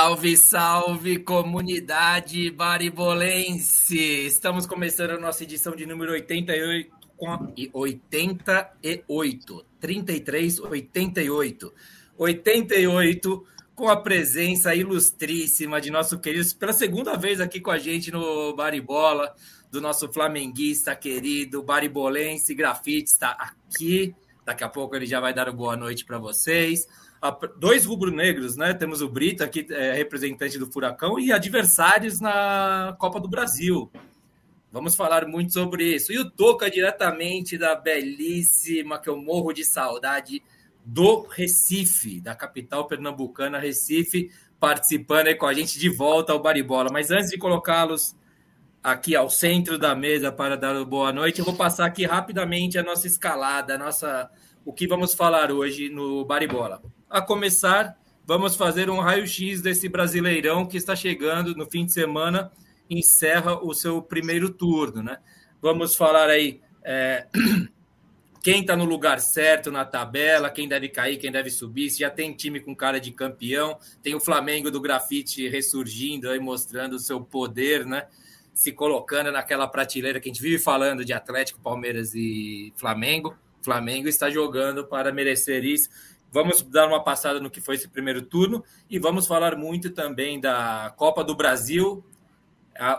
Salve, salve, comunidade baribolense! Estamos começando a nossa edição de número 88, 88, 33, 88. 88, com a presença ilustríssima de nosso querido, pela segunda vez aqui com a gente no Baribola, do nosso flamenguista querido, baribolense, grafite, está aqui. Daqui a pouco ele já vai dar uma boa noite para vocês dois rubro-negros, né? Temos o Brito aqui, é, representante do Furacão, e adversários na Copa do Brasil. Vamos falar muito sobre isso. E o Toca, diretamente da belíssima, que eu morro de saudade, do Recife, da capital pernambucana, Recife, participando aí com a gente de volta ao Baribola. Mas antes de colocá-los aqui ao centro da mesa para dar boa noite, eu vou passar aqui rapidamente a nossa escalada, a nossa, o que vamos falar hoje no Baribola. A começar, vamos fazer um raio-x desse Brasileirão que está chegando no fim de semana, encerra o seu primeiro turno, né? Vamos falar aí é, quem está no lugar certo na tabela, quem deve cair, quem deve subir, se já tem time com cara de campeão, tem o Flamengo do grafite ressurgindo aí, mostrando o seu poder, né? Se colocando naquela prateleira que a gente vive falando de Atlético, Palmeiras e Flamengo. Flamengo está jogando para merecer isso. Vamos dar uma passada no que foi esse primeiro turno e vamos falar muito também da Copa do Brasil,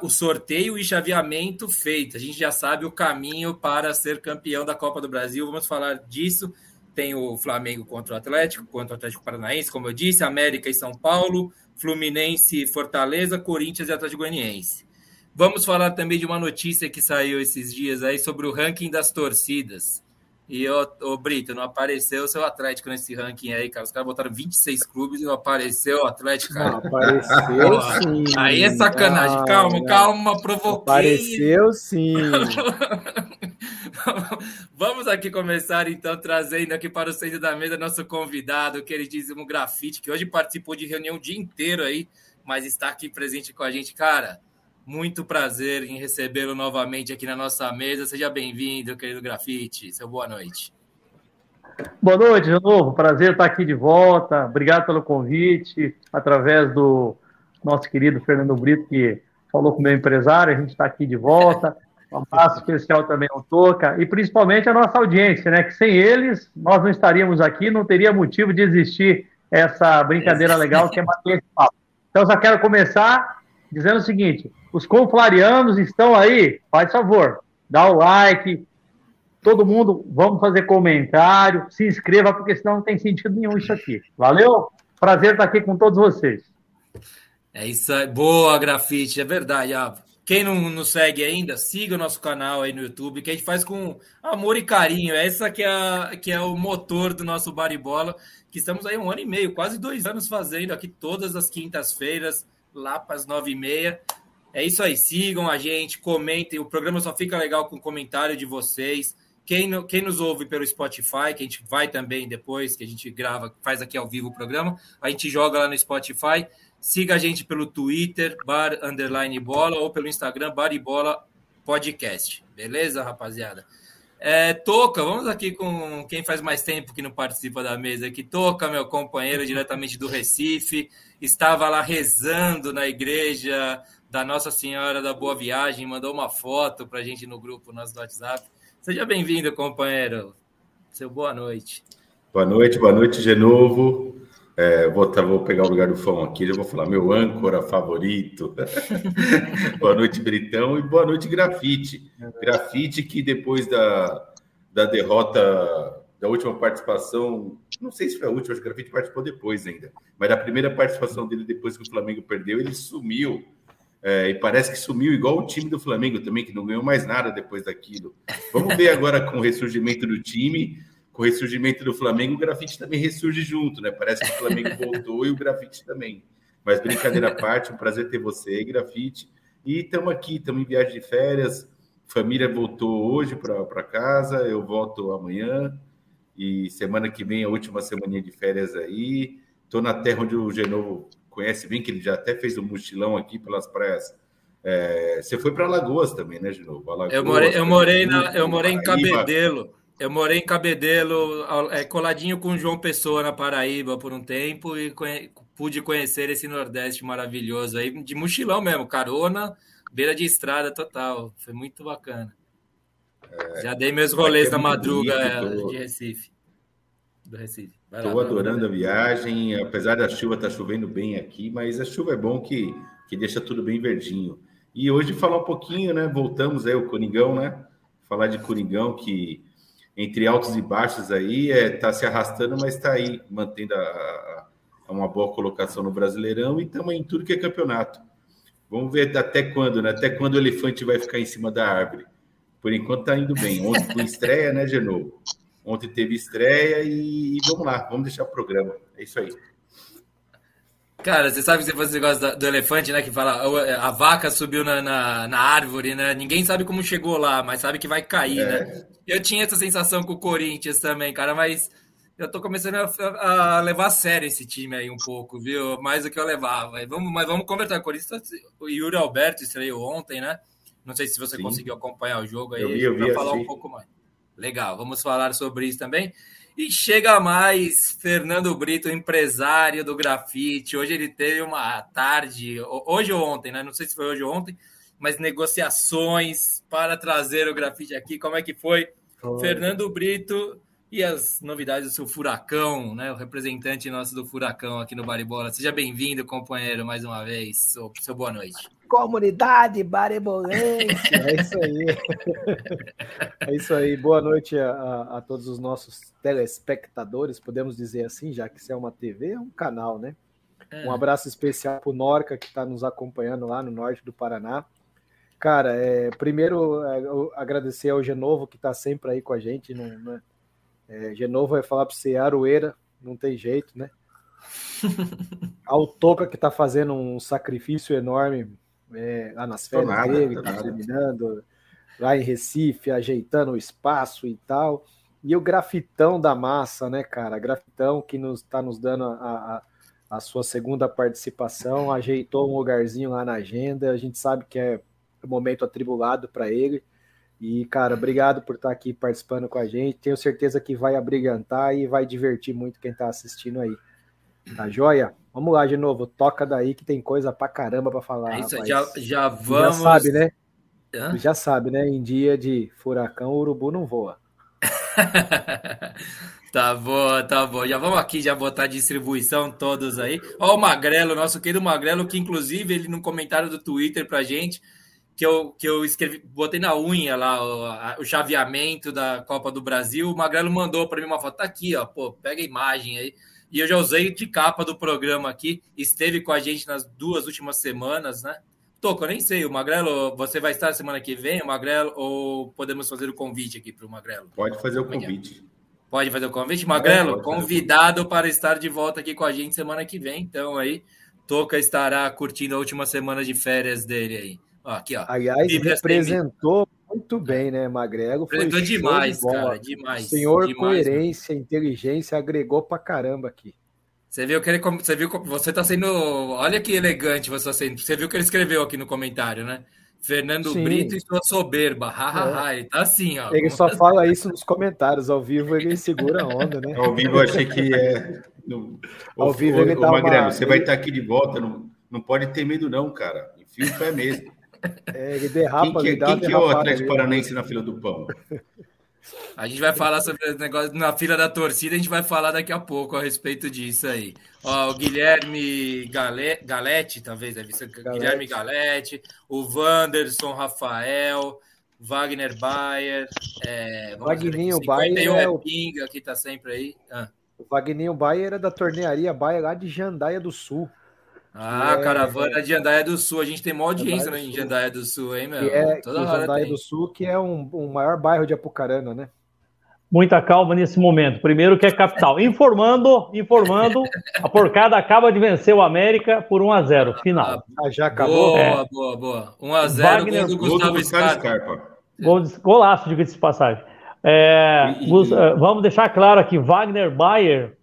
o sorteio e chaveamento feito. A gente já sabe o caminho para ser campeão da Copa do Brasil. Vamos falar disso. Tem o Flamengo contra o Atlético, contra o Atlético Paranaense, como eu disse, América e São Paulo, Fluminense Fortaleza, Corinthians e Atlético Goianiense. Vamos falar também de uma notícia que saiu esses dias aí sobre o ranking das torcidas. E, ô Brito, não apareceu o seu Atlético nesse ranking aí, cara. Os caras botaram 26 clubes e não apareceu o Atlético, cara. Não, apareceu sim. Aí é sacanagem. Não, calma, não. calma, provoquei. Apareceu sim. Vamos aqui começar, então, trazendo aqui para o centro da mesa nosso convidado, queridíssimo Grafite, que hoje participou de reunião o dia inteiro aí, mas está aqui presente com a gente. Cara, muito prazer em recebê-lo novamente aqui na nossa mesa. Seja bem-vindo, querido Grafite. Seu boa noite. Boa noite de novo. Prazer estar aqui de volta. Obrigado pelo convite. Através do nosso querido Fernando Brito, que falou com o meu empresário, a gente está aqui de volta. Um abraço especial também ao Toca e principalmente a nossa audiência, né? Que sem eles nós não estaríamos aqui, não teria motivo de existir essa brincadeira legal que é bater esse papo. Então, só quero começar dizendo o seguinte: os conflarianos estão aí, faz favor, dá o like, todo mundo, vamos fazer comentário, se inscreva, porque senão não tem sentido nenhum isso aqui. Valeu? Prazer estar aqui com todos vocês. É isso aí. Boa, grafite, é verdade. Ah, quem não nos segue ainda, siga o nosso canal aí no YouTube, que a gente faz com amor e carinho. Essa que é, que é o motor do nosso Baribola, que estamos aí um ano e meio, quase dois anos fazendo aqui todas as quintas-feiras, lá para as nove e meia. É isso aí, sigam a gente, comentem. O programa só fica legal com o comentário de vocês. Quem, quem nos ouve pelo Spotify, que a gente vai também depois, que a gente grava, faz aqui ao vivo o programa, a gente joga lá no Spotify. Siga a gente pelo Twitter, bar underline bola, ou pelo Instagram, bar e bola podcast. Beleza, rapaziada? É, Toca, vamos aqui com quem faz mais tempo que não participa da mesa aqui. Toca, meu companheiro diretamente do Recife, estava lá rezando na igreja da Nossa Senhora da Boa Viagem, mandou uma foto para a gente no grupo nosso do WhatsApp. Seja bem-vindo, companheiro. Seu boa noite. Boa noite, boa noite de novo. É, vou, tá, vou pegar o lugar do fã aqui, já vou falar meu âncora favorito. boa noite, Britão, e boa noite, Grafite. Grafite que depois da, da derrota, da última participação, não sei se foi a última, acho que o Grafite participou depois ainda, mas da primeira participação dele depois que o Flamengo perdeu, ele sumiu é, e parece que sumiu igual o time do Flamengo também, que não ganhou mais nada depois daquilo. Vamos ver agora com o ressurgimento do time, com o ressurgimento do Flamengo, o grafite também ressurge junto, né? Parece que o Flamengo voltou e o grafite também. Mas brincadeira à parte, um prazer ter você, grafite. E estamos aqui, estamos em viagem de férias. Família voltou hoje para casa, eu volto amanhã. E semana que vem, a última semana de férias aí. Estou na terra onde o Genovo conhece bem, que ele já até fez um mochilão aqui pelas praias. É, você foi para Alagoas também, né, de novo? Alagoas, eu morei, eu morei, na, eu morei em Cabedelo. Eu morei em Cabedelo, é, coladinho com João Pessoa na Paraíba por um tempo e pude conhecer esse Nordeste maravilhoso aí, de mochilão mesmo, carona, beira de estrada total. Foi muito bacana. É, Já dei meus rolês é na madruga bonito, de Recife. Do Recife. Estou adorando a viagem, apesar da chuva estar tá chovendo bem aqui, mas a chuva é bom que, que deixa tudo bem verdinho. E hoje falar um pouquinho, né? Voltamos aí o Coringão, né? Falar de Coringão que entre altos e baixos aí é tá se arrastando, mas está aí mantendo a, a, uma boa colocação no Brasileirão e também em tudo que é campeonato. Vamos ver até quando, né? Até quando o elefante vai ficar em cima da árvore. Por enquanto tá indo bem. Ontem foi estreia, né, Genovo? Ontem teve estreia e, e vamos lá, vamos deixar o programa. É isso aí. Cara, você sabe que você negócio do elefante, né? Que fala a vaca subiu na, na, na, árvore, né? Ninguém sabe como chegou lá, mas sabe que vai cair, é. né? Eu tinha essa sensação com o Corinthians também, cara, mas eu tô começando a, a, levar a sério esse time aí um pouco, viu? Mais do que eu levava. Vamos, mas vamos conversar. O Corinthians, o Yuri Alberto estreou ontem, né? Não sei se você Sim. conseguiu acompanhar o jogo aí. Eu vi, eu vi, falar um pouco mais. Legal, vamos falar sobre isso também. E chega mais Fernando Brito, empresário do grafite. Hoje ele teve uma tarde, hoje ou ontem, né? Não sei se foi hoje ou ontem, mas negociações para trazer o grafite aqui. Como é que foi? Fernando Brito e as novidades do seu Furacão, né? O representante nosso do Furacão aqui no Baribola. Seja bem-vindo, companheiro, mais uma vez. Seu boa noite. Comunidade Baribolense. É isso aí. É isso aí. Boa noite a, a, todos os nossos telespectadores, podemos dizer assim, já que isso é uma TV, é um canal, né? É. Um abraço especial para o Norca, que está nos acompanhando lá no norte do Paraná. Cara, é, primeiro é, agradecer ao Genovo, que está sempre aí com a gente. Não, né? é, Genovo vai falar para você, Aroeira, não tem jeito, né? ao Toca, que está fazendo um sacrifício enorme é, lá nas férias nada, dele, tá terminando, lá em Recife, ajeitando o espaço e tal. E o grafitão da massa, né, cara? Grafitão que nos está nos dando a, a, a, sua segunda participação, ajeitou um lugarzinho lá na agenda. A gente sabe que é um momento atribulado para ele. E, cara, obrigado por estar tá aqui participando com a gente. Tenho certeza que vai abrigantar e vai divertir muito quem está assistindo aí. Tá joia? Vamos lá de novo, toca daí que tem coisa pra caramba pra falar. É isso, já, já vamos. Já sabe, né? Hã? Já sabe, né? Em dia de furacão, o urubu não voa. tá bom, tá bom. Já vamos aqui já botar a distribuição todos aí. Ó, o Magrelo, nosso querido Magrelo, que inclusive ele no comentário do Twitter pra gente, que eu, que eu escrevi, botei na unha lá o, o chaveamento da Copa do Brasil. O Magrelo mandou para mim uma foto. Tá aqui, ó. Pô, pega a imagem aí e eu já usei de capa do programa aqui, esteve com a gente nas duas últimas semanas, né? Toco, eu nem sei, o Magrelo, você vai estar semana que vem, o Magrelo, ou podemos fazer o convite aqui para o Magrelo? Pode fazer o é é? convite. Pode fazer o convite, Magrelo, é, convidado para estar de volta aqui com a gente semana que vem, então aí, Toca estará curtindo a última semana de férias dele aí. Ó, aqui, ó. Aliás, representou muito bem, né, Magrelo? Foi demais, de cara, demais. Senhor demais, coerência, inteligência, agregou pra caramba aqui. Você viu que ele, você viu, você tá sendo, olha que elegante você tá sendo. Você viu que ele escreveu aqui no comentário, né? Fernando Sim. Brito e sua soberba. Ha, ha, ha. Ele tá assim, ó. Ele só fala isso nos comentários. Ao vivo ele segura a onda, né? Ao vivo eu achei que é. No... Ao vivo ele dá Magrelo, uma... você vai estar aqui de volta. Não, não pode ter medo, não, cara. Enfia o pé mesmo. É, ele derrapa. Quem que, quem que é o Atlético Paranaense na fila do pão? A gente vai falar sobre o negócio na fila da torcida, a gente vai falar daqui a pouco a respeito disso aí. Ó, o Guilherme Gale, Galete, talvez deve ser Galete. Guilherme Galete, o Wanderson Rafael, Wagner Bayer, é, Wagninho Bayer é o Pinga que tá sempre aí. Ah. O Wagninho Bayer é da tornearia Bayer lá de Jandaia do Sul. Ah, é, caravana de Jandaia do Sul. A gente tem maior audiência né, em Jandaia do Sul, hein, meu? Que é, Toda que Jandaia tem. do Sul, que é um, um maior bairro de Apucarana, né? Muita calma nesse momento. Primeiro que é capital. Informando, informando, a porcada acaba de vencer o América por 1 a 0 final. Ah, já acabou? Boa, é. boa, boa. 1 a 0 Wagner, gol do Gustavo Scarpa. Gol, golaço, diga-se de passagem. É, e, e... Eh, vamos deixar claro aqui, Wagner Bayer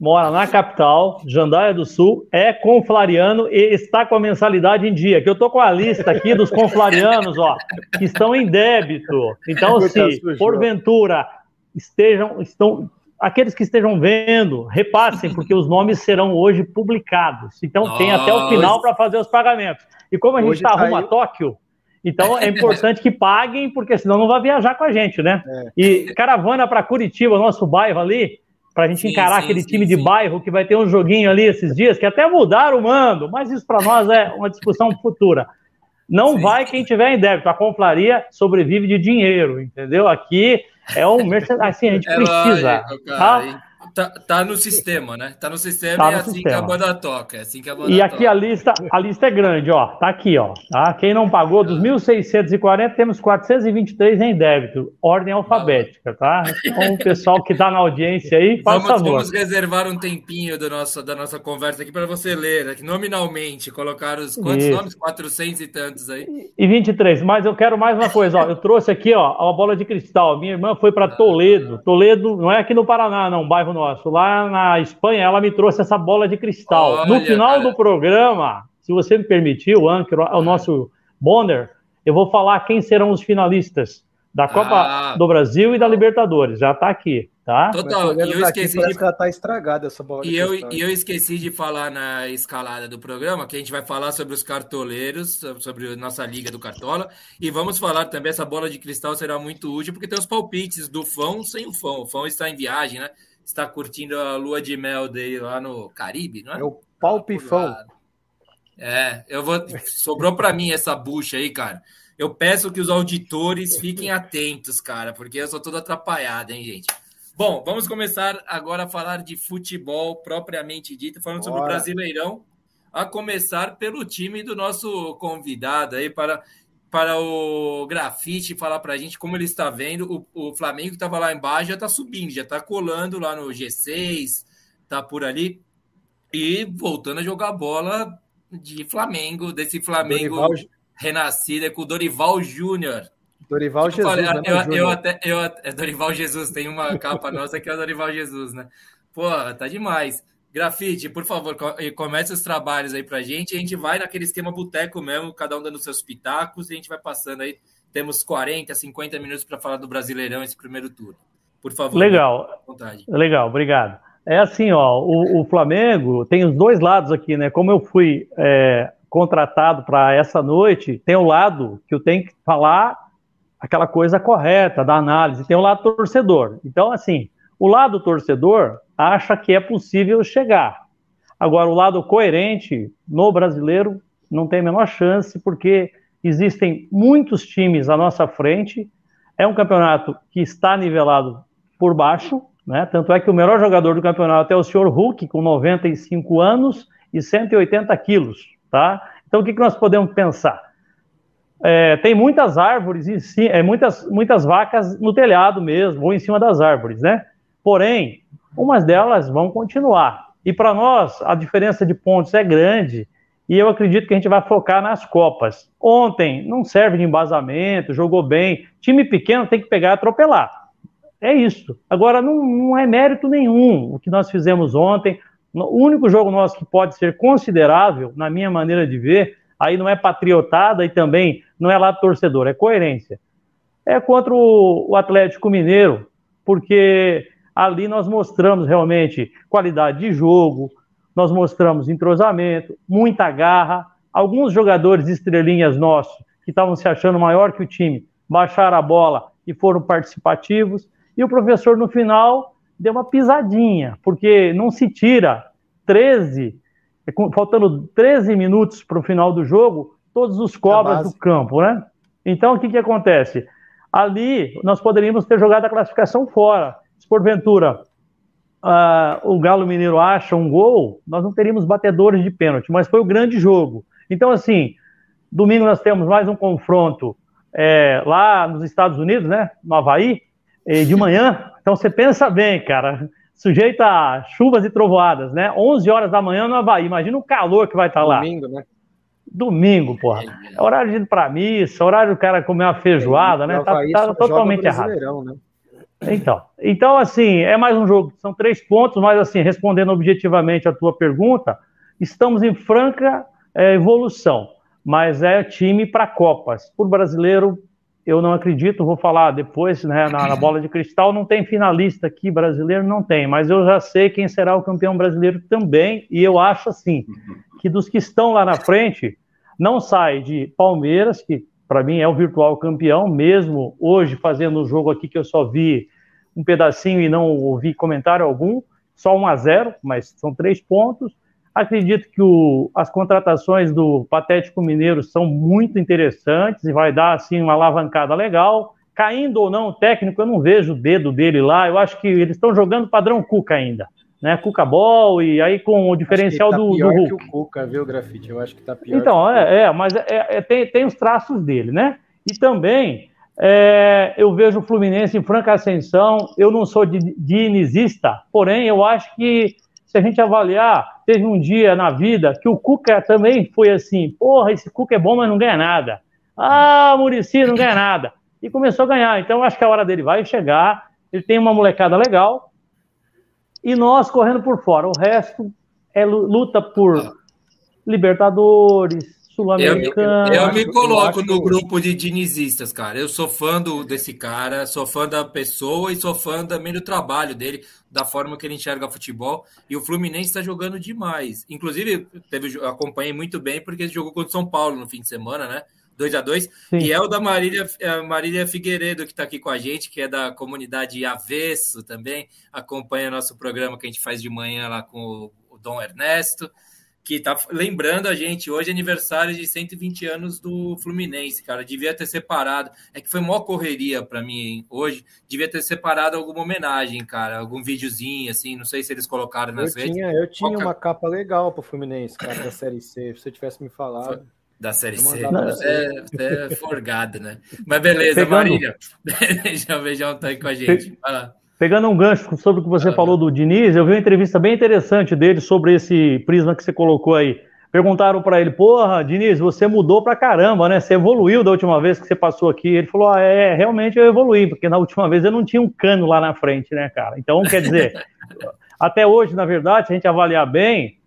mora na capital, Jandaia do Sul, é conflariano e está com a mensalidade em dia. Que eu tô com a lista aqui dos conflarianos, ó, que estão em débito. Então, se porventura estejam, estão aqueles que estejam vendo, repassem, porque os nomes serão hoje publicados. Então Nossa. tem até o final para fazer os pagamentos. E como a gente está tá rumo a Tóquio, então é importante que paguem, porque senão não vai viajar com a gente, né? É. E caravana para Curitiba, nosso bairro ali, para a gente sim, encarar sim, aquele sim, time de bairro que vai ter um joguinho ali esses dias, que até mudaram o mando, mas isso para nós é uma discussão futura. Não vai quem tiver em débito. A conflaria sobrevive de dinheiro, entendeu? Aqui é um assim, a gente é precisa. Lógico, cara, tá? Tá, tá, no sistema, né? Tá no sistema tá e é assim sistema. que a banda toca. É assim que a banda e aqui toca. a lista, a lista é grande, ó. Tá aqui, ó. Tá? Quem não pagou, dos 1.640, temos 423 em débito. Ordem alfabética, tá? Então, o pessoal que tá na audiência aí, faz vamos, favor. Vamos reservar um tempinho do nosso, da nossa conversa aqui para você ler. Né? Nominalmente, colocar os quantos Isso. nomes? 400 e tantos aí. E 23. Mas eu quero mais uma coisa, ó. Eu trouxe aqui, ó, a bola de cristal. Minha irmã foi para Toledo. Toledo não é aqui no Paraná, não, bairro nosso nosso, lá na Espanha, ela me trouxe essa bola de cristal. Olha, no final cara. do programa, se você me permitir, o Anker, o nosso Bonner, eu vou falar quem serão os finalistas da Copa ah. do Brasil e da Libertadores. Já está aqui, tá? Total. E eu esqueci de... que ela tá estragada essa bola. E eu, e eu esqueci de falar na escalada do programa que a gente vai falar sobre os cartoleiros, sobre a nossa liga do Cartola, e vamos falar também essa bola de cristal será muito útil porque tem os palpites do Fão sem o Fão. O Fão está em viagem, né? Está curtindo a lua de mel dele lá no Caribe, não é? É o palpifão. É, eu vou. Sobrou para mim essa bucha aí, cara. Eu peço que os auditores fiquem atentos, cara, porque eu sou todo atrapalhado, hein, gente? Bom, vamos começar agora a falar de futebol propriamente dito, falando Bora. sobre o Brasileirão, a começar pelo time do nosso convidado aí para para o Grafite falar para a gente como ele está vendo. O, o Flamengo que estava lá embaixo já está subindo, já está colando lá no G6, está por ali e voltando a jogar bola de Flamengo, desse Flamengo Dorival... renascido é com o Dorival Júnior. Dorival Jesus. Falei, eu, eu, até, eu, é Dorival Jesus, tem uma capa nossa que é o Dorival Jesus, né? Pô, tá demais. Grafite, por favor, comece os trabalhos aí pra gente. A gente vai naquele esquema boteco mesmo, cada um dando seus pitacos, e a gente vai passando aí. Temos 40, 50 minutos para falar do Brasileirão esse primeiro turno. Por favor. Legal. Legal, obrigado. É assim, ó, o, o, Flamengo tem os dois lados aqui, né? Como eu fui é, contratado para essa noite, tem o lado que eu tenho que falar aquela coisa correta da análise, tem o lado torcedor. Então, assim, o lado torcedor acha que é possível chegar. Agora, o lado coerente no brasileiro não tem a menor chance, porque existem muitos times à nossa frente. É um campeonato que está nivelado por baixo, né? Tanto é que o melhor jogador do campeonato é o senhor Hulk, com 95 anos e 180 quilos, tá? Então, o que, nós podemos pensar? É, tem muitas árvores, e é, muitas, muitas vacas no telhado mesmo, ou em cima das árvores, né? Porém, umas delas vão continuar. E para nós, a diferença de pontos é grande e eu acredito que a gente vai focar nas Copas. Ontem não serve de embasamento, jogou bem. Time pequeno tem que pegar e atropelar. É isso. Agora, não, não é mérito nenhum o que nós fizemos ontem. O único jogo nosso que pode ser considerável, na minha maneira de ver, aí não é patriotada e também não é lá torcedor, é coerência. É contra o Atlético Mineiro, porque Ali nós mostramos realmente qualidade de jogo, nós mostramos entrosamento, muita garra. Alguns jogadores estrelinhas nossos, que estavam se achando maior que o time, baixaram a bola e foram participativos. E o professor, no final, deu uma pisadinha, porque não se tira 13, é faltando 13 minutos para o final do jogo, todos os cobras do campo, né? Então, o que, que acontece? Ali, nós poderíamos ter jogado a classificação fora porventura uh, o Galo Mineiro acha um gol, nós não teríamos batedores de pênalti, mas foi o grande jogo. Então, assim, domingo nós temos mais um confronto é, lá nos Estados Unidos, né, no Havaí, de manhã. Então, você pensa bem, cara, sujeito a chuvas e trovoadas, né? 11 horas da manhã no Havaí, imagina o calor que vai estar lá. Domingo, né? Domingo, porra. É horário de ir pra missa, horário do cara comer uma feijoada, né? Tá, tá totalmente errado. Né? Então, então, assim, é mais um jogo. São três pontos, mas, assim, respondendo objetivamente a tua pergunta, estamos em franca é, evolução, mas é time para Copas. Por brasileiro, eu não acredito, vou falar depois, né, na, na, bola de cristal, não tem finalista aqui brasileiro, não tem, mas eu já sei quem será o campeão brasileiro também, e eu acho assim, que dos que estão lá na frente, não sai de Palmeiras, que para mim é o virtual campeão, mesmo hoje fazendo o jogo aqui que eu só vi um pedacinho e não ouvi comentário algum, só 1 a 0, mas são três pontos. Acredito que o, as contratações do Patético Mineiro são muito interessantes e vai dar assim uma alavancada legal. Caindo ou não o técnico, eu não vejo o dedo dele lá. Eu acho que eles estão jogando padrão Cuca ainda. Né, Cuca Ball, e aí com o diferencial tá do, pior do Hulk. que o Cuca, viu, Grafite? Eu acho que tá pior. Então, é, é, mas é, é, tem, tem os traços dele, né? E também é, eu vejo o Fluminense em franca ascensão. Eu não sou dinizista, porém eu acho que se a gente avaliar, teve um dia na vida que o Cuca também foi assim: porra, esse Cuca é bom, mas não ganha nada. Ah, Murici não ganha nada. E começou a ganhar. Então acho que a hora dele vai chegar. Ele tem uma molecada legal. E nós correndo por fora. O resto é luta por Libertadores, Sul-Americano. Eu, eu, me coloco no grupo de dinizistas, cara. Eu sou fã do, desse cara, sou fã da pessoa e sou fã também do trabalho dele, da forma que ele enxerga futebol. E o Fluminense está jogando demais. Inclusive, teve, acompanhei muito bem porque ele jogou contra o São Paulo no fim de semana, né? 2 a 2 E é o da Marília, é Marília Figueiredo, que está aqui com a gente, que é da comunidade Avesso também, acompanha nosso programa que a gente faz de manhã lá com o Dom Ernesto que tá lembrando a gente, hoje é aniversário de 120 anos do Fluminense, cara. Devia ter separado. É que foi maior correria para mim hein? hoje. Devia ter separado alguma homenagem, cara. Algum videozinho, assim. Não sei se eles colocaram nas eu redes. Tinha, eu tinha Qual... uma capa legal pro Fluminense, cara, da Série C. Se você tivesse me falado. Da Série C. É, é forgado, né? Mas beleza, Pegando... Marília. Beijão, beijão, tá aí com a gente. Vai lá. Pegando um gancho sobre o que você ah, falou do Diniz, eu vi uma entrevista bem interessante dele sobre esse prisma que você colocou aí. Perguntaram para ele, porra, Diniz, você mudou pra caramba, né? Você evoluiu da última vez que você passou aqui. Ele falou, ah, é, realmente eu evoluí, porque na última vez eu não tinha um cano lá na frente, né, cara? Então, quer dizer, até hoje, na verdade, se a gente avaliar bem,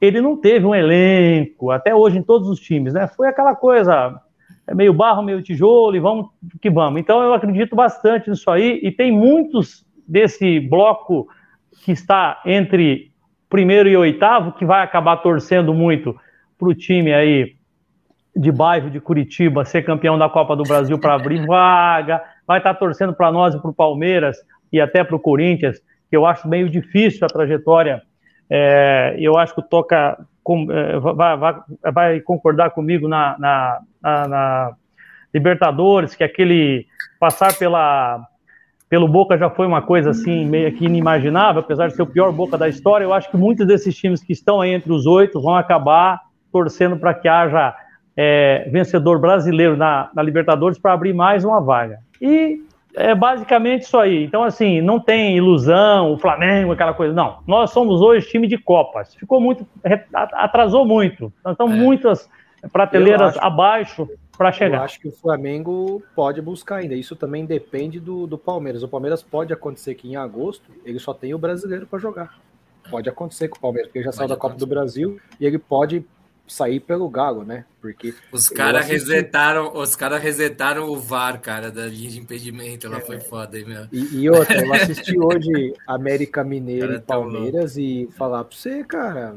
ele não teve um elenco, até hoje em todos os times, né? Foi aquela coisa, é meio barro, meio tijolo, e vamos que vamos. Então eu acredito bastante nisso aí, e tem muitos desse bloco que está entre primeiro e oitavo, que vai acabar torcendo muito para o time aí de bairro de Curitiba ser campeão da Copa do Brasil para abrir vaga, vai estar tá torcendo para nós e para o Palmeiras e até para o Corinthians, que eu acho meio difícil a trajetória. É, eu acho que o Toca com, é, vai, vai, vai, concordar comigo na, na, na, na, Libertadores, que aquele passar pela, pelo Boca já foi uma coisa assim meio que inimaginável, apesar de ser o pior Boca da história. Eu acho que muitos desses times que estão aí entre os oito vão acabar torcendo para que haja é, vencedor brasileiro na, na Libertadores para abrir mais uma vaga. E é basicamente isso aí. Então, assim, não tem ilusão, o Flamengo, aquela coisa. Não. Nós somos hoje time de Copas. Ficou muito. atrasou muito. Estamos é. muitas prateleiras acho, abaixo para chegar. Eu acho que o Flamengo pode buscar ainda. Isso também depende do, do Palmeiras. O Palmeiras pode acontecer que em agosto ele só tem o brasileiro para jogar. Pode acontecer com o Palmeiras, porque ele já saiu da Copa do Brasil e ele pode sair pelo Galo, né? Porque os caras assisti... resetaram, os caras resetaram o VAR, cara, da linha de impedimento, lá é. foi foda, hein, meu. E, e outra, eu assisti hoje América Mineiro e Palmeiras e falar para você, cara,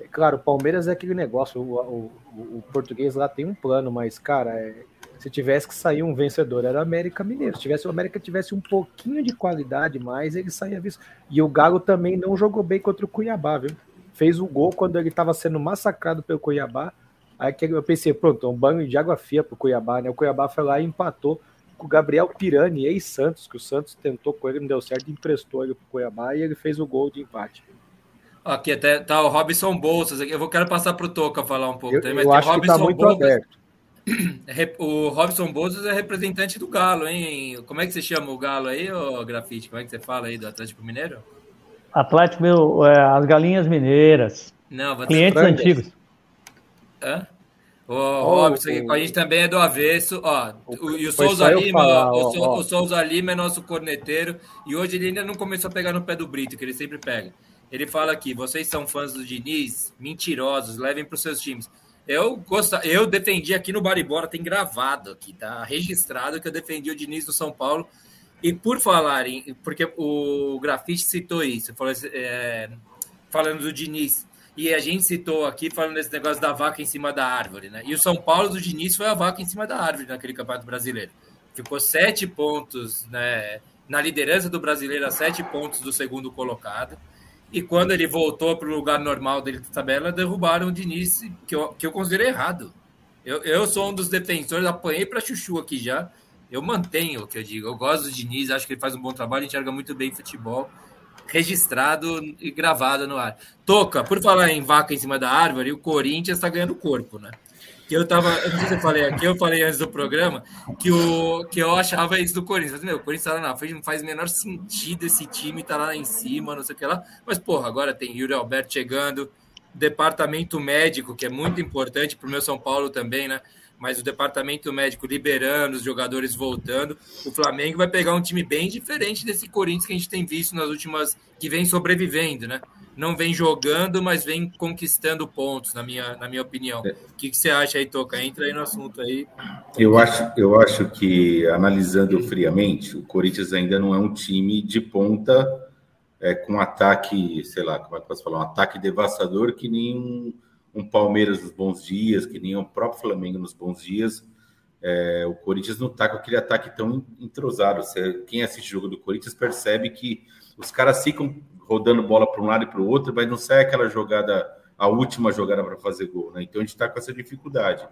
é claro, o Palmeiras é aquele negócio, o, o, o, português lá tem um plano, mas, cara, é, se tivesse que sair um vencedor, era América Mineiro. Se tivesse o América tivesse um pouquinho de qualidade mais, ele saía visto. E o Galo também não jogou bem contra o Cuiabá, viu? Fez o gol quando ele estava sendo massacrado pelo Cuiabá. Aí que eu pensei, pronto, um banho de água fria pro Cuiabá, né? O Cuiabá foi lá e empatou com o Gabriel Pirani, ex-Santos, que o Santos tentou com ele, não deu certo, emprestou ele pro Cuiabá e ele fez o gol de empate. Aqui até tá o Robson Bolsas, eu vou quero passar pro Toca falar um pouco. Eu, também, eu acho Robson que tá muito Bolsas, aberto. O Robson Bolsas é representante do Galo, hein? Como é que você chama o Galo aí, ô Grafite? Como é que você fala aí do Atlético Mineiro? Atlético, meu, é, as galinhas mineiras. Não, clientes antigos. Hã? O oh, Robson aqui com a gente também é do avesso, ó. O, e o Souza Lima, falar, ó, o, ó. o Souza Lima é nosso corneteiro e hoje ele ainda não começou a pegar no pé do Brito, que ele sempre pega. Ele fala aqui: vocês são fãs do Diniz? Mentirosos, levem para os seus times. Eu gosto, eu defendi aqui no Baribora, tem gravado aqui, tá registrado que eu defendi o Diniz do São Paulo. E por falarem, porque o Grafite citou isso, falou, é, falando do Diniz. E a gente citou aqui falando desse negócio da vaca em cima da árvore, né? E o São Paulo do Diniz foi a vaca em cima da árvore naquele campeonato brasileiro. Ficou sete pontos, né? Na liderança do brasileiro, a sete pontos do segundo colocado. E quando ele voltou para o lugar normal dele da tabela, derrubaram o Diniz, que eu, que eu considero errado. Eu, eu sou um dos defensores, apanhei para Chuchu aqui já. Eu mantenho o que eu digo. Eu gosto do Diniz, acho que ele faz um bom trabalho, enxerga muito bem futebol. Registrado e gravado no ar. Toca, por falar em vaca em cima da árvore, o Corinthians está ganhando corpo, né? que eu tava, eu não sei se eu falei aqui, eu falei antes do programa, que, o, que eu achava isso do Corinthians. Mas, meu, o Corinthians tá lá na frente, não faz o menor sentido esse time tá lá em cima, não sei o que lá. Mas, porra, agora tem Yuri Alberto chegando, departamento médico, que é muito importante para o meu São Paulo também, né? Mas o departamento médico liberando, os jogadores voltando. O Flamengo vai pegar um time bem diferente desse Corinthians que a gente tem visto nas últimas. que vem sobrevivendo, né? não vem jogando, mas vem conquistando pontos, na minha, na minha opinião. É. O que, que você acha aí, Toca? Entra aí no assunto aí. Eu acho, eu acho que, analisando friamente, o Corinthians ainda não é um time de ponta é, com ataque, sei lá, como é que posso falar? Um ataque devastador que nem um, um Palmeiras nos bons dias, que nem o próprio Flamengo nos bons dias. É, o Corinthians não está com aquele ataque tão entrosado. Você, quem assiste o jogo do Corinthians percebe que os caras ficam rodando bola para um lado e para o outro, mas não sai aquela jogada, a última jogada para fazer gol. Né? Então a gente está com essa dificuldade.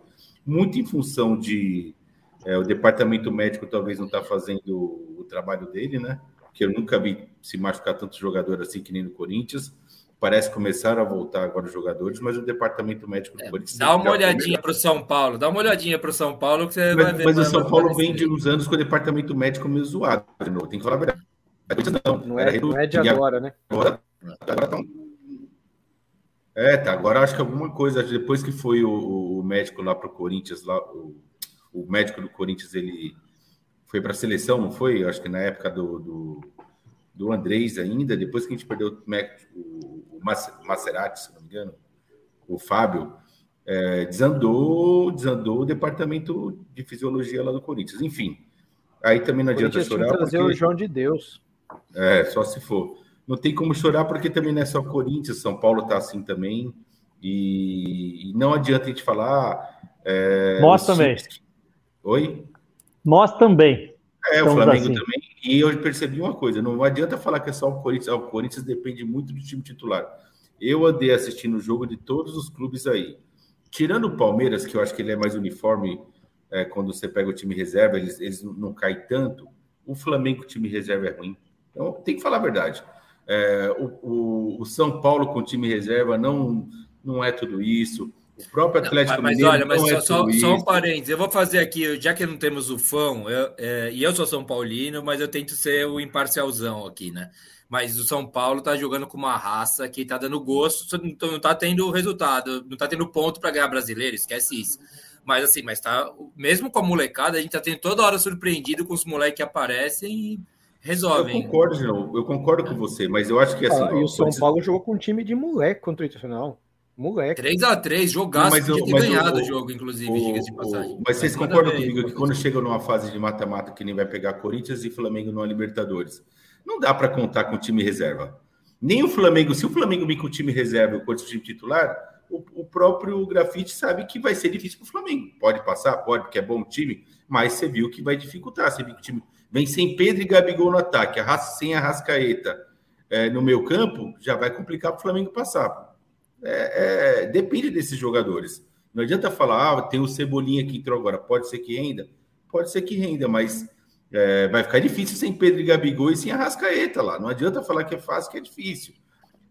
Muito em função de é, o departamento médico talvez não está fazendo o trabalho dele, né? Que eu nunca vi se machucar tanto jogador assim que nem no Corinthians. Parece começar a voltar agora os jogadores, mas o departamento médico do é, Corinthians. Dá uma olhadinha para o São Paulo, dá uma olhadinha para o São Paulo que você mas, vai ver. Mas o São Paulo vem de uns anos com o departamento médico meio zoado. Tem que falar a verdade. Não, não, é, não é de agora, né? Agora, agora tá... É, tá. Agora acho que alguma coisa, depois que foi o, o médico lá para o Corinthians, lá, o, o, médico do Corinthians, ele foi para a seleção, não foi? Acho que na época do, do, do Andrés ainda, depois que a gente perdeu o, o Maserati, se não me engano, o Fábio, é, desandou, desandou o departamento de fisiologia lá do Corinthians. Enfim, aí também não adianta chorar. trazer porque... o João de Deus. É, só se for. Não tem como chorar, porque também não é só Corinthians, São Paulo está assim também. E, não adianta a gente falar. É, Nós também. Oi? Nós também. É, o Flamengo assim. também. E eu percebi uma coisa: não adianta falar que é só o Corinthians. O Corinthians depende muito do time titular. Eu andei assistindo o jogo de todos os clubes aí. Tirando o Palmeiras, que eu acho que ele é mais uniforme é, quando você pega o time reserva, eles, eles não caem tanto. O Flamengo, o time reserva é ruim. Então, tem que falar a verdade. É, o, o, o, São Paulo com time reserva não, não é tudo isso. O próprio Atlético não, mas, Mineiro. Mas olha, mas é só, só, um parênteses. Eu vou fazer aqui, já que não temos o fã, eu, é, e eu sou São Paulino, mas eu tento ser o imparcialzão aqui, né? Mas o São Paulo tá jogando com uma raça que tá dando gosto, então não tá tendo resultado, não tá tendo ponto para ganhar brasileiro, esquece isso. Mas assim, mas tá. Mesmo com a molecada, a gente tá tendo toda hora surpreendido com os moleques que aparecem e resolvem. Eu concordo, não. Eu concordo com você, mas eu acho que assim. Ah, e o São Paulo jogou com um time de moleque contra o Internacional. Moleque. 3x3, jogaço, mas eu, mas ganhado o, jogo, inclusive, diga-se de passagem. Mas vocês mas concordam comigo que quando chega numa fase de mata-mata que nem vai pegar Corinthians e Flamengo numa Libertadores, não dá para contar com o time reserva. Nem o Flamengo, se o Flamengo vir com o time reserva e o time titular, o, o próprio Grafite sabe que vai ser difícil para o Flamengo. Pode passar, pode, porque é bom time, mas você viu que vai dificultar. Você viu que o time vem sem Pedro e Gabigol no ataque, sem a Rascaeta é, no meio campo, já vai complicar para o Flamengo passar. É, é, depende desses jogadores. Não adianta falar, ah, tem o Cebolinha que entrou agora, pode ser que renda? Pode ser que renda, mas é, vai ficar difícil sem Pedro e Gabigol e sem a Rascaeta lá. Não adianta falar que é fácil, que é difícil.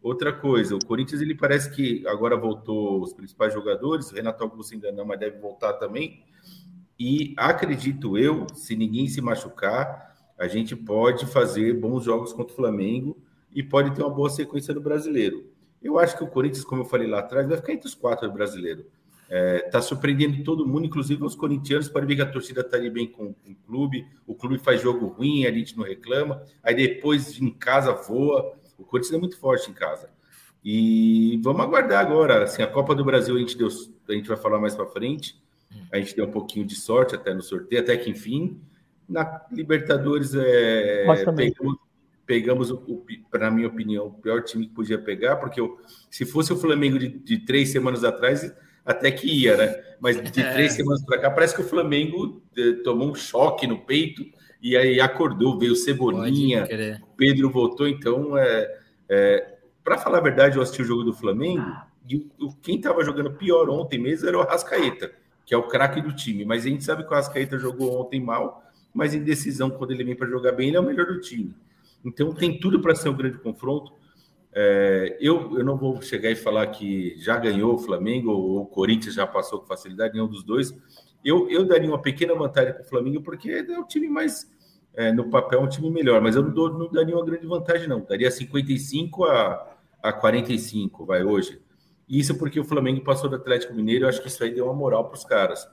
Outra coisa, o Corinthians ele parece que agora voltou os principais jogadores, o Renato Augusto ainda não, mas deve voltar também. E acredito eu, se ninguém se machucar, a gente pode fazer bons jogos contra o Flamengo e pode ter uma boa sequência no brasileiro. Eu acho que o Corinthians, como eu falei lá atrás, vai ficar entre os quatro do brasileiro. Está é, tá surpreendendo todo mundo, inclusive os corintianos, para ver que a torcida está ali bem com, com, o clube. O clube faz jogo ruim, a gente não reclama. Aí depois em casa voa. O Corinthians é muito forte em casa. E vamos aguardar agora. Assim, a Copa do Brasil a gente deu, a gente vai falar mais para frente. A gente deu um pouquinho de sorte até no sorteio, até que enfim. Na Libertadores, é, pegamos, pegamos na minha opinião, o pior time que podia pegar, porque eu, se fosse o Flamengo de, de, três semanas atrás, até que ia, né? Mas de é. três semanas para cá, parece que o Flamengo eh, tomou um choque no peito e aí acordou, veio Cebolinha, Pedro voltou, então é, é para falar a verdade, eu assisti o jogo do Flamengo e o, quem estava jogando pior ontem mesmo era o Rascaeta, que é o craque do time, mas a gente sabe que o Rascaeta jogou ontem mal, mas em decisão, quando ele vem para jogar bem, ele é o melhor do time. Então tem tudo para ser um grande confronto. É, eu, eu não vou chegar e falar que já ganhou o Flamengo ou o Corinthians já passou com facilidade, nenhum dos dois. Eu, eu daria uma pequena vantagem para o Flamengo, porque é o time mais é, no papel um time melhor, mas eu não, dou, não daria uma grande vantagem, não. Daria 55 a, a 45, vai hoje. Isso porque o Flamengo passou do Atlético Mineiro, eu acho que isso aí deu uma moral para os caras.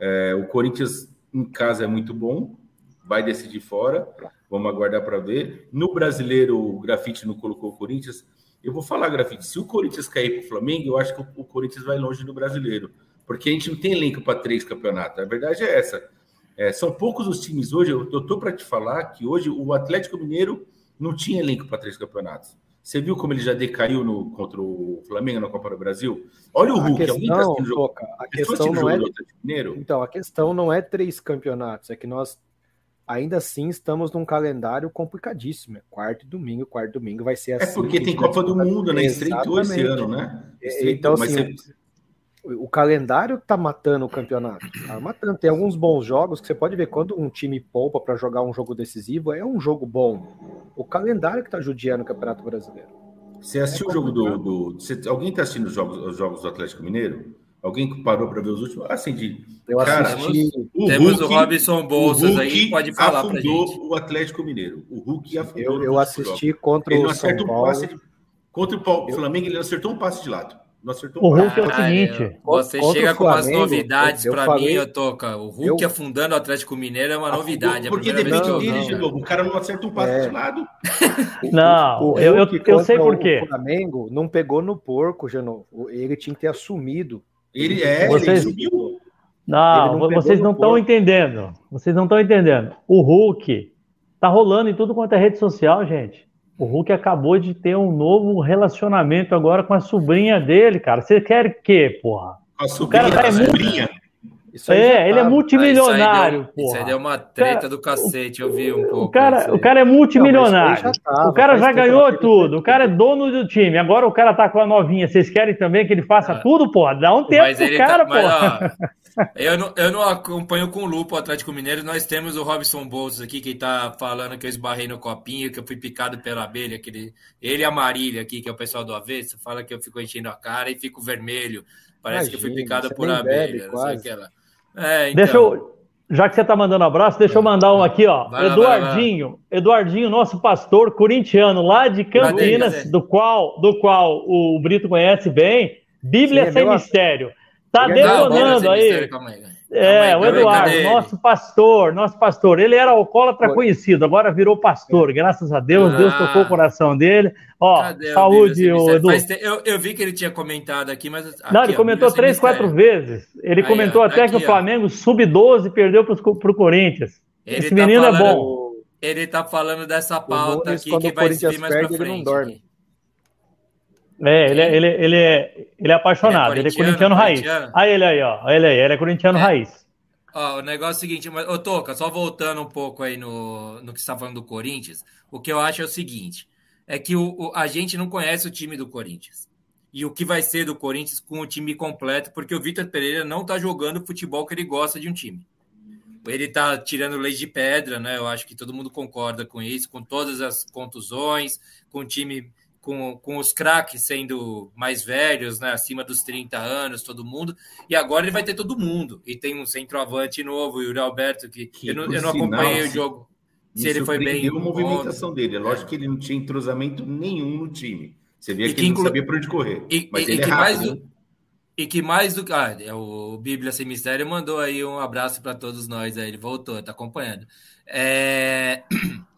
É, o Corinthians em casa é muito bom, vai decidir fora, vamos aguardar para ver. No brasileiro, o Grafite não colocou o Corinthians. Eu vou falar, Grafite, se o Corinthians cair para o Flamengo, eu acho que o Corinthians vai longe no brasileiro, porque a gente não tem elenco para três campeonatos. A verdade é essa. É, são poucos os times hoje. Eu estou para te falar que hoje o Atlético Mineiro não tinha elenco para três campeonatos. Você viu como ele já decaiu no, contra o Flamengo na Copa do Brasil? Olha o Hulk, questão, alguém está assistindo jogo. A questão não é... Mineiro? Então, a questão não é três campeonatos, é que nós ainda assim estamos num calendário complicadíssimo. É quarto e domingo, quarto e domingo vai ser é assim. É porque tem Copa do Mundo, né? Estreitou esse ano, né? É, Estreitou, então, assim, você o calendário tá matando o campeonato. Tá matando. Tem alguns bons jogos que você pode ver quando um time poupa para jogar um jogo decisivo, é um jogo bom. O calendário que tá judiando o Campeonato Brasileiro. Você assistiu é o jogo do. do você, alguém tá assistindo os jogos, os jogos do Atlético Mineiro? Alguém que parou para ver os últimos? Assim, de. Eu cara, assisti. O Temos Hulk, o Robson Bolsas aí, pode falar para gente. o Atlético Mineiro. O Hulk afundou. Eu, eu assisti contra ele o São Paulo. Um de, contra o Flamengo, ele acertou um passe de lado. Não acertou o Hulk é o seguinte. Você chega com umas novidades para mim, eu toca. O Hulk eu... afundando o Atlético Mineiro é uma novidade. É porque depende dele, de novo. O cara não acerta um passe é. de lado. Não, o, eu, eu, eu sei por quê. O Flamengo não pegou no porco, Genovo. Ele tinha que ter assumido. Ele é, vocês... ele subiu. Não, não vocês não estão entendendo. Vocês não estão entendendo. O Hulk tá rolando em tudo quanto é rede social, gente. O Hulk acabou de ter um novo relacionamento agora com a sobrinha dele, cara. Você quer o quê, porra? A sobrinha, o cara tá é sobrinha. É, ele é multimilionário, ah, isso aí deu, Isso aí deu uma treta cara, do cacete, eu vi um pouco. O cara, o cara é multimilionário. Não, tava, o cara já ganhou tudo. O cara é dono do time. Agora o cara tá com a novinha. Vocês querem também que ele faça ah, tudo, porra? Dá um tempo pro tá- cara, tá. Mas, eu não, eu não acompanho com lupa o Atlético Mineiro. Nós temos o Robson Bolsos aqui, que está falando que eu esbarrei no copinho, que eu fui picado pela abelha. Que ele, ele e a Marília aqui, que é o pessoal do avesso, fala que eu fico enchendo a cara e fico vermelho. Parece Imagina, que eu fui picado por abelha. Bebe, é, então. Deixa eu, já que você está mandando abraço, deixa eu mandar um aqui, ó. Vai Eduardinho, vai vai Eduardinho, nosso pastor corintiano lá de Campinas, cadê, do qual, do qual o Brito conhece bem. Bíblia Sim, sem mistério. Tá detonando aí. É, o Eduardo, nosso pastor, nosso pastor. Ele era alcoólatra Foi. conhecido, agora virou pastor. Graças a Deus, ah, Deus tocou o coração dele. Ó, Cadê saúde, o Edu. Eu, eu, vi que ele tinha comentado aqui, mas. Aqui, Não, ele comentou três, quatro vezes. Ele aí, comentou ó, até aqui, que o Flamengo sub-12 perdeu para o Corinthians. Ele Esse tá menino é falando, é bom. Ele tá falando dessa pauta aqui que vai vir mais para frente. Ele não dorme. É, ele, é, ele, ele, é, ele é apaixonado, ele é corintiano, ele é corintiano raiz. Aí ele aí, ó. Ele aí, ele é corintiano é. raiz. Ó, o negócio é o seguinte, mas, ô Toca, só voltando um pouco aí no, no que você está falando do Corinthians, o que eu acho é o seguinte: é que o, o, a gente não conhece o time do Corinthians. E o que vai ser do Corinthians com o time completo, porque o Vitor Pereira não está jogando o futebol que ele gosta de um time. Ele está tirando leite de pedra, né? Eu acho que todo mundo concorda com isso, com todas as contusões, com o time com, com os craques sendo mais velhos, né, acima dos 30 anos, todo mundo, e agora ele vai ter todo mundo. E tem um centroavante novo, o Yuri Alberto, que, que eu, não, eu não acompanhei o jogo. Se ele foi bem. a movimentação dele. É lógico que ele não tinha entrosamento nenhum no time. Você via que, que ele inclu... não sabia para onde correr. E, mas e, ele e é que rápido, mais do, e que mais do que. Ah, é o Bíblia Sem Mistério mandou aí um abraço para todos nós. Aí, ele voltou, está acompanhando. É.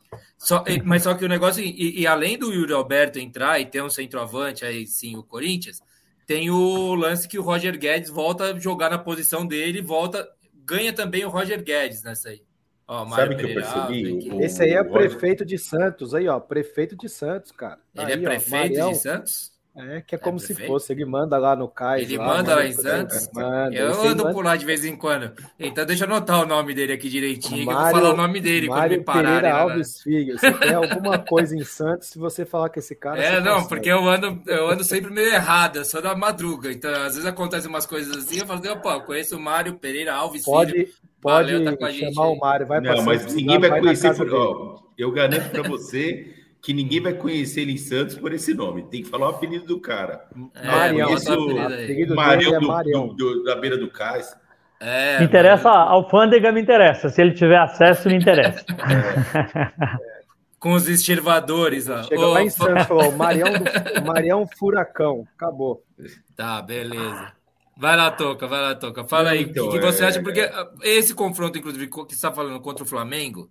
Só, mas só que o negócio, e, e, além do Yuri Alberto entrar e ter um centroavante, aí sim, o Corinthians, tem o lance que o Roger Guedes volta a jogar na posição dele, volta, ganha também o Roger Guedes nessa aí. Ó, Sabe que eu percebi? O, Esse aí é o prefeito de Santos, aí, ó. Prefeito de Santos, cara. Ele é aí, é prefeito ó, de Santos? É, que é, é como é se fosse, ele manda lá no Cais. Ele lá, manda lá em Santos? Manda, eu ando manda... por lá de vez em quando. Então deixa eu anotar o nome dele aqui direitinho, Mário, que eu vou falar o nome dele Mário quando me pararem. Pereira Alves Filho. Se tem alguma coisa em Santos, se você falar que esse cara... É, não, porque eu ando, eu ando sempre meio errado, eu sou da madruga. Então, às vezes acontecem umas coisas assim, eu falo, opa, eu conheço o Mário Pereira Alves pode, Filho. Pode Valeu, tá chamar o Mário, vai Não, mas ninguém vai conhecer... Por... Eu garanto para você que ninguém vai conhecer ele em Santos por esse nome. Tem que falar o apelido do cara. É, Marião, o Marião, do, Marião. Do, do, da beira do cais. É, me interessa, a alfândega me interessa. Se ele tiver acesso, me interessa. É. Com os estirvadores. Ó. Chega oh, lá em Santos, falou, Marião, do, Marião Furacão. Acabou. Tá, beleza. Vai lá, Toca, vai lá, Toca. Fala aí, o então, que, que, você é, acha? Porque esse confronto, inclusive, que você está falando contra o Flamengo,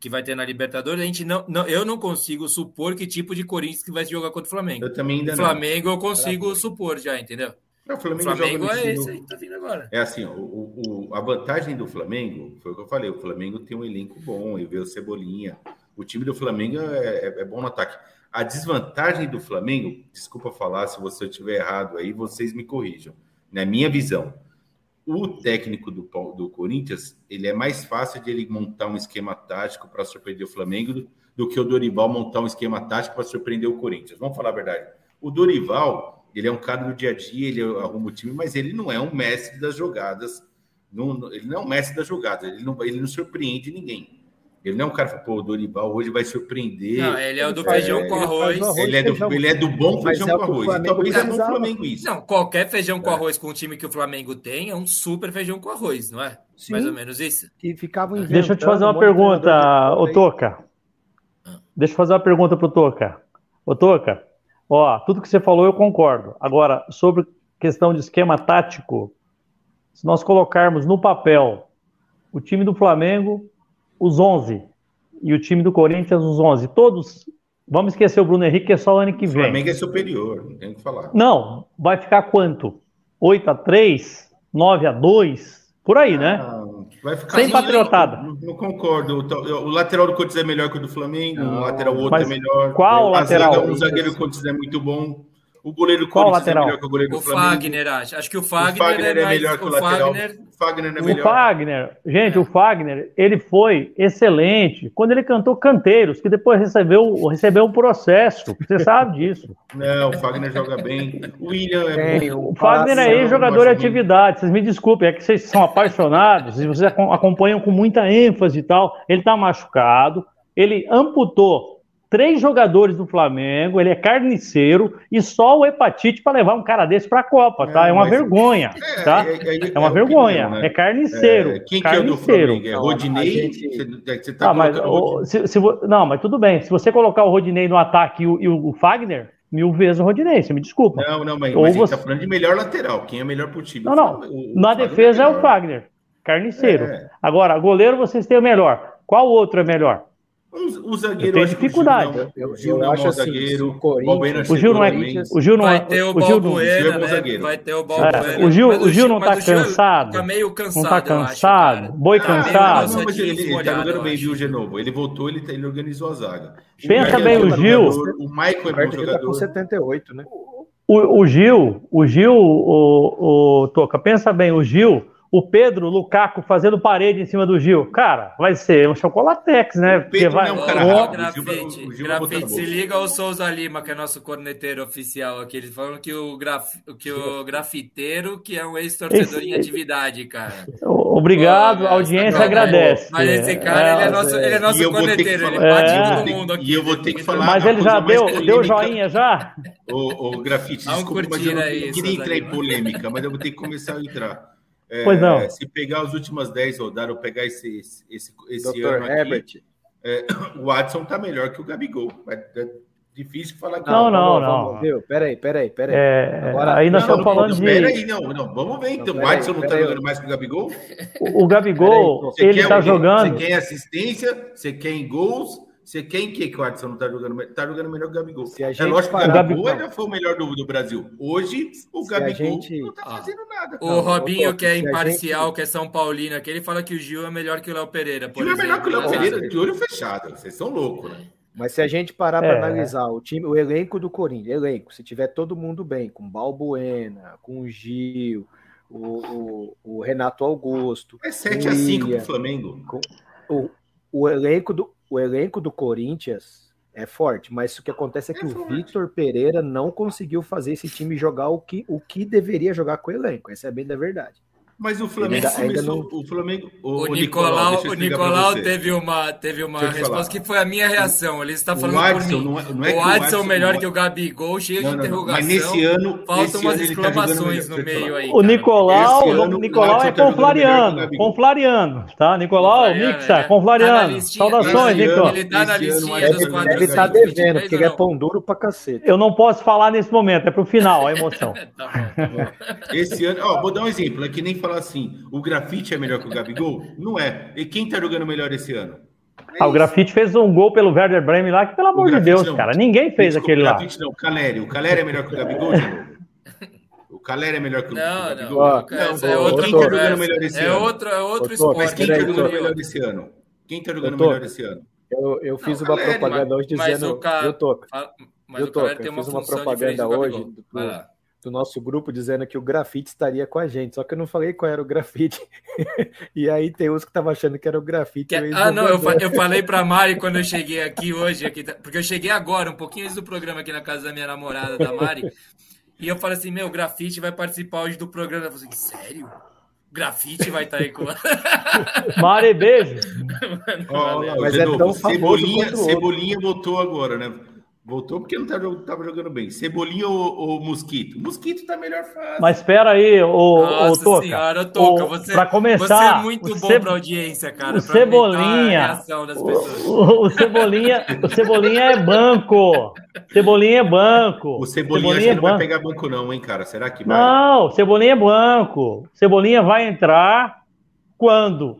que vai ter na Libertadores, a gente não, não, eu não consigo supor que tipo de Corinthians que vai jogar contra o Flamengo. Eu também ainda Flamengo não. eu consigo supor já, entendeu? Não, o Flamengo, o Flamengo é esse aí que tá vindo agora. É assim, ó, o, o, a vantagem do Flamengo, foi o que eu falei, o Flamengo tem um elenco bom, e vê o Cebolinha. O time do Flamengo é, é, é bom no ataque. A desvantagem do Flamengo, desculpa falar se você estiver errado aí, vocês me corrijam. Na minha visão, o técnico do, do Corinthians, ele é mais fácil de ele montar um esquema tático para surpreender o Flamengo do, do, que o Dorival montar um esquema tático para surpreender o Corinthians. Vamos falar a verdade. O Dorival, ele é um cara do dia a dia, ele arruma o time, mas ele não é um mestre das jogadas. Não, ele não é um mestre das jogadas, ele não, ele não surpreende ninguém. Ele não é um cara que, pô, o Dorival hoje vai surpreender. Não, ele é o do feijão com arroz. Ele é, do, ele é do bom feijão é com arroz. Talvez é no Flamengo isso. Não, qualquer feijão com é. arroz com o time que o Flamengo tem é um super feijão com arroz, não é? Sim. Mais ou menos isso. Que ficavam Deixa eu te fazer uma pergunta, ô Toca. Ah. Deixa eu fazer uma pergunta pro Toca. Ô Toca, ó, tudo que você falou eu concordo. Agora, sobre questão de esquema tático, se nós colocarmos no papel o time do Flamengo os 11. E o time do Corinthians, os 11. Todos. Vamos esquecer o Bruno Henrique, que é só o ano que vem. O Flamengo é superior, não tem o que falar. Não, vai ficar quanto? 8 a 3 9 a 2 Por aí, né? ah, né? Vai ficar Sem patriotada. Não, não, concordo. O, lateral do Corinthians é melhor que o do Flamengo, não, o lateral outro é melhor. Qual a lateral? Zaga, o zagueiro do Corinthians é muito bom. O goleiro Qual Corinthians lateral? é melhor que o goleiro do o Flamengo. Fagner, acho. Acho que o Fagner, o Fagner é, é, melhor que o, o lateral. Fagner... Fagner é melhor. O Fagner, gente, é. o Fagner, ele foi excelente quando ele cantou Canteiros, que depois recebeu, recebeu um processo. Você sabe disso. Não, o Fagner joga bem. O William é bom. O Fagner é ex-jogador de atividade. Vocês me desculpem, é que vocês são apaixonados, vocês acompanham com muita ênfase e tal. Ele tá machucado, ele amputou três jogadores do Flamengo, ele é carniceiro e só o hepatite para levar um cara desse para a Copa, tá? É, é uma mas... vergonha, é, tá? É, é, é uma é vergonha, né? é carniceiro. quem carniceiro. que é o do Flamengo? É Rodinei? Gente... Você tá ah, mas, o, se, se, não, mas tudo bem. Se você colocar o Rodinei no ataque e o, e o Fagner, mil vezes o Rodinei, você me desculpa. Não, não, mas, Ou mas você... tá falando de melhor lateral. Quem é melhor pro time? Não, não. O, Na defesa é, o Fagner, carniceiro. Agora, goleiro vocês têm o melhor. Qual outro é melhor? O, zagueiro tem dificuldade. O Gil, não, o Gil não acho é assim, zagueiro. O, Gil não é. O Gil não vai ter o, o Gil Balbuena, né? Vai ter o Balbuena. É, o Gil, o Gil não tá cansado. Tá meio cansado. Não tá cansado. Acho, Boi ah, cansado. Não, mas ele, ele tá jogando bem, viu, Genovo? Ele voltou, ele, ele organizou a zaga. Pensa bem o Gil. O Michael é bom jogador. Tá com 78, né? O, o Gil, o Gil, o, o Toca, pensa bem, o Gil o Pedro Lukaku fazendo parede em cima do Gil. Cara, vai ser um chocolatex, né? Porque vai. É um cara oh, grafite, o Gil, grafite se liga ao Souza Lima, que é nosso corneteiro oficial aqui. Eles falam que o, graf... que o grafiteiro, que é um ex-torcedor em atividade, cara. Obrigado, a audiência não, agradece. Mas esse cara, é, ele é nosso, ele é nosso corneteiro, ele bate é, todo mundo aqui. E eu vou ter que falar. Mas ele já deu, deu joinha já? O, o grafite, desculpa, mas eu não queria entrar em polêmica, mas eu vou ter que começar a entrar. É, pois não. Se pegar as últimas 10 rodadas, ou pegar esse, esse, esse ano aqui, é, o Adson tá melhor que o Gabigol. É, é difícil falar que não. Não, não, não. Viu? Peraí, peraí, peraí. É, Agora, ainda estou falando de. Peraí, não, não. Vamos ver então. Não, o Adson não tá jogando mais que o Gabigol? O, o Gabigol, ele tá jogando. Você quer assistência, você quer em gols Você quem que, que o Adson não tá jogando? Tá jogando melhor que o Gabigol. Se a é gente lógico que o Gabigol ainda foi o melhor do, do Brasil. Hoje, o Se a Gabigol gente- não tá Ah. fazendo nada. O cara. Robinho, ô, que é a imparcial, gente- que é São Paulino, aqui, ele fala que o Gil é melhor que o Léo Pereira. O Por time é melhor que o Léo exemplo. Pereira, de olho fechado. Vocês são loucos, né? Mas se a gente parar É. para analisar o time, o elenco do Corinthians, elenco, se tiver todo mundo bem, com Balbuena, com o Gil, o, o- o Renato Augusto, É 7x5 William. pro Flamengo. o, o elenco do o elenco do Corinthians é forte, mas o que acontece é que É o. Vitor Pereira não conseguiu fazer esse time jogar o que, o que deveria jogar com o elenco. Essa é bem da verdade. Mas o Flamengo Ainda- ainda começou. O Flamengo. O, o Nicolau, eu o Nicolau teve uma, teve uma Deixa resposta falar. que foi a minha reação. Ele está falando Adson por mim. não é- não é o o Adson melhor não- que o Gabigol, cheio Não, de não, não. interrogação. Mas nesse ano. Faltam esse umas ano ele tá exclamações melhor. no meio aí. O Nicolau, o Nicolau é tá o conflariano, conflariano, tá? Nicolau, Mixa, é. conflariano. Tá na listinha. Saudações, Esse Nico. ano- Ele tá na listinha dos quatro. Estar 423 devendo, porque ele é não? pão duro pra cacete. Eu não posso falar nesse momento, é pro final, a emoção. Tá tá. Esse ano, ó, vou dar um exemplo. É que nem falar assim: o grafite é melhor que o Gabigol? Não é. E quem tá jogando melhor esse ano? É Ah, o isso. Grafite fez um gol pelo Werder Bremen lá, que pelo amor de Deus, não. cara, ninguém fez Desculpa, aquele lá. grafite não, o Caleri. O Caleri é melhor que o Gabigol? O Caleri é melhor que o, Não, Gabigol? não. Não, é ô, outra quem tá jogando melhor esse É ano? outro, é outro Tô, Mas esporte. quem tá jogando melhor esse ano? Quem tá jogando melhor esse ano? Eu, eu fiz Não, uma Caleri, propaganda hoje mas dizendo. o cara- Eu tô. Mas Eu o Caleri tô, tem eu uma fiz uma propaganda hoje do- Vai lá. Do nosso grupo dizendo que o grafite estaria com a gente, só que eu não falei qual era o grafite. e aí tem uns que estavam achando que era o grafite. Que- eles ah, não, eu, fa- eu falei pra Mari quando eu cheguei aqui hoje, aqui, tá- porque eu cheguei agora, um pouquinho antes do programa aqui na casa da minha namorada, da Mari, e eu falei assim, meu, o grafite vai participar hoje do programa. Eu falei assim, sério? O grafite vai estar aí com... Mari, beijo. Ó, ó, Mas é novo, tão famoso Cebolinha. Cebolinha voltou agora, né? Voltou porque não estava jogando bem. Cebolinha ou, ou Mosquito? Mosquito tá melhor fase. Mas espera aí, ô, ô Nossa Toca. senhora, Toca, O- você, pra começar, você é muito o bom Ce- pra audiência, cara. o Cebolinha, A reação das pessoas. O, o Cebolinha, o Cebolinha é banco. Cebolinha é banco. O Cebolinha, acho é que não vai pegar banco, não, hein, cara? Será que vai? Não, Cebolinha é banco. Cebolinha vai entrar quando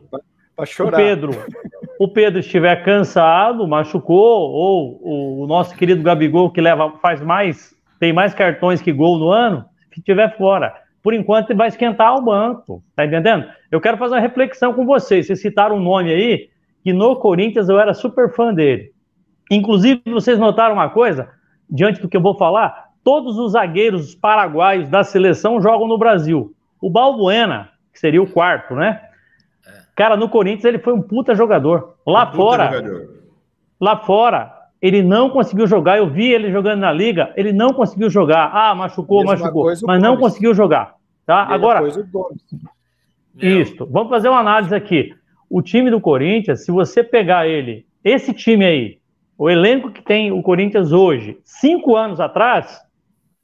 Pra o chorar. Pedro, o Pedro estiver cansado, machucou, ou o, nosso querido Gabigol, que leva, faz mais, tem mais cartões que gol no ano, que estiver fora. Por enquanto, ele vai esquentar o banco. Tá entendendo? Eu quero fazer uma reflexão com vocês. Vocês citaram um nome aí, que no Corinthians eu era super fã dele. Inclusive, vocês notaram uma coisa, diante do que eu vou falar? Todos os zagueiros paraguaios da seleção jogam no Brasil. O Balbuena, que seria o quarto, né? Cara, no Corinthians ele foi um puta jogador. Lá Puta fora, jogador. lá fora, ele não conseguiu jogar. Eu vi ele jogando na liga, ele não conseguiu jogar. Ah, machucou, Mesma machucou, coisa mas não conseguiu jogar. Tá? Mesma Agora, coisa isso. Vamos fazer uma análise aqui. O time do Corinthians, se você pegar ele, esse time aí, o elenco que tem o Corinthians hoje, cinco anos atrás,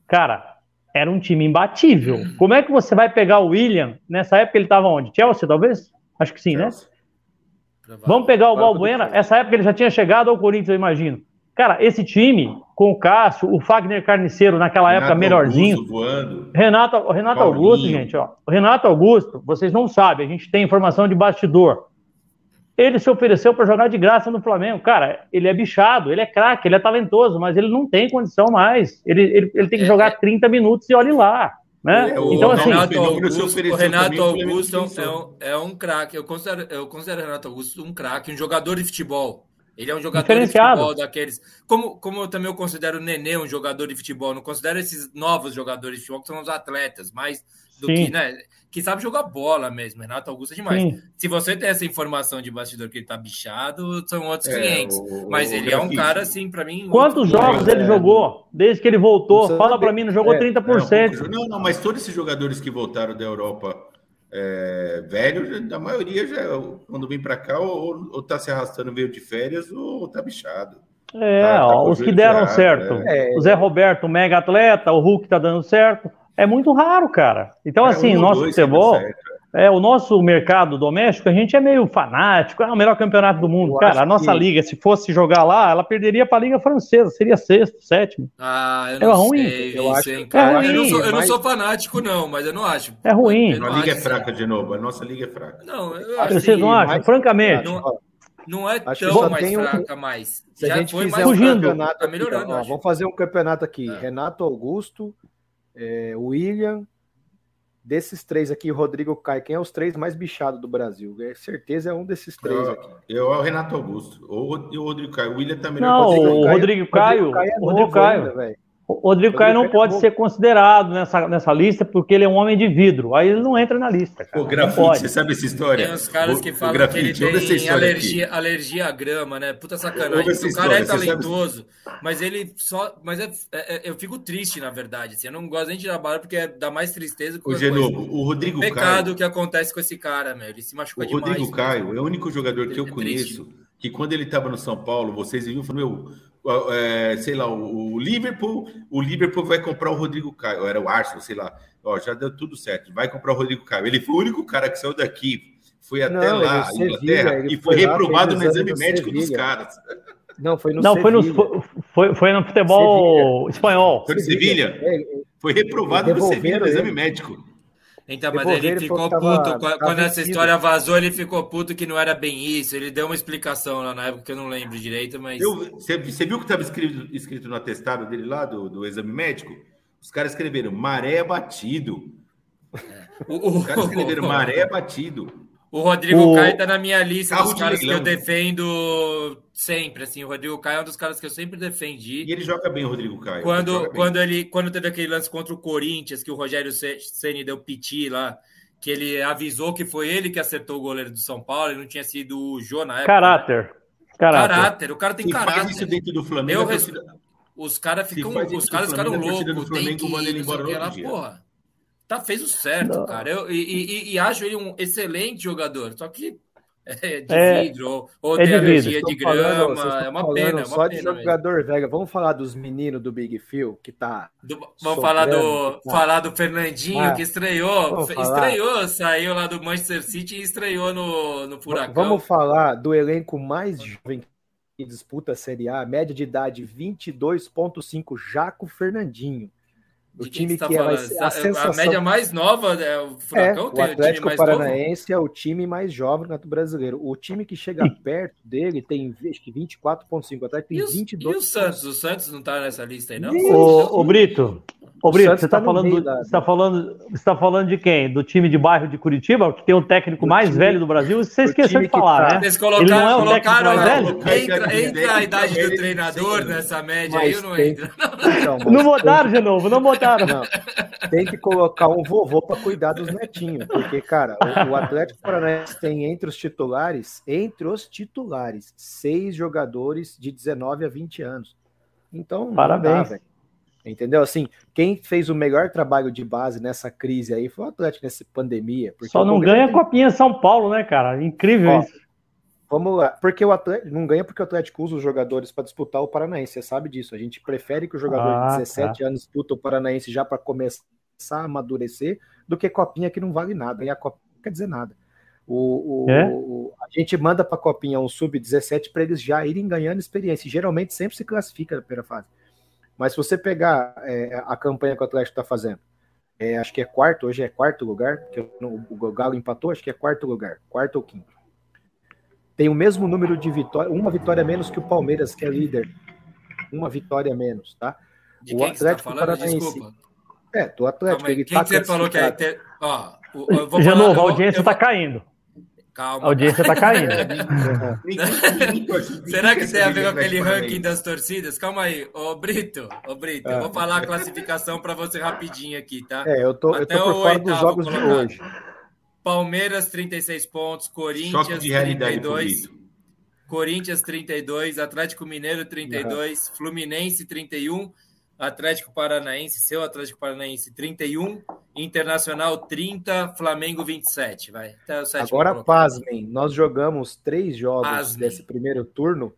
cara, era um time imbatível. Como é que você vai pegar o William? Nessa época ele estava onde? Chelsea, talvez? Acho que sim, né? provável. Vamos pegar o Balbuena. Essa época ele já tinha chegado ao Corinthians, eu imagino. Cara, esse time, com o Cássio, o Fagner Carniceiro naquela época Renato melhorzinho. Augusto voando. Renato, o Renato Paulinho. Augusto, gente, ó. O Renato Augusto, vocês não sabem, a gente tem informação de bastidor. Ele se ofereceu para jogar de graça no Flamengo. Cara, ele é bichado, ele é craque, ele é talentoso, mas ele não tem condição mais. Ele, ele, ele tem que É, jogar é. 30 minutos e olhe lá. Né? É, o então, assim, Renato- Augusto, o Renato Augusto é um, é um, é um craque. Eu considero, eu considero o Renato Augusto um craque, um jogador de futebol. Ele é um jogador de Diferenciado. futebol daqueles. Como, como eu também eu considero o Nenê um jogador de futebol. Não considero esses novos jogadores de futebol, que são os atletas, mais do Sim. que, né? Que sabe jogar bola mesmo. Renato Augusto é demais. Sim. Se você tem essa informação de bastidor que ele tá bichado, são outros É, 500. o- Mas o ele é um grafite. cara, assim, pra mim. quantos jogos ele é. jogou desde que ele voltou? Fala para mim, não jogou É, 30%. Não, não, não, mas todos esses jogadores que voltaram da Europa é, velhos, a maioria já, quando vem para cá, ou, ou tá se arrastando meio de férias, ou tá bichado. É, Tá- tá ó, com os o que deram certo. é. O Zé Roberto, mega atleta, o Hulk tá dando certo. É muito raro, cara. Então, É, assim, um nosso dois futebol, certo. é o nosso mercado doméstico, a gente é meio fanático, é o melhor campeonato do mundo. Eu Cara, a nossa que- liga, se fosse jogar lá, ela perderia para a liga francesa, seria sexto, sétimo. Ah, eu É não ruim. sei, Eu acho- hein, cara. é eu, não ruim, sou, eu não mas- sou fanático, não, mas eu não acho. É ruim. Não A liga é acho, fraca de novo, a nossa liga é fraca. Não, eu Acho. Vocês não que acham? mais- Francamente, Não- não é Acho tão mais fraca um... mais. Se Já a gente foi fizer mais um campeonato, tá melhorando. Aqui, ó, vamos fazer um campeonato aqui. É. Renato Augusto, é, William, desses três aqui, Rodrigo Caio, quem é os três mais bichados do Brasil? É certeza é um desses três eu, aqui. Eu é o Renato Augusto, ou o Rodrigo Caio. O William também não, não o Rodrigo Caio. Rodrigo Caio, é o Rodrigo Caio. Ainda, o Rodrigo Caio não pode ser considerado nessa, nessa lista porque ele é um homem de vidro. Aí ele não entra na lista. Cara. O grafite, você sabe essa história? Tem os caras que falam o, que ele tem alergia, alergia à grama, né? Puta sacanagem. O cara é talentoso, mas ele só. Mas é, é, é, eu fico triste, na verdade. Assim, eu não gosto nem de trabalhar porque é, dá mais tristeza que o Genovo, o Rodrigo Pecado Caio, que acontece com esse cara, meu. Ele se machuca o demais. O Rodrigo Caio é o único jogador que eu é conheço que quando ele estava no São Paulo, vocês viram, falou, meu, é, sei lá, o, Liverpool, o Liverpool vai comprar o Rodrigo Caio, era o Arsenal, sei lá, ó, já deu tudo certo, vai comprar o Rodrigo Caio. Ele foi o único cara que saiu daqui, foi até não, lá, Inglaterra, e foi, foi reprovado no exame médico dos caras. Não, foi no Não, foi no, foi, foi no futebol Sevilha. espanhol. Foi no Sevilha? É, foi reprovado no Sevilha no exame médico. Então, mas ele ficou puto. Tava, quando essa história vazou, ele ficou puto que não era bem isso. Ele deu uma explicação lá na época que eu não lembro direito, mas. Eu, você, você, viu que estava escrito, escrito no atestado dele lá, do, do exame médico? Os caras escreveram maré batido. É. Os caras escreveram maré batido. O Rodrigo o... Caio tá na minha lista Carro dos caras que eu defendo sempre, assim, o Rodrigo Caio é um dos caras que eu sempre defendi. E ele joga bem, o Rodrigo Caio. Quando, ele quando, ele, quando teve aquele lance contra o Corinthians, que o Rogério Ceni deu piti lá, que ele avisou que foi ele que acertou o goleiro do São Paulo, e não tinha sido o Jô na época. Caráter. Caráter. caráter. O cara tem Se caráter. Faz isso dentro do Flamengo. Eu, res... Os caras ficam, os caras ficaram loucos. Tem que ir, embora lá, porra. Tá, fez o certo, não. cara. Eu, e, e, e, acho ele um excelente jogador. Só que é de é, vidro, ou é tem alergia de grama. Falando, é uma pena. É uma só pena de jogador mesmo. Vega. Vamos falar dos meninos do Big Phil, que tá. Do, vamos falar do, tá. falar do Fernandinho, ah, que estreou. Estreou, saiu lá do Manchester City e estreou no, no Furacão. Vamos falar do elenco mais jovem que disputa a Série A, média de idade 22,5, Jaco Fernandinho. O time que, que é a, sensação... a média mais nova é o Furacão é, tem o Atlético o Paranaense novo? é o time mais jovem do brasileiro. O time que chega perto dele tem acho que 24.5, o Atlético tem e 22. E o Santos? O Santos não tá nessa lista aí não? Ô, ô Brito, Ô, Brito, você está tá falando, da... você tá falando, você tá falando de quem? Do time de bairro de Curitiba, que tem o técnico do mais time... velho do Brasil? Você esqueceu de falar, tá... né? Vocês colocaram, Ele não é o colocaram mais velho? Entra, entra a idade do treinador nessa média aí, não tem... entra. Não, não botaram de novo, não botaram. Não. Tem que colocar um vovô para cuidar dos netinhos, porque, cara, o, o Atlético Paranaense tem entre os titulares, entre os titulares, seis jogadores de 19 a 20 anos. Então, Parabéns. Dá, Entendeu? Assim, quem fez o melhor trabalho de base nessa crise aí foi o Atlético nessa pandemia. Só não ganha tem... copinha São Paulo, né, cara? Incrível Ó, isso. Vamos lá, porque o Atlético não ganha porque o Atlético usa os jogadores para disputar o Paranaense, você sabe disso. A gente prefere que o jogador ah, de 17 tá. anos disputa o Paranaense já para começar a amadurecer do que copinha que não vale nada. E a copinha não quer dizer nada. O, o, é? o a gente manda para a copinha um sub-17 para eles já irem ganhando experiência. E geralmente sempre se classifica na primeira fase. Mas se você pegar é, a campanha que o Atlético está fazendo, é, acho que é quarto, hoje é quarto lugar, porque o Galo empatou, acho que é quarto lugar, quarto ou quinto. Tem o mesmo número de vitórias, uma vitória menos que o Palmeiras, que é líder. Uma vitória menos, tá? De o tá Atlético tá Paranaense. Desculpa. É, do Atlético. Ele quem tá que você falou que é. Ter... Ó, eu vou falar, novo, a audiência está caindo. Calma. A audiência está caindo. Será que tem a ver com aquele ranking das torcidas? Calma aí, ô Brito, ô Brito, eu vou falar a classificação para você rapidinho aqui, tá? É, eu tô, Até eu tô por fora dos jogos de hoje. Palmeiras 36 pontos, Corinthians 32, Corinthians 32, Atlético Mineiro 32, uhum. Fluminense 31, Atlético Paranaense, seu Atlético Paranaense 31, Internacional 30, Flamengo 27, vai. Agora pasmem, nós jogamos três jogos pasmem. desse primeiro turno,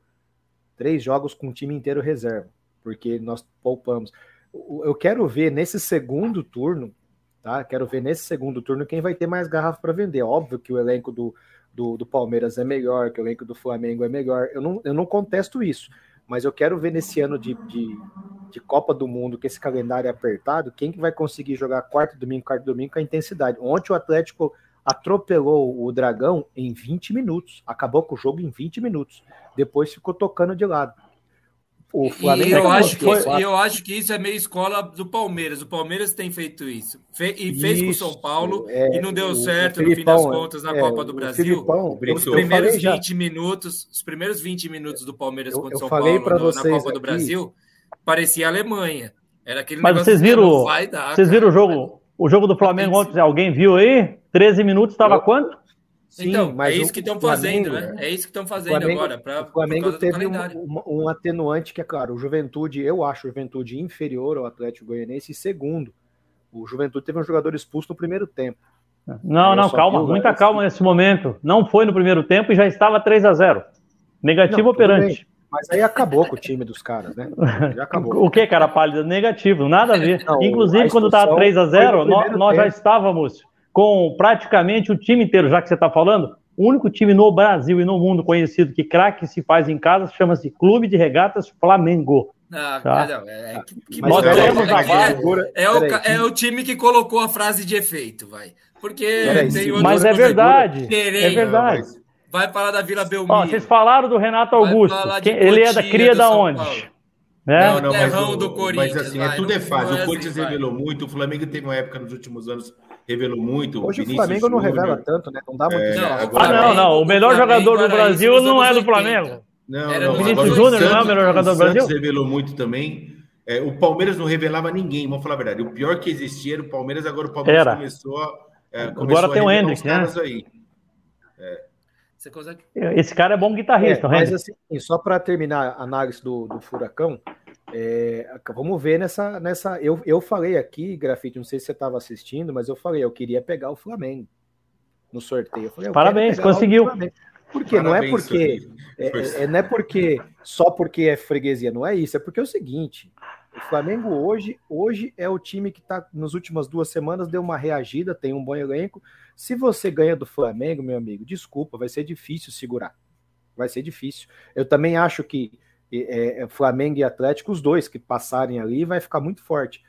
três jogos com o time inteiro reserva, porque nós poupamos. Eu quero ver nesse segundo turno, tá? Quero ver nesse segundo turno quem vai ter mais garrafa para vender. Óbvio que o elenco do, do, do Palmeiras é melhor, que o elenco do Flamengo é melhor. Eu não, eu não contesto isso mas eu quero ver nesse ano de, de, de, Copa do Mundo, que esse calendário é apertado, quem que vai conseguir jogar quarto domingo, quarto domingo com a intensidade. Ontem o Atlético atropelou o Dragão em 20 minutos. Acabou com o jogo em 20 minutos. Depois ficou tocando de lado. O Flamengo e eu, acho que isso, eu acho que isso é meio escola do Palmeiras. O Palmeiras tem feito isso. Fe, e fez isso, com o São Paulo é, e não deu certo no fim das contas na é, Copa do Brasil. Filipão, os primeiros 20 já. minutos, os primeiros 20 minutos do Palmeiras contra o São Paulo no, na Copa aqui, do Brasil parecia a Alemanha. Era aquele Mas vocês viram, dar, vocês viram o jogo, o jogo do Flamengo ontem? Alguém viu aí? 13 minutos estava quanto? Sim, então, mas é isso que estão fazendo, né? É isso que estão fazendo Flamengo, agora. Pra, o Flamengo teve um, um, atenuante que é claro, o Juventude, eu acho o Juventude inferior ao Atlético Goianiense, e segundo, o Juventude teve um jogador expulso no primeiro tempo. Não, não, calma, muita calma nesse momento. Não foi no primeiro tempo e já estava 3 a 0 Negativo não, operante. Mas aí acabou com o time dos caras, né? Já acabou. o que, cara pálida? Negativo, nada a ver. Não, Inclusive, quando estava 3 a 0 nós, nós já estávamos com praticamente o time inteiro, já que você está falando, o único time no Brasil e no mundo conhecido que craque se faz em casa chama-se Clube de Regatas Flamengo. Ah, tá? não, é, é, que, Nós temos a é, é, o, é o time que colocou a frase de efeito, vai. Porque tem Mas é verdade. É verdade. Vai falar da Vila Belmiro. Ó, vocês falaram do Renato Augusto. ele é da cria da onde? Né? Não, não, mas, o, do Corinthians, mas assim, vai, é, tudo é fácil. O Corinthians assim, revelou muito, o Flamengo teve uma época nos últimos anos revelou muito. Hoje o, o Flamengo Júnior, não revela tanto, né? Não dá muito. É, agora, ah, não, não. O melhor jogador do Brasil não é do Flamengo. Não, não. Vinícius Júnior não é o melhor jogador do Brasil? O Santos revelou muito também. É, o Palmeiras não revelava ninguém, vamos falar a verdade. O pior que existia era o Palmeiras, agora o Palmeiras era. começou a. É, começou agora tem o Hendrick, né? Aí. É. Consegue... Esse cara é bom guitarrista, é, Mas assim, só para terminar a análise do, do Furacão, é, vamos ver nessa. nessa eu, eu falei aqui, Grafite, não sei se você estava assistindo, mas eu falei, eu queria pegar o Flamengo no sorteio. Falei, Parabéns, conseguiu. Porque Parabéns, não é porque é, é, é, não é porque só porque é freguesia, não é isso, é porque é o seguinte: o Flamengo hoje, hoje é o time que está nas últimas duas semanas deu uma reagida, tem um bom elenco. Se você ganha do Flamengo, meu amigo, desculpa, vai ser difícil segurar. Vai ser difícil. Eu também acho que é, é, Flamengo e Atlético, os dois que passarem ali, vai ficar muito forte.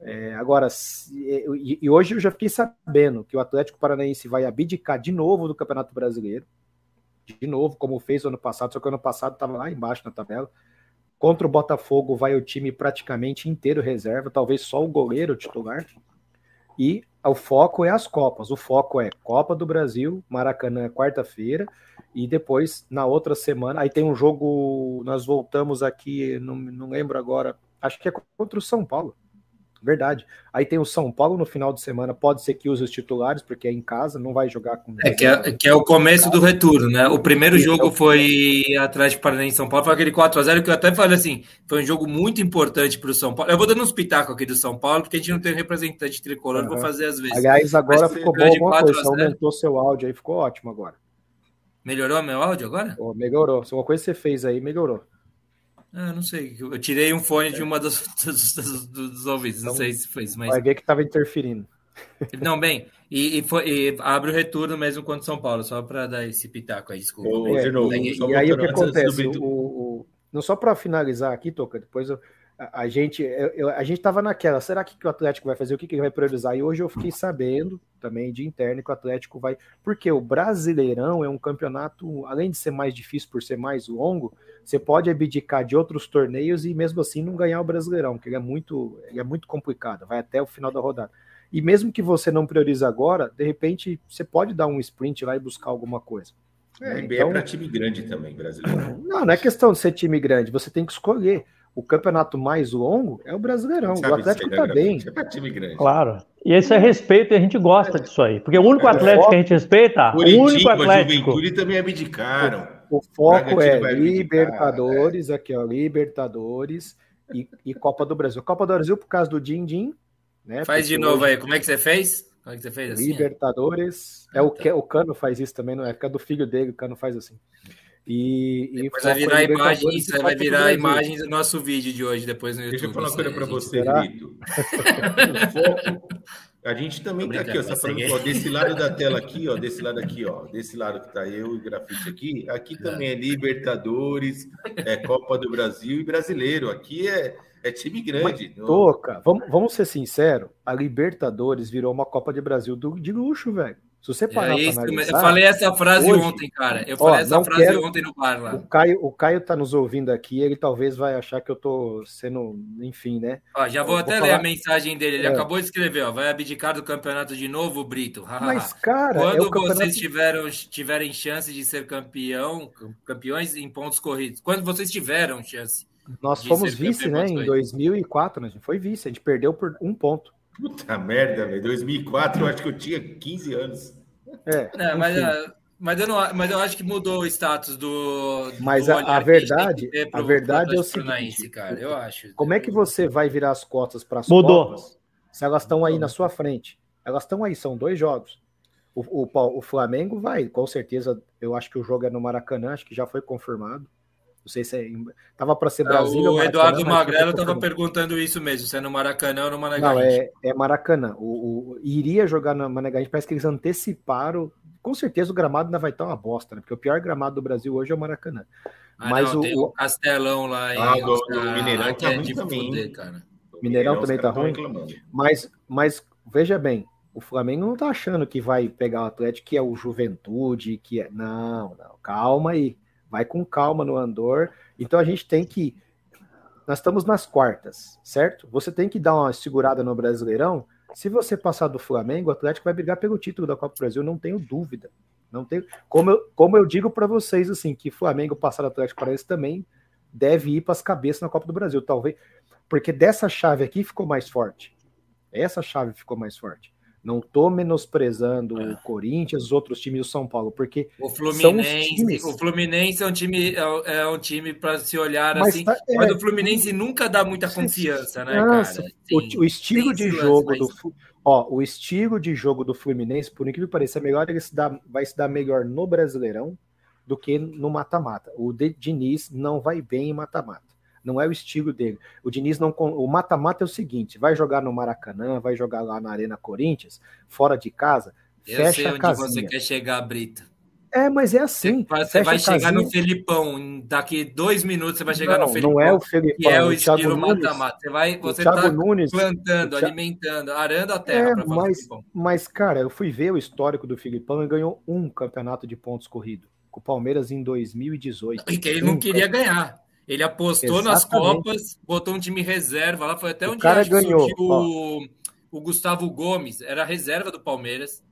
É, agora, se, e, e, hoje eu já fiquei sabendo que o Atlético Paranaense vai abdicar de novo do Campeonato Brasileiro, de novo, como fez ano passado, só que ano passado estava lá embaixo na tabela. Contra o Botafogo vai o time praticamente inteiro reserva, talvez só o goleiro titular. E o foco é as Copas. O foco é Copa do Brasil, Maracanã, quarta-feira, e depois, na outra semana, aí tem um jogo. Nós voltamos aqui, não, não lembro agora, acho que é contra o São Paulo. Verdade. Aí tem o São Paulo no final de semana, pode ser que use os titulares, porque é em casa, não vai jogar com. É que é, que é o começo do retorno, né? O primeiro jogo foi atrás de Paranaense São Paulo, foi aquele 4x0 que eu até falei assim: foi um jogo muito importante para o São Paulo. Eu vou dando uns pitacos aqui do São Paulo, porque a gente não tem representante tricolor, uhum. vou fazer às vezes. Aliás, agora ficou bom alguma coisa, você aumentou seu áudio aí, ficou ótimo agora. Melhorou meu áudio agora? Oh, melhorou. Se uma coisa que você fez aí, melhorou. Ah, não sei. Eu tirei um fone de uma dos, dos, dos, dos ouvidos. Então, não sei se foi isso, mas. Ver que estava interferindo. Não, bem, e, e, foi, e, abre o retorno mesmo contra São Paulo, só para dar esse pitaco aí, desculpa. É, de novo, e, e aí o que acontece? O, o, não só para finalizar aqui, Toca, depois eu, a, gente eu, a gente estava naquela, será que, que o Atlético vai fazer? O que, que ele vai priorizar? E hoje eu fiquei sabendo também de interno que o Atlético vai. Porque o Brasileirão é um campeonato, além de ser mais difícil por ser mais longo, você pode abdicar de outros torneios e mesmo assim não ganhar o Brasileirão, que ele é muito, ele é muito complicado, vai até o final da rodada. E mesmo que você não priorize agora, de repente você pode dar um sprint lá e buscar alguma coisa. É, né? então, é para time grande também, brasileiro. Não, não é questão de ser time grande, você tem que escolher o campeonato mais longo é o Brasileirão. o Atlético está bem. É time grande. Claro. E isso é respeito e a gente gosta disso aí. Porque o único é, Atlético que a gente respeita, Curitiba, o único Atlético. Juventude também abdicaram. O, o foco é Libertadores, é. aqui, ó, Libertadores e, e, Copa do Brasil. Copa do Brasil por causa do Din Din. Né, faz de novo hoje... aí, como é que você fez? Como é que você fez assim? Libertadores. É o, que, o Cano faz isso também, não é? Fica do filho dele, o Cano faz assim. E, depois vai virar imagem, isso vai virar imagens do nosso vídeo de hoje, depois no YouTube. Deixa eu falar uma coisa para você, Brito. a gente também está aqui, ó, tá falando, ó, desse lado da tela aqui, ó, desse lado aqui, ó, desse lado que está eu e o grafite aqui, aqui também é Libertadores, é Copa do Brasil e Brasileiro. Aqui é, é time grande. Mas, toca, vamos, vamos ser sinceros, a Libertadores virou uma Copa de Brasil do, de luxo, velho. Se você parar é isso, analisar, eu falei essa frase hoje, ontem, cara. Eu falei ó, essa frase quero, ontem no bar lá. O Caio, o Caio tá nos ouvindo aqui, ele talvez vai achar que eu tô sendo, enfim, né? Ó, já vou eu até vou ler falar... a mensagem dele. Ele é. acabou de escrever, ó. Vai abdicar do campeonato de novo, Brito. Mas, cara, quando é campeonato... vocês tiveram, tiverem chance de ser campeão, campeões em pontos corridos, quando vocês tiveram chance. Nós fomos vice, né? Em 2004, né? a gente foi vice, a gente perdeu por um ponto. Puta merda, velho. 2004, eu acho que eu tinha 15 anos. É, é mas, é, mas, eu não, mas eu acho que mudou o status do. Mas do a, a verdade, pro, a verdade é o seguinte, cara. Eu acho. Como é que você vai virar as cotas para as mudou. cotas se elas estão aí na sua frente? Elas estão aí, são dois jogos. O, o, o Flamengo vai, com certeza. Eu acho que o jogo é no Maracanã, acho que já foi confirmado. Não sei se é, tava para ser Brasília. O Eduardo Magrelo estava perguntando isso mesmo, se é no Maracanã ou no Mané Não, é, é Maracanã. O, o, iria jogar no Mané parece que eles anteciparam. Com certeza o gramado ainda vai estar uma bosta, né? Porque o pior gramado do Brasil hoje é o Maracanã. Ah, Mas não, o, o Castelão lá em ah, do, do Mineirão tá é de também. cara. Mineirão, Mineirão também tá ruim. Mas, mas veja bem, o Flamengo não tá achando que vai pegar o Atlético que é o Juventude, que é. Não, não, calma aí vai com calma no Andor. Então a gente tem que. Nós estamos nas quartas, certo? Você tem que dar uma segurada no Brasileirão. Se você passar do Flamengo, o Atlético vai brigar pelo título da Copa do Brasil, não tenho dúvida. Não tenho, como eu, como eu digo para vocês assim, que Flamengo passar do Atlético Paranaense também deve ir para as cabeças na Copa do Brasil, talvez, porque dessa chave aqui ficou mais forte. Essa chave ficou mais forte. Não tô menosprezando é. o Corinthians, os outros times do São Paulo, porque o Fluminense, o Fluminense é um time é, é um time para se olhar mas assim, tá, é, mas o Fluminense nunca dá muita confiança, né, nossa, cara? o, o, estilo de jogo do ó, o estilo de jogo do Fluminense, por incrível que pareça, é melhor ele se dá, vai se dar melhor no Brasileirão do que no mata-mata. O Diniz não vai bem em mata-mata não é o estilo dele. O Diniz não. O mata-mata é o seguinte: vai jogar no Maracanã, vai jogar lá na Arena Corinthians, fora de casa, Eu fecha sei onde a casinha. você quer chegar, Brito. É, mas é assim. Você, vai chegar no Felipão, daqui dois minutos você vai chegar não, no Felipão. Não é o Felipão, que é o, o estilo mata-mata. Você vai, você tá Nunes, plantando, Thiago... alimentando, arando a terra. É, mas, mas, cara, eu fui ver o histórico do Felipão e ganhou um campeonato de pontos corrido com o Palmeiras em 2018. E que ele não queria ganhar. Ele apostou Exatamente. nas Copas, botou um time reserva lá. Foi até onde cara ganhou. O, o Gustavo Gomes, era reserva do Palmeiras.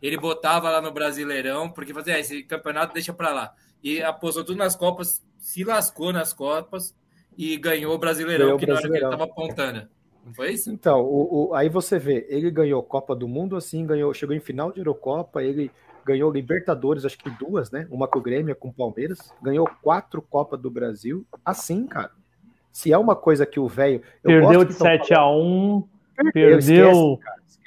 Ele botava lá no Brasileirão, porque fazia ah, esse campeonato deixa para lá. E apostou tudo nas Copas, se lascou nas Copas e ganhou o Brasileirão, ganhou que na hora que ele estava apontando. Não foi isso? Então, o, o, aí você vê, ele ganhou Copa do Mundo assim, ganhou, chegou em final de Eurocopa, ele ganhou Libertadores, acho que duas, né? Uma com o Grêmio, com o Palmeiras, ganhou quatro Copa do Brasil, assim, cara. Se é uma coisa que o velho. Perdeu de 7 a 1 perdeu.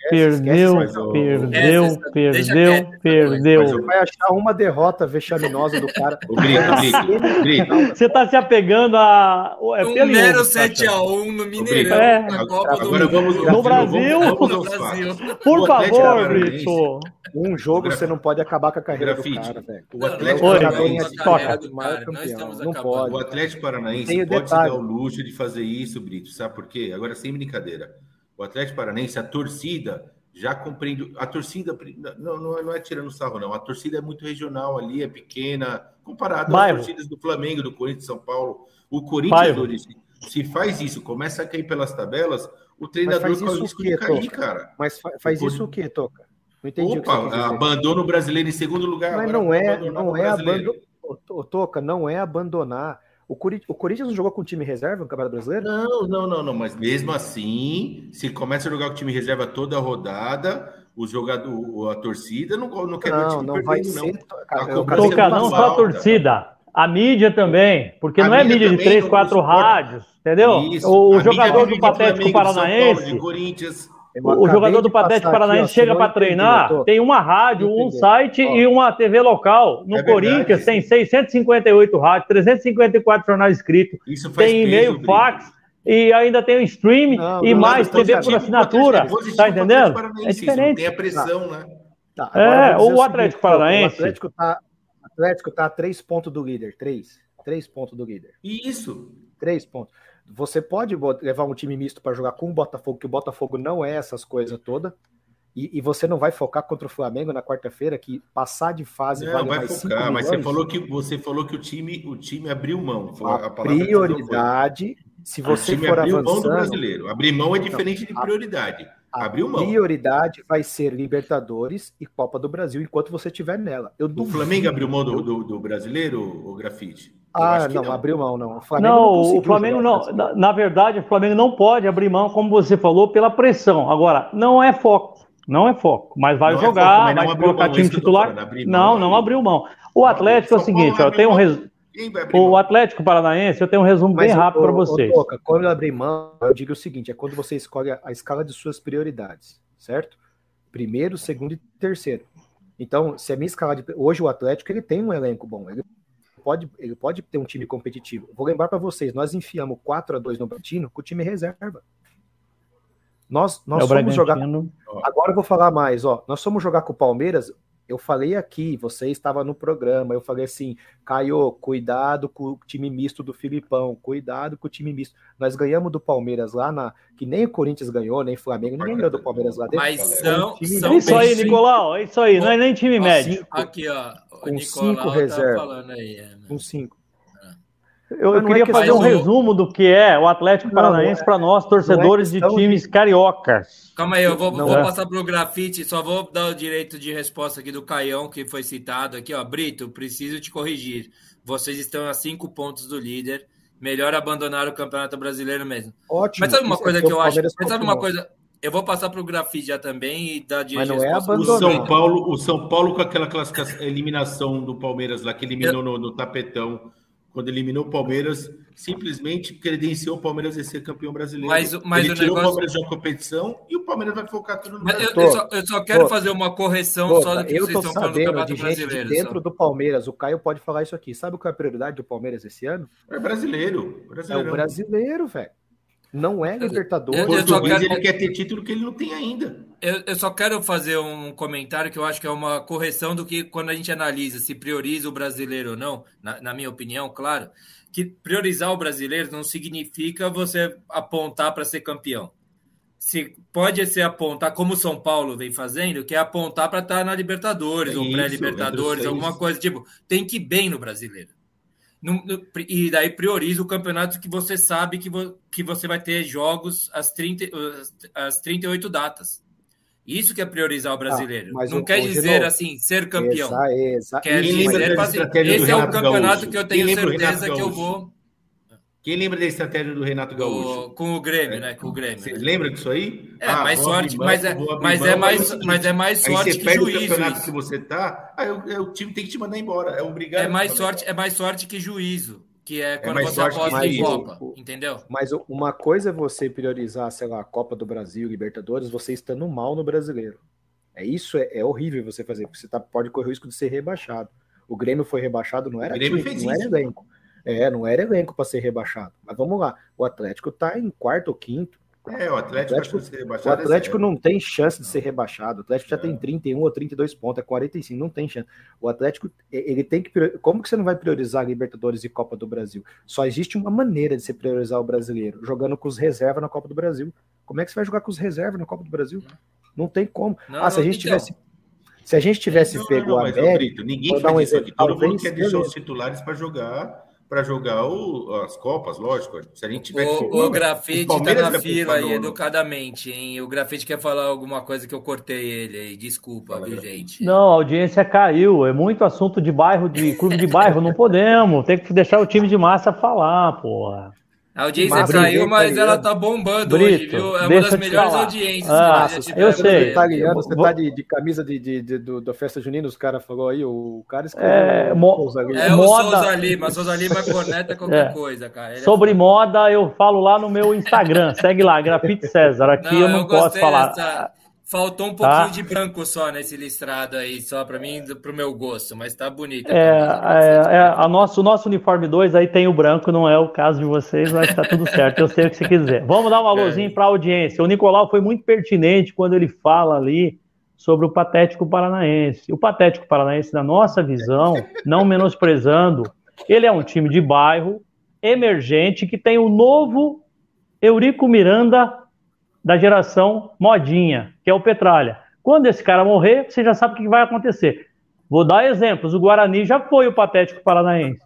Perdeu, perdeu, perdeu, perdeu. Você vai achar uma derrota vexaminosa do cara. O grito, grito, Você tá se apegando a. É um mero 7x1 no Mineirão. É. Agora do vamos, no Brasil. Vamos, vamos no Brasil. Por favor, Brito. Um jogo você não pode acabar com a carreira Grafite. do cara, velho. O Atlético Paranaense toca. Não pode. O Atlético Paranaense pode se dar o luxo de fazer isso, Brito. Sabe por quê? Agora, sem brincadeira o Atlético Paranense, a torcida, já compreendo. A torcida, não, não, é, não é tirando sarro, não. A torcida é muito regional ali, é pequena, comparado às torcidas do Flamengo, do Corinthians, São Paulo. O Corinthians, se faz isso, começa a cair pelas tabelas, o treinador corre o risco de cair, cara. Mas faz o isso o quê, Toca? Não entendi. Opa, abandono o brasileiro em segundo lugar. Mas não é, não é abandono. Toca, não é abandonar. O, o Corinthians não jogou com time reserva no Campeonato Brasileiro? Não, não, não, não. Mas mesmo assim, se começa a jogar com time reserva toda a rodada, o jogador, a torcida não, não quer não, ver o time não perdendo, vai não. Ser, cara, Toca, não só a torcida, a mídia também, porque a não é mídia de três, quatro rádios, entendeu? Isso, o, jogador do Patético Paranaense. O, jogador do Patético Paranaense aqui, chega para treinar, tem uma rádio, um site ó. e uma TV local. No é Corinthians tem 658 rádios, 354 jornais escritos, tem e-mail, fax e ainda tem o streaming não, e mais TV por assinatura. Tá entendendo? É diferente. Tem a pressão, né? Tá, é, o Atlético Paranaense. O Atlético tá, Atlético tá a três pontos do líder. Três. Três pontos do líder. Isso. Três pontos. Você pode levar um time misto para jogar com o Botafogo, que o Botafogo não é essas coisas todas. E, e, você não vai focar contra o Flamengo na quarta-feira, que passar de fase não, vale vai focar, mas você falou que você falou que o time, o time abriu mão. A, a prioridade, se você for avançando, mão do brasileiro. Abrir mão é diferente de prioridade. Abriu mão. prioridade vai ser Libertadores e Copa do Brasil enquanto você estiver nela. Eu o Flamengo abriu mão do, do, do brasileiro, o grafite? ah, não, não, abriu mão, não. O Flamengo não, não o Flamengo não. Na, na, verdade, o Flamengo não pode abrir mão, como você falou, pela pressão. Agora, não é foco. Não é foco, mas vai não é jogar, é foco, vai colocar mão, time titular. Falando, não, não abriu mão. O Atlético é o seguinte, ó, eu tenho um resumo. O Atlético Paranaense, eu tenho um resumo Mas bem rápido para vocês. Ô, Toca, quando eu abrir mão, eu digo o seguinte: é quando você escolhe a escala de suas prioridades, certo? Primeiro, segundo e terceiro. Então, se a minha escala de. Hoje o Atlético ele tem um elenco bom. Ele pode, ele pode ter um time competitivo. Vou lembrar para vocês: nós enfiamos 4 a 2 no Bragantino com o time reserva. Nós, nós é fomos jogar. Agora eu vou falar mais, ó. Nós fomos jogar com o Palmeiras. Eu falei aqui, você estava no programa. Eu falei assim, Caio, cuidado com o time misto do Filipão, cuidado com o time misto. Nós ganhamos do Palmeiras lá na. Que nem o Corinthians ganhou, nem o Flamengo, ninguém ganhou do Palmeiras lá dentro. Mas são. Um são é isso aí, Nicolau, é isso aí, não é nem time médio. Aqui, ó. com cinco tá reservas. É, com cinco. Eu, eu queria é fazer um resumo do que é o Atlético não, Paranaense é, para nós, torcedores de times de... cariocas. Calma aí, eu vou, vou é. passar para o grafite, só vou dar o direito de resposta aqui do Caião, que foi citado aqui. Ó, Brito, preciso te corrigir. Vocês estão a cinco pontos do líder. Melhor abandonar o Campeonato Brasileiro mesmo. Ótimo. Mas sabe uma coisa que eu acho? Mas sabe uma coisa? Eu vou passar para o grafite já também e dar direito Mas não é abandonar. O São Paulo, o São Paulo com aquela classificação, eliminação do Palmeiras lá, que eliminou eu... no, no tapetão quando eliminou o Palmeiras, simplesmente credenciou o Palmeiras a ser campeão brasileiro. Mas, mas Ele o tirou negócio... o Palmeiras da competição e o Palmeiras vai focar tudo no mas eu, eu, só, eu, só, quero fazer uma correção tô, só do que eu vocês estão falando do Campeonato de Brasileiro. De dentro só. do Palmeiras, o Caio pode falar isso aqui. Sabe qual é a prioridade do Palmeiras esse ano? É brasileiro. É o brasileiro, velho. Não é Libertadores. Eu, eu só quero... ele quer ter título que ele não tem ainda. Eu, eu, só quero fazer um comentário que eu acho que é uma correção do que quando a gente analisa se prioriza o brasileiro ou não, na, na minha opinião, claro que priorizar o brasileiro não significa você apontar para ser campeão. Se pode ser apontar, como o São Paulo vem fazendo, que é apontar para estar tá na Libertadores é ou pré-Libertadores, alguma coisa tipo, tem que ir bem no brasileiro. E daí prioriza o campeonato que você sabe que, vo, que você vai ter jogos às, 30, às 38 datas. Isso que é priorizar o brasileiro. Ah, não o, quer dizer novo, assim, ser campeão. Exa, exa, quer dizer, fazer, esse é o campeonato Gaúcho? que eu tenho certeza que eu vou. Quem lembra da estratégia do Renato Gaúcho? O, com o Grêmio, né? Com o Grêmio. Você lembra disso aí? É, ah, mais sorte, mas é, mas é mais, mas é mais sorte aí você que juízo. O campeonato isso. que você tá, aí o, o, time tem que te mandar embora, é obrigado. É mais sorte, é mais sorte que juízo que é, é quando é você aposta em Copa, entendeu? Mas uma coisa é você priorizar, sei lá, a Copa do Brasil, Libertadores, você estando mal no brasileiro. É isso, é, é horrível você fazer, porque você tá, pode correr o risco de ser rebaixado. O Grêmio foi rebaixado, não era, time, não era elenco. É, não era elenco para ser rebaixado. Mas vamos lá, o Atlético tá em quarto ou quinto, é, o Atlético, o Atlético, o é Atlético não tem chance de ser rebaixado. O Atlético já é. tem 31 ou 32 pontos, é 45, não tem chance. O Atlético, ele tem que. Como que você não vai priorizar Libertadores e Copa do Brasil? Só existe uma maneira de se priorizar o brasileiro, jogando com os reservas na Copa do Brasil. Como é que você vai jogar com os reservas na Copa do Brasil? Não tem como. Não, ah, se a gente então. tivesse. Se a gente tivesse não, pego não, não, o América. Brito, ninguém faz um isso aqui. Todo mundo quer deixar os titulares para jogar para jogar o, as Copas, lógico. Se a gente tiver o, o grafite o tá na fila aí, educadamente, hein? O grafite quer falar alguma coisa que eu cortei ele aí. Desculpa, viu, gente? Não, a audiência caiu. É muito assunto de bairro, de clube de bairro. Não podemos. Tem que deixar o time de massa falar, porra. A audiência mas, caiu, mas ela tá bombando Brito, hoje, viu? É uma das melhores audiências. Ah, eu sei. Tá ligado? Você tá de, de camisa de, de, de, do, da festa junina, os caras falou aí, o cara escreveu. É, mo Souza Lima. é o Souza Lima. Souza Lima é corneta qualquer é. coisa, cara. Ele é Sobre é moda, eu falo lá no meu Instagram. Segue lá, Grafite César. Aqui não, eu não eu posso falar. Dessa... Faltou um pouquinho tá? de branco só nesse listrado aí, só para mim, para o meu gosto, mas tá bonito. É, é, é, a nosso, o nosso uniforme 2 aí tem o branco, não é o caso de vocês, mas tá tudo certo, eu sei o que você quiser. Vamos dar um alôzinho é. para a audiência. O Nicolau foi muito pertinente quando ele fala ali sobre o Patético Paranaense. O Patético Paranaense, na nossa visão, não menosprezando, ele é um time de bairro, emergente, que tem o novo Eurico Miranda da geração modinha, que é o Petralha. Quando esse cara morrer, você já sabe o que vai acontecer. Vou dar exemplos. O Guarani já foi o Patético Paranaense.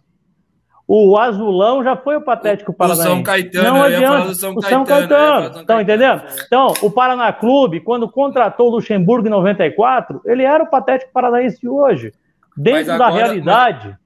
O Azulão já foi o Patético Paranaense. O São Caetano, não adianta. São o São Caetano. Estão entendendo? Então, o Paraná Clube, quando contratou o Luxemburgo em 94, ele era o Patético Paranaense de hoje. Dentro agora, da realidade. Mas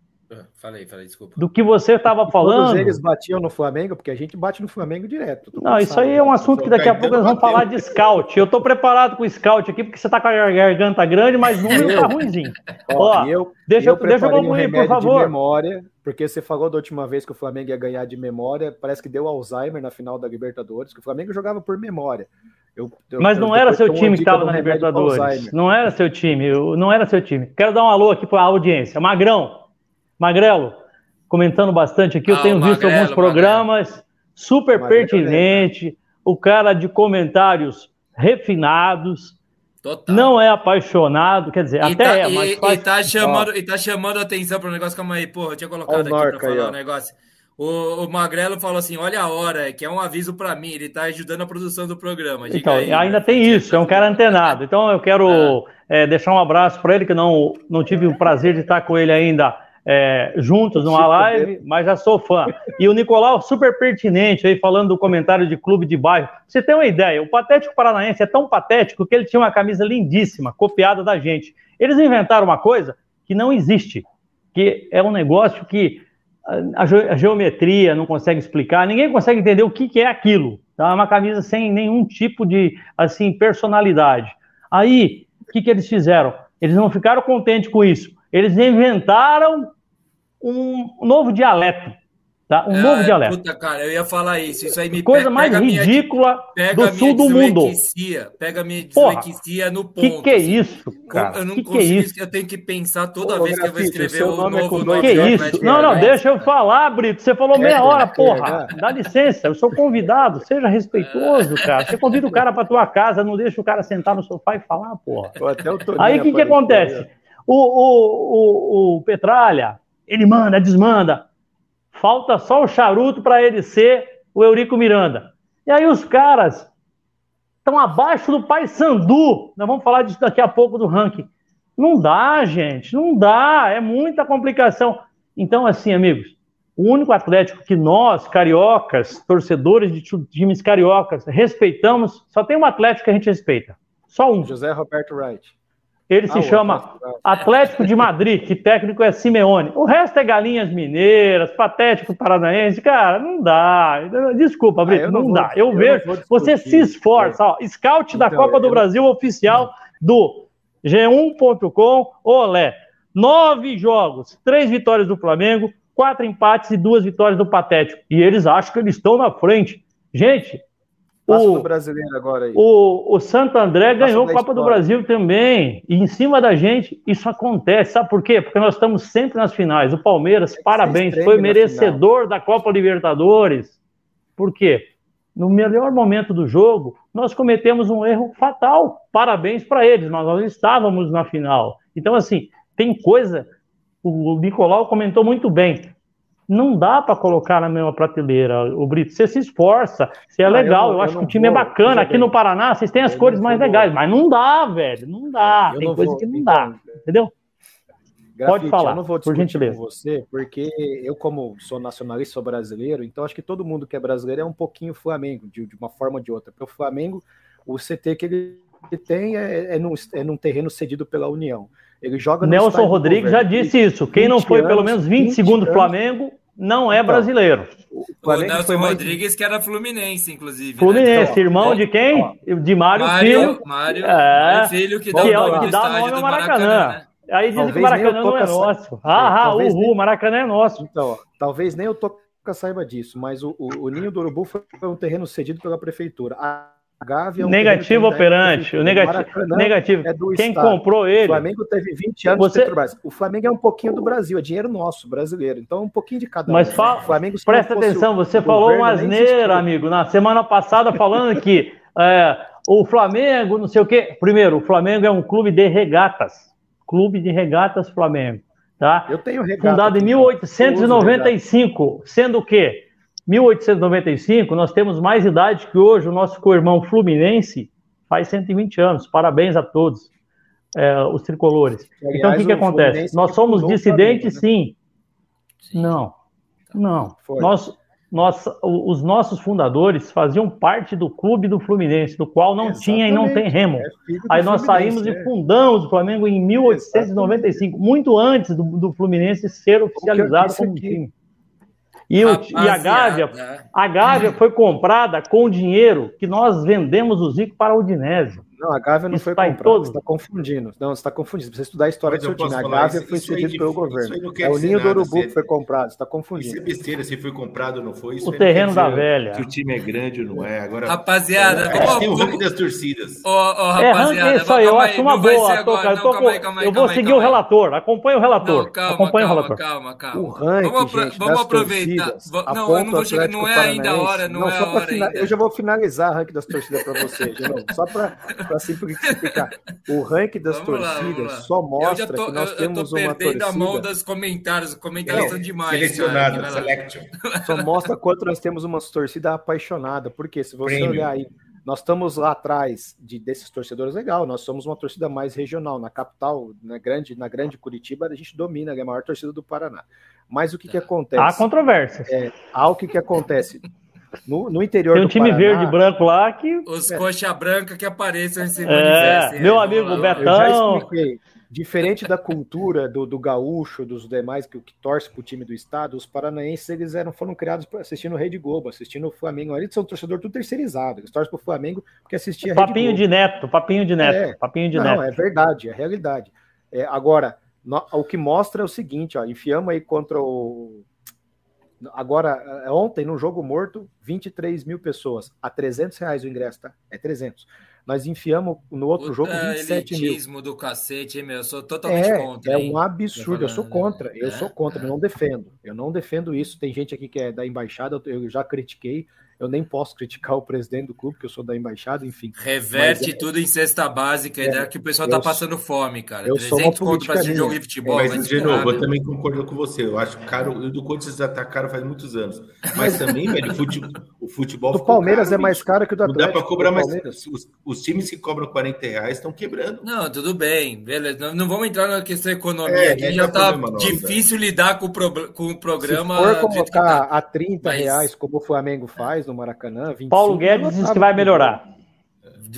Falei, falei, desculpa. Do que você estava falando. Todos eles batiam no Flamengo, porque a gente bate no Flamengo direto. Não, isso aí é um assunto que daqui a pouco nós vamos falar de scout. Eu estou preparado com o scout aqui, porque você está com a garganta grande, mas o número está ruimzinho. Ó, eu, deixa eu, deixa eu concluir, um por favor. De memória, porque você falou da última vez que o Flamengo ia ganhar de memória, parece que deu Alzheimer na final da Libertadores, que o Flamengo jogava por memória. Eu, eu, mas não era seu time que estava na Libertadores. Não era seu time, não era seu time. Quero dar um alô aqui para a audiência. Magrão, Magrelo, comentando bastante aqui. Eu ah, tenho visto Magrelo, alguns programas Magrelo. super Magrelo pertinente, o cara de comentários refinados. Total. Não é apaixonado, quer dizer, e até tá, é, mas e, faz... e, tá chamando, e tá chamando atenção para o negócio, calma aí, porra, eu tinha colocado aqui para falar o um negócio. O, o, Magrelo falou assim: olha a hora, que é um aviso para mim, ele está ajudando a produção do programa. Diga então, aí, ainda né? tem isso, é um cara antenado. Então eu quero é. É, deixar um abraço para ele, que não, não tive o prazer de estar com ele ainda é, juntos numa live, mas já sou fã. E o Nicolau, super pertinente aí, falando do comentário de clube de bairro. Você tem uma ideia, o Patético Paranaense é tão patético que ele tinha uma camisa lindíssima, copiada da gente. Eles inventaram uma coisa que não existe, que é um negócio que a, a geometria não consegue explicar, ninguém consegue entender o que, que é aquilo. Tá? É uma camisa sem nenhum tipo de assim personalidade. Aí, o que, que eles fizeram? Eles não ficaram contentes com isso eles inventaram um novo dialeto. Tá? Um novo é, dialeto. Puta, cara, eu ia falar isso. Isso aí me Coisa mais ridícula minha, do sul do mundo. Pega a minha dislexia no ponto. Que que é assim. isso, cara? Eu não que consigo, que é isso? eu tenho que pensar toda Ô, vez que eu vou escrever o nome novo nome. Que é isso? Não, não, deixa eu falar, Brito. Você falou meia hora, porra. Dá licença, eu sou convidado. Seja respeitoso, cara. Você convida o cara pra tua casa, não deixa o cara sentar no sofá e falar, porra. Aí o que que acontece? O, o, o, o Petralha, ele manda, desmanda. Falta só o charuto para ele ser o Eurico Miranda. E aí os caras estão abaixo do Pai Sandu. Nós vamos falar disso daqui a pouco do ranking. Não dá, gente, não dá, é muita complicação. Então, assim, amigos, o único Atlético que nós, cariocas, torcedores de times cariocas, respeitamos, só tem um Atlético que a gente respeita. Só um. José Roberto Wright. Ele se ah, chama Atlético de Madrid, que técnico é Simeone. O resto é galinhas mineiras, patético paranaense. Cara, não dá. Desculpa, Brito, ah, não, não, dá. eu, eu vejo. Você se esforça. Ó, scout então, da Copa do Brasil oficial do G1.com. Olé. Nove jogos, três vitórias do Flamengo, quatro empates e duas vitórias do Patético. E eles acham que eles estão na frente. Gente, Passa o, brasileiro agora aí. O, o Santo André ganhou a Copa do Brasil também. E em cima da gente, isso acontece. Sabe por quê? Porque nós estamos sempre nas finais. O Palmeiras, é parabéns, foi merecedor da Copa Libertadores. Por quê? No melhor momento do jogo, nós cometemos um erro fatal. Parabéns para eles, mas nós estávamos na final. Então, assim, tem coisa. O Nicolau comentou muito bem não dá para colocar na mesma prateleira, o Brito. Você se esforça, você é ah, legal, eu, eu acho eu que o time é vou, é bacana. Aqui no Paraná, vocês têm as cores mais legais, mas não dá, velho, não dá. Tem coisa vou, que não então, dá, entendeu? Grafite, Pode falar, eu não vou discutir por gentileza. com você, porque eu, como sou nacionalista, sou brasileiro, então acho que todo mundo que é brasileiro é um pouquinho Flamengo, de, de uma forma ou de outra. Porque o Flamengo, o CT que ele tem é, é, num, é num terreno cedido pela União. Ele joga Nelson Rodrigues já disse isso. Quem não foi anos, pelo menos 20, 20 segundos Flamengo não é então, brasileiro. O, o Nelson foi mais... Rodrigues, que era Fluminense, inclusive. Né? Fluminense, né? irmão de quem? Ó, de Mário, Mário Filho. Mário, é, Filho, que dá, que é o que dá nome ao Maracanã. Maracanã né? Aí dizem talvez que o Maracanã não é nosso. Ah, ah, uhul, Maracanã é nosso. Então, talvez nem o Toca saiba disso, mas o, o, o Ninho do Urubu foi um terreno cedido pela prefeitura. A Gávea é negativo operante. O negativo, negativo. É Quem Estado. comprou ele? O Flamengo teve 20 anos Você... de Petrobras. O Flamengo é um pouquinho do Brasil, é dinheiro nosso, brasileiro. Então, um pouquinho de cada Mas um. Fala... Flamengo, presta atenção, você falou uma asneira, amigo, na semana passada, falando que é, o Flamengo, não sei o quê. Primeiro, o Flamengo é um clube de regatas. Clube de regatas Flamengo. Tá? Eu tenho regata. Fundado em 1895, sendo o quê? 1895, nós temos mais idade que hoje o nosso co-irmão Fluminense, faz 120 anos. Parabéns a todos é, os tricolores. Aliás, então, o que, que acontece? Nós somos dissidentes, né? sim. Não, não. Foi. Nós, nós, os nossos fundadores faziam parte do clube do Fluminense, do qual não Exatamente. tinha e não tem remo. É Aí nós saímos é. e fundamos o Flamengo em 1895, Exatamente. muito antes do, do Fluminense ser oficializado como time. E, o, e, a Gávea, a Gávea foi comprada com o dinheiro que nós vendemos o Zico para o Udinese. Não, a Gávea não Isso foi tá comprada, todo... você está confundindo. Não, você está confundindo. Você estudar a história do seu time, a Gávea foi cedida pelo governo. É o ninho do Urubu que foi comprado, você está confundindo. Isso é besteira, se foi comprado ou não foi. o terreno da velha. Se o time é grande ou não é. Agora, rapaziada, é, tem o ranking das torcidas. Ô, oh, rapaziada, é, isso aí, eu acho uma boa. Eu vou seguir o relator, acompanha o relator. Acompanha o relator. Calma, calma. O ranking, Vamos aproveitar. Não, eu não vou chegar, não é ainda a hora, não é a hora Eu já vou finalizar o ranking das torcidas para você, só para assim explicar. O ranking das vamos torcidas lá, lá. só mostra tô, que nós eu, temos eu uma torcida. a mão dos comentários, os comentários é, são demais. Selecionado, cara, selection. Só mostra quanto nós temos uma torcida apaixonada, porque se você Premium. olhar aí, nós estamos lá atrás de, desses torcedores legal, nós somos uma torcida mais regional, na capital, na grande, na grande Curitiba, a gente domina, é a maior torcida do Paraná. Mas o que, que tá. acontece? Há controvérsias. É, há o que, que acontece. No, no interior Tem um time Paraná, verde e branco lá que. Os é. coxa branca que apareçam em é, Meu amigo lá, Betão. Eu já expliquei. Diferente da cultura do, do gaúcho, dos demais que, que torce para o time do estado, os paranaenses eles eram, foram criados assistindo o Rede Globo, assistindo o Flamengo. Eles são torcedor tudo terceirizado. Eles torcem para o Flamengo porque assistia Papinho Rede de neto, papinho de neto, é, papinho de não, neto. é verdade, é realidade. É, agora, no, o que mostra é o seguinte, ó, enfiamos aí contra o Agora, é, ontem, no jogo morto, 23 mil pessoas. A 300 reais o ingresso, tá? É 300. Nós enfiamos no outro Puta jogo 27 mil. do cacete, hein, meu? Eu sou totalmente é, contra. É um absurdo. Eu sou contra. Eu é, sou contra. É. Eu não defendo. Eu não defendo isso. Tem gente aqui que é da embaixada. Eu já critiquei. Eu nem posso criticar o presidente do clube, que eu sou da embaixada, enfim. Reverte mas, é tudo em cesta básica, é, é que o pessoal tá passando fome, cara. Eu 300 conto para esse jogo de futebol. Mas, de novo, eu também concordo com você. Eu acho caro. O do Corinthians já tá caro faz muitos anos. Mas também, velho, futebol, o futebol. Do Palmeiras caro, é mais caro que o do Atlético. Não dá para cobrar mais. Os, os, times que cobram 40 reais estão quebrando. Não, tudo bem. Beleza. Não, não vamos entrar na questão da economia é, aqui. Já tá problema, difícil não, lidar com o, pro, com o programa. Se for colocar tá. a 30 mas... reais, como o Flamengo faz no Maracanã, 20 Paulo Guedes diz que vai melhorar.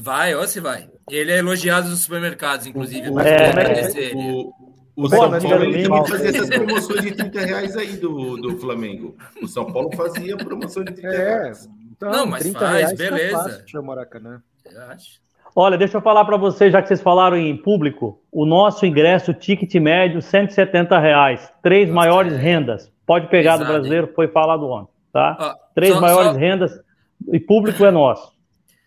Vai, ou se vai. Ele é elogiado nos supermercados, inclusive. É, o, o São Paulo também fazia essas promoções de 30 reais aí do, do Flamengo. O São Paulo fazia promoção de 30 é, reais. Então, não, mas faz, tá beleza. Tá Maracanã. Olha, deixa eu falar para vocês, já que vocês falaram em público, o nosso ingresso, ticket médio, 170 reais. Três Nossa, maiores é. rendas. Pode pegar Exato, do brasileiro, foi falado ontem, tá? Ó, Três só, maiores só... rendas e público é nosso.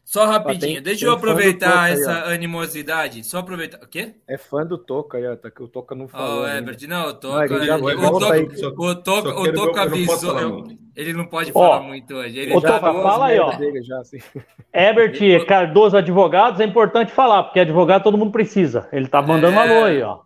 Só rapidinho, tem, deixa eu aproveitar essa aí, animosidade. Só aproveitar. O quê? É fã do Toca aí, tá, que o Toca não falou. Oh, Herbert, não, o Toca. Não, o, Toca o Toca, o Toca avisou. Eu, ele não pode falar muito hoje. Ele o Toca, fala aí, ó. Já, assim. Herbert Cardoso Advogados, é importante falar, porque advogado todo mundo precisa. Ele tá mandando é... alô aí, ó.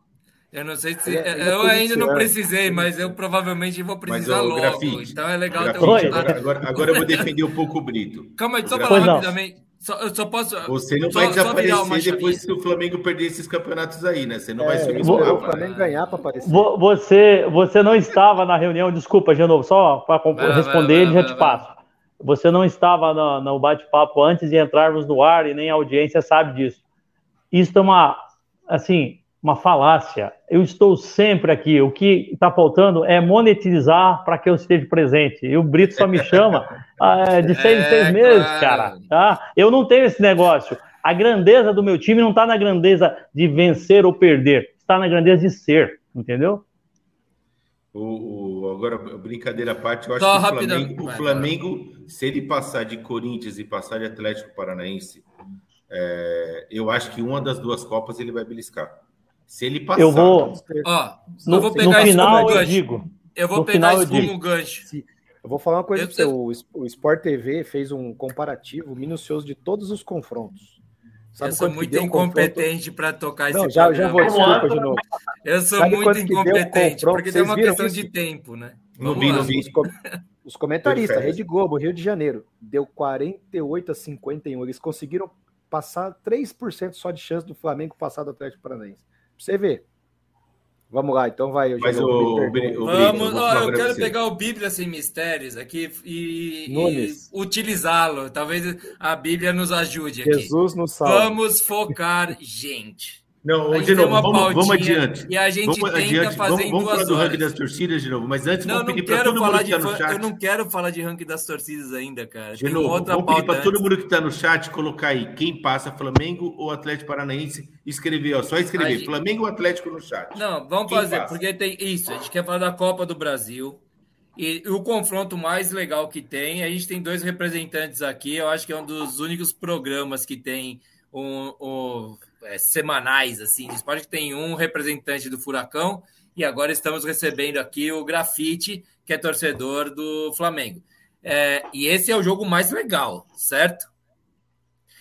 Eu não sei se. É, eu ainda não precisei, mas eu provavelmente vou precisar mas, logo. Grafite, então é legal grafite, ter um. Agora, agora, agora, eu vou defender um pouco o Brito. Calma aí, só falar rapidamente. Só, eu só posso. Você não só, vai desaparecer depois que o Flamengo perder esses campeonatos aí, né? Você não é, vai subir vou, o Flamengo ganhar para aparecer. Você, você não estava na reunião, desculpa, de novo, só para responder ele já te passo. Você não estava no, no bate-papo antes de entrarmos no ar e nem a audiência sabe disso. Isso é uma. Assim, uma falácia. Eu estou sempre aqui. O que está faltando é monetizar para que eu esteja presente. E o Brito só me chama ah, de seis em seis é, meses, cara. Tá? Eu não tenho esse negócio. A grandeza do meu time não está na grandeza de vencer ou perder, está na grandeza de ser, entendeu? O, o, agora, brincadeira à parte, eu acho Só que o Flamengo, o Flamengo, se ele passar de Corinthians e passar de Atlético Paranaense, é, eu acho que uma das duas Copas ele vai beliscar. Se ele passar. Eu vou. Ó, no, vou pegar no final eu digo. Eu vou pegar isso como gancho. Eu vou falar uma coisa para você. O, o Sport TV fez um comparativo minucioso de todos os confrontos. Sabe eu sou muito incompetente para tocar Não, esse já, já vou, desculpa de novo. Eu sou Sabe muito incompetente, porque tem uma questão de tempo, né? Não vi, não vi. Os, com... os comentaristas, Rede Globo, Rio de Janeiro, deu 48 a 51. Eles conseguiram passar 3% só de chance do Flamengo passar do Atlético Paranaense. Você ver. Vamos lá, então vai. Mas o, o, o Vamos, ó, eu quero pegar o Bíblia Sem Mistérios aqui e, e utilizá-lo. Talvez a Bíblia nos ajude aqui. Jesus nos salve. Vamos focar, gente. Não, de novo, vamos, vamos, adiante. E a gente vamos tenta adiante. fazer vamos, em vamos duas falar do horas. ranking das torcidas de novo, mas antes não, vamos não pedir para quero todo falar mundo que está no chat. Eu não quero falar de ranking das torcidas ainda, cara. De novo, outra vamos pedir para todo mundo que está no chat colocar aí quem passa, Flamengo ou Atlético Paranaense, escrever, ó, só escrever, gente... Flamengo ou Atlético no chat. Não, vamos quem fazer, passa? porque tem isso, a gente quer falar da Copa do Brasil, e o confronto mais legal que tem, a gente tem dois representantes aqui, eu acho que é um dos únicos programas que tem um, um é, semanais, assim, esporte que tem um representante do Furacão, e agora estamos recebendo aqui o Grafite, que é torcedor do Flamengo. É, e esse é o jogo mais legal, certo?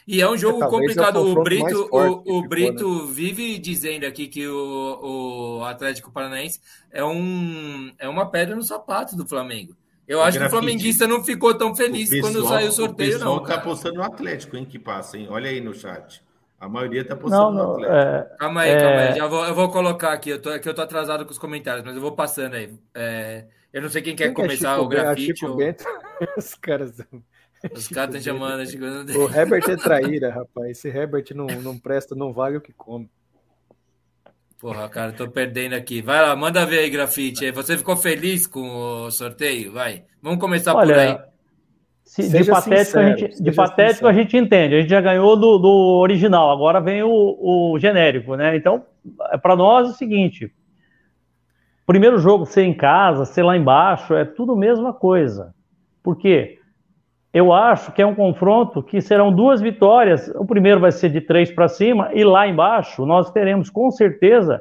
E é um jogo Talvez complicado. É o, o Brito, o, o Brito né? vive dizendo aqui que o, o Atlético Paranaense é, um, é uma pedra no sapato do Flamengo. Eu o acho grafite. que o flamenguista não ficou tão feliz pessoal, quando saiu o sorteio, o pessoal não. tá apostando no Atlético, hein, que passa, hein? Olha aí no chat. A maioria tá apostando não, no Atlético. É, calma aí, é... calma aí. Já vou, eu vou colocar aqui. Eu tô, que eu tô atrasado com os comentários, mas eu vou passando aí. É, eu não sei quem, quem quer começar é o grafite. Ou... Os caras. Os caras estão chamando. O Herbert é traíra, rapaz. Esse Herbert não, não presta, não vale o que come. Porra, cara, tô perdendo aqui. Vai lá, manda ver aí, grafite. Você ficou feliz com o sorteio? Vai. Vamos começar Olha, por aí. Se, de patético, sincero, a gente, de patético a gente entende. A gente já ganhou do, do original, agora vem o, o genérico, né? Então, para nós é o seguinte: primeiro jogo ser em casa, ser lá embaixo, é tudo a mesma coisa. Por quê? Eu acho que é um confronto que serão duas vitórias. O primeiro vai ser de três para cima, e lá embaixo nós teremos com certeza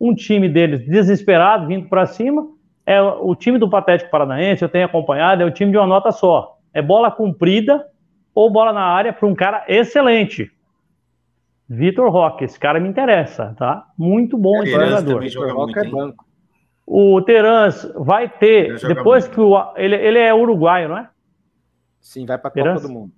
um time deles desesperado vindo para cima. É o time do Patético Paranaense, eu tenho acompanhado, é o time de uma nota só. É bola comprida ou bola na área para um cara excelente. Vitor Roque, esse cara me interessa, tá? Muito bom esse jogador. Vitor Roque é banco. O Terans vai ter, depois muito. que o. Ele, ele é uruguaio, não é? Sim, vai para a Copa do Mundo.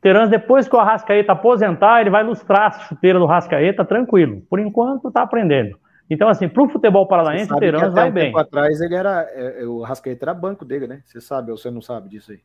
Terans, depois que o Arrascaeta aposentar, ele vai lustrar a chuteira do Arrascaeta tranquilo. Por enquanto, está aprendendo. Então, assim, para o futebol paranaense, o Terans vai um bem. Tempo atrás, ele era, é, o Arrascaeta era banco dele, né? Você sabe ou você não sabe disso aí?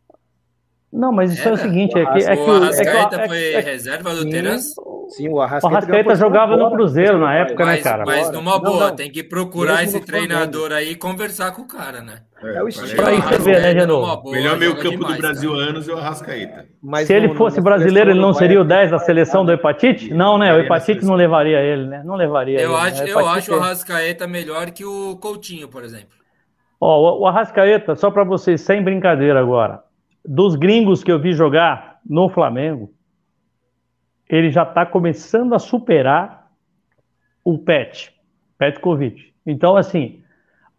Não, mas isso é, é o seguinte, é que, é que o Arrascaeta é foi reserva do Terans? Sim, o Arrascaeta, o Arrascaeta jogava no Cruzeiro na época, mas, né, cara? Mas numa boa, não, não. tem que procurar esse treinador aí e conversar com o cara, né? É, é o estilo. Pra isso ver, né? O melhor meio campo demais, do Brasil há anos é o Arrascaeta. Mas Se ele no, fosse brasileiro, ele não seria o 10 da seleção do Hepatite? Não, né? O Hepatite não levaria ele, né? Não levaria eu ele. Acho, né? Eu acho o Arrascaeta melhor que o Coutinho, por exemplo. Ó, o Arrascaeta, só para vocês, sem brincadeira agora, dos gringos que eu vi jogar no Flamengo, ele já está começando a superar o Pet, Petkovic. Então, assim,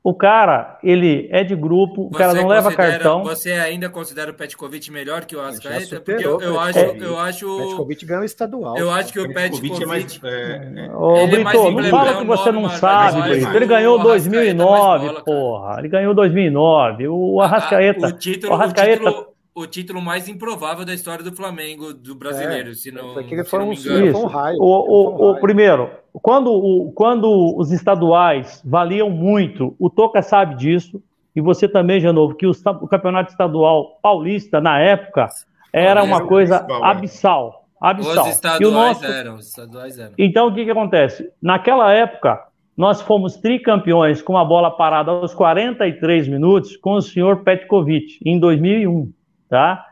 o cara, ele é de grupo, o você cara não leva cartão. Você ainda considera o Petkovic melhor que o Arrascaeta? Porque eu, eu acho, eu acho. O Petkovic ganhou estadual. Eu acho que o Petkovic é mais. É, é, Ô, Brito, é não fala que você não sabe, Brito. Ele ganhou 2009, porra. Ele ganhou 2009. O Arrascaeta. O título, o Arrascaeta. O título o título mais improvável da história do Flamengo, do brasileiro, é, se não, que ele se foi não um, me engano. Isso. um raio. O, o, o primeiro, quando, o, quando os estaduais valiam muito, o Toca sabe disso, e você também, Genovo, que o, o campeonato estadual paulista, na época, era uma coisa abissal. abissal. Os estaduais e o nosso... eram, os estaduais eram. Então, o que, que acontece? Naquela época, nós fomos tricampeões com a bola parada aos 43 minutos com o senhor Petkovic, em 2001 tá?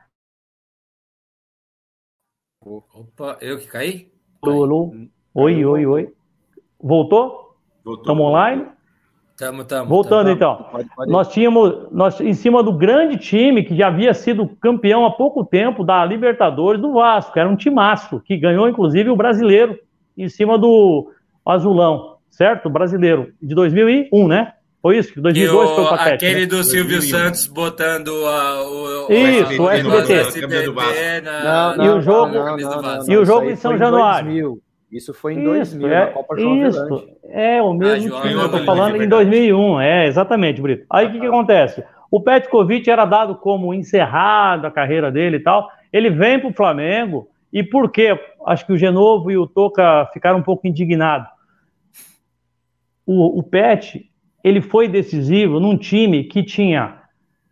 Opa, eu que caí? Alô, alô. Oi, oi, oi. Voltou? Estamos online? Tamo, tamo. Voltando tamo. então. Pode, pode nós tínhamos, nós, em cima do grande time que já havia sido campeão há pouco tempo da Libertadores do Vasco, era um timaço, que ganhou inclusive o brasileiro em cima do Azulão, certo? O brasileiro, de 2001, né? Foi isso? 2002 o, foi o patético. Aquele né? do Silvio 2001. Santos botando a, o, isso, o SBT. SBT na, não, e o jogo, não, não, não, e o jogo em São Januário. 2000. Isso foi em isso, 2000, é, na Copa João Isso, é o mesmo Ah, time, eu tô Velante, falando em 2001, é, exatamente, Brito. Aí o que, que acontece? O Petkovic era dado como encerrado a carreira dele e tal, ele vem pro Flamengo E por quê? Acho que o Genovo e o Toca ficaram um pouco indignados. O, o Pet, ele foi decisivo num time que tinha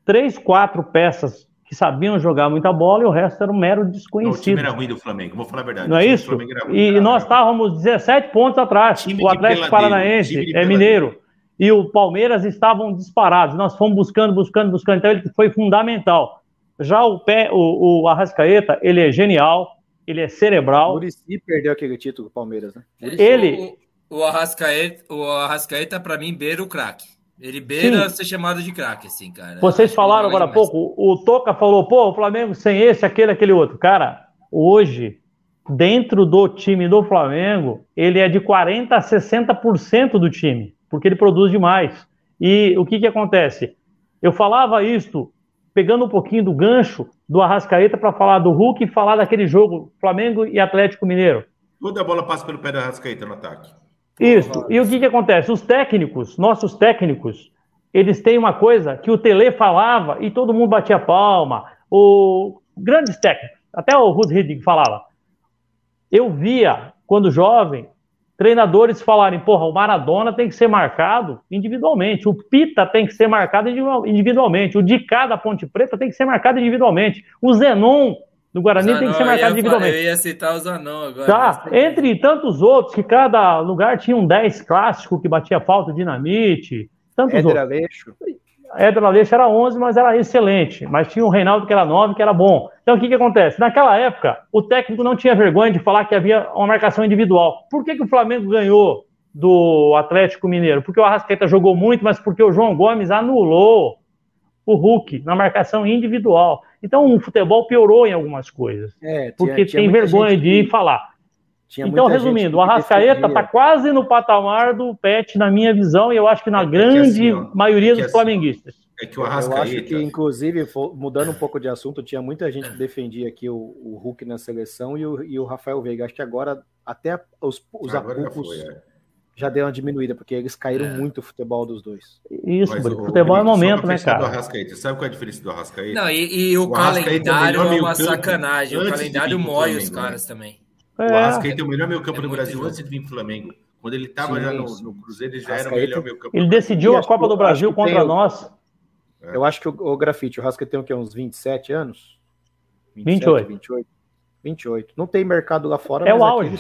três, quatro peças que sabiam jogar muita bola e o resto era um mero desconhecido. o time era ruim do Flamengo, vou falar a verdade. Não é isso? E nós estávamos 17 pontos atrás. o Atlético Paranaense é mineiro. E o Palmeiras estavam disparados. Nós fomos buscando, buscando, buscando. Então ele foi fundamental. Já o, pé, o, o Arrascaeta, ele é genial, ele é cerebral. O Murici perdeu aquele título do Palmeiras, né? Ele. O Arrascaeta, o Arrascaeta para mim, beira o craque. Ele beira Sim. ser chamado de craque, assim, cara. Vocês falaram agora há pouco, o Toca falou, pô, o Flamengo sem esse, aquele, aquele outro. Cara, hoje, dentro do time do Flamengo, ele é de 40% a 60% do time, porque ele produz demais. E o que que acontece? Eu falava isto pegando um pouquinho do gancho do Arrascaeta para falar do Hulk e falar daquele jogo Flamengo e Atlético Mineiro. Toda a bola passa pelo pé do Arrascaeta no ataque. Isso. E o que, que acontece? Os técnicos, nossos técnicos, eles têm uma coisa que o Tele falava e todo mundo batia palma. O grandes técnicos, até o Ruth Hiddink falava. Eu via, quando jovem, treinadores falarem, porra, o Maradona tem que ser marcado individualmente, o Pita tem que ser marcado individualmente, o Dicá da Ponte Preta tem que ser marcado individualmente, o Zenon do Guarani Zanon, tem que ser marcado individualmente. Eu ia citar o Zanon agora. Tá, entre tantos outros, que cada lugar tinha um 10 clássico que batia falta, dinamite, tantos Éder outros. Aleixo. Éder Aleixo era 11, mas era excelente. Mas tinha o Reinaldo que era 9, que era bom. Então o que, que acontece? Naquela época, o técnico não tinha vergonha de falar que havia uma marcação individual. Por que, que o Flamengo ganhou do Atlético Mineiro? Porque o Arrascaeta jogou muito, mas porque o João Gomes anulou o Hulk na marcação individual. Então o futebol piorou em algumas coisas. É, tinha, porque tinha tem vergonha de ir falar. então, resumindo, o Arrascaeta está quase no patamar do Pet, na minha visão, e eu acho que na é, grande assim, ó, maioria é dos assim, flamenguistas. É que o Arrascaeta... Eu acho que, inclusive, mudando um pouco de assunto, tinha muita gente que defendia aqui o, o Hulk na seleção e o, e o Rafael Veiga. Acho que agora até os, os apupos é já deu uma diminuída, porque eles caíram é. muito o futebol dos dois. Isso, Mas, o, futebol é momento, né, cara? Do Arrascaeta. Sabe qual é a diferença do Arrascaeta? Não, e, e o, o calendário é uma sacanagem. O calendário mói os caras né? também. É. O Arrascaeta é o melhor meio campo é do Brasil antes de vir pro Flamengo. Quando ele estava já no, no, Cruzeiro, ele já Arrascaeta, era o melhor meio campo. Ele decidiu a Copa do Brasil contra nós. É. Eu acho que o, o Grafite, o Rasca tem o quê? Uns 27 anos? 27, 28. 28. 28. Não tem mercado lá fora, é o auge.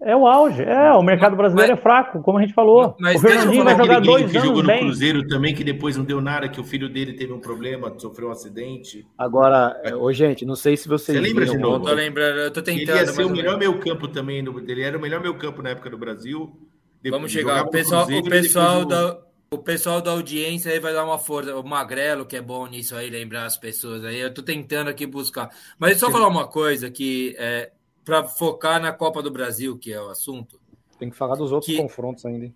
É o auge. É, o mercado brasileiro mas, é fraco, como a gente falou. Mas o Fernandinho vai jogar dois que anos jogou no bem. Cruzeiro também, que depois não deu nada, que o filho dele teve um problema, sofreu um acidente. Agora, é, ô, gente, não sei se vocês. Você lembra de novo? Tô lembrando, eu tô tentando. Ele ia ser o melhor meio campo também. No, ele era o melhor meio campo na época do Brasil. Vamos chegar. O pessoal, Cruzeiro, o pessoal da. O pessoal da audiência aí vai dar uma força. O Magrelo, que é bom nisso aí, lembrar as pessoas aí. Eu tô tentando aqui buscar. Mas só falar uma coisa que é, para focar na Copa do Brasil, que é o assunto. Tem que falar dos outros que, confrontos ainda.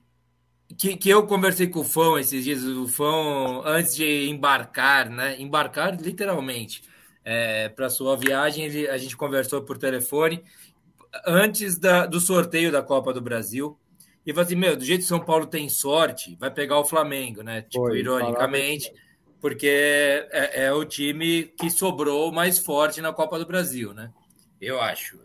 Que, que eu conversei com o Fão esses dias, o Fão, antes de embarcar, né? Embarcar literalmente é, para sua viagem, ele, a gente conversou por telefone antes da, do sorteio da Copa do Brasil. E falou assim: Meu, do jeito que São Paulo tem sorte, vai pegar o Flamengo, né? Tipo, Foi, ironicamente, porque é, é o time que sobrou mais forte na Copa do Brasil, né? Eu acho.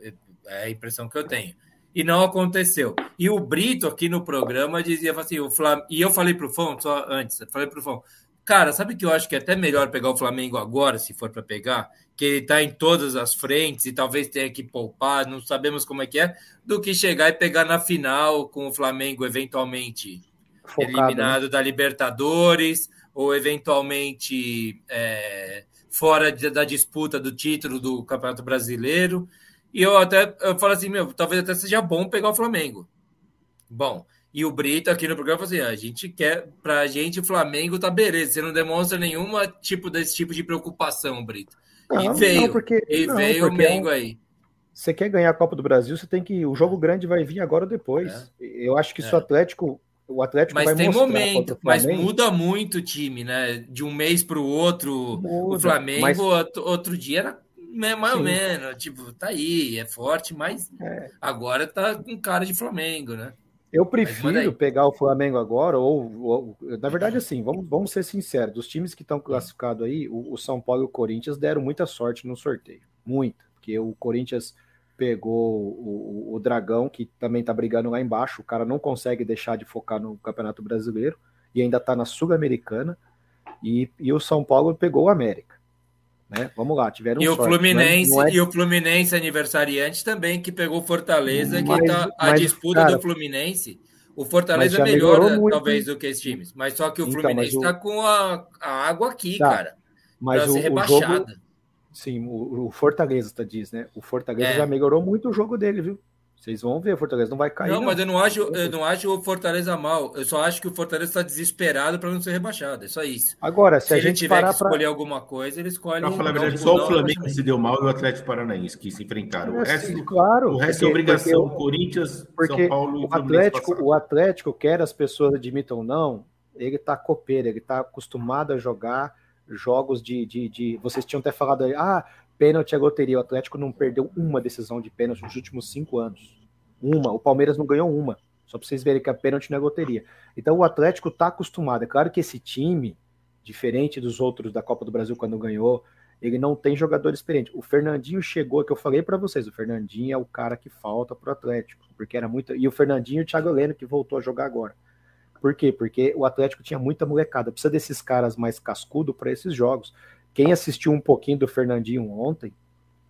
É a impressão que eu tenho. E não aconteceu. E o Brito aqui no programa dizia assim: o Flam... e eu falei para o Fão, só antes, eu falei para o Fão, cara, sabe que eu acho que é até melhor pegar o Flamengo agora, se for para pegar, que ele está em todas as frentes e talvez tenha que poupar, não sabemos como é que é, do que chegar e pegar na final com o Flamengo eventualmente Focado, né? eliminado né? da Libertadores ou eventualmente é, fora de, da disputa do título do Campeonato Brasileiro. E eu até eu falo assim, meu, talvez até seja bom pegar o Flamengo. Bom, e o Brito aqui no programa falou assim: ah, a gente quer, pra gente, o Flamengo tá beleza. Você não demonstra nenhuma tipo desse tipo de preocupação, Brito. Não, e veio, não, porque, e não, veio o é Mengo aí. Você quer ganhar a Copa do Brasil, você tem que. O jogo grande vai vir agora ou depois. É. Eu acho que é. se o Atlético o Atlético mas tem momento, mas muda muito o time, né? De um mês para o outro, muda, o Flamengo mas... outro dia era mais Sim. ou menos, tipo, tá aí, é forte, mas é. agora tá com cara de Flamengo, né? Eu prefiro pegar o Flamengo agora, ou, ou, na verdade, assim, vamos, vamos ser sinceros, dos times que estão classificados aí, o, o, São Paulo e o Corinthians deram muita sorte no sorteio, muita, porque o Corinthians pegou o, o, o Dragão, que também tá brigando lá embaixo. O cara não consegue deixar de focar no Campeonato Brasileiro e ainda tá na Sul-Americana. E, e o São Paulo pegou o América. Né? Vamos lá, tiveram e sorte, o Fluminense não é, e o Fluminense aniversariante também que pegou Fortaleza mas, que tá a mas, disputa cara, do Fluminense o Fortaleza é melhor muito, talvez do que esses times mas só que o então, Fluminense está com a, a, água aqui tá, cara mas o, ser rebaixada. O jogo, sim o, o Fortaleza tá diz né o Fortaleza é. já melhorou muito o jogo dele viu vocês vão ver, o Fortaleza não vai cair. Não, não, mas eu não acho, eu não acho o Fortaleza mal. Eu só acho que o Fortaleza está desesperado para não ser rebaixado. É só isso. Agora, se, se a gente tiver que escolher pra... alguma coisa, ele escolhe. Para falar a verdade, só o Flamengo se deu mal e o Atlético Paranaense que se enfrentaram. É, o resto, sim, claro. O resto é porque, é obrigação. Porque, Corinthians, porque São Paulo e o Atlético, o Atlético, quer as pessoas admitam ou não, ele está copeiro, ele está acostumado a jogar jogos de, de, de. Vocês tinham até falado aí, ah, pênalti é loteria. O Atlético não perdeu uma decisão de pênalti nos últimos cinco anos. Uma. O Palmeiras não ganhou uma. Só para vocês verem que a pênalti não é loteria. Então o Atlético está acostumado. É claro que esse time, diferente dos outros da Copa do Brasil quando ganhou, ele não tem jogador experiente. O Fernandinho chegou, que eu falei para vocês, o Fernandinho é o cara que falta pro Atlético, porque era muito. E o Fernandinho e o Thiago Heleno que voltou a jogar agora. Por quê? Porque o Atlético tinha muita molecada. Precisa desses caras mais cascudo para esses jogos. Quem assistiu um pouquinho do Fernandinho ontem,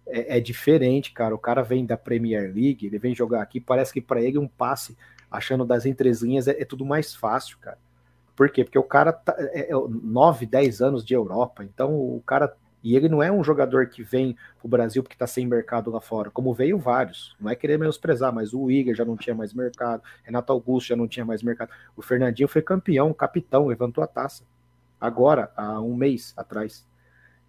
é, é, diferente, cara. O cara vem da Premier League, ele vem jogar aqui, parece que para ele um passe, achando das entrelinhas, é, é, tudo mais fácil, cara. Por quê? Porque o cara tá é, é 9, 10 anos de Europa, então o cara. E ele não é um jogador que vem pro Brasil porque tá sem mercado lá fora, como veio vários. Não é querer menosprezar, mas o Igor já não tinha mais mercado, Renato Augusto já não tinha mais mercado. O Fernandinho foi campeão, capitão, levantou a taça. Agora, há um mês atrás.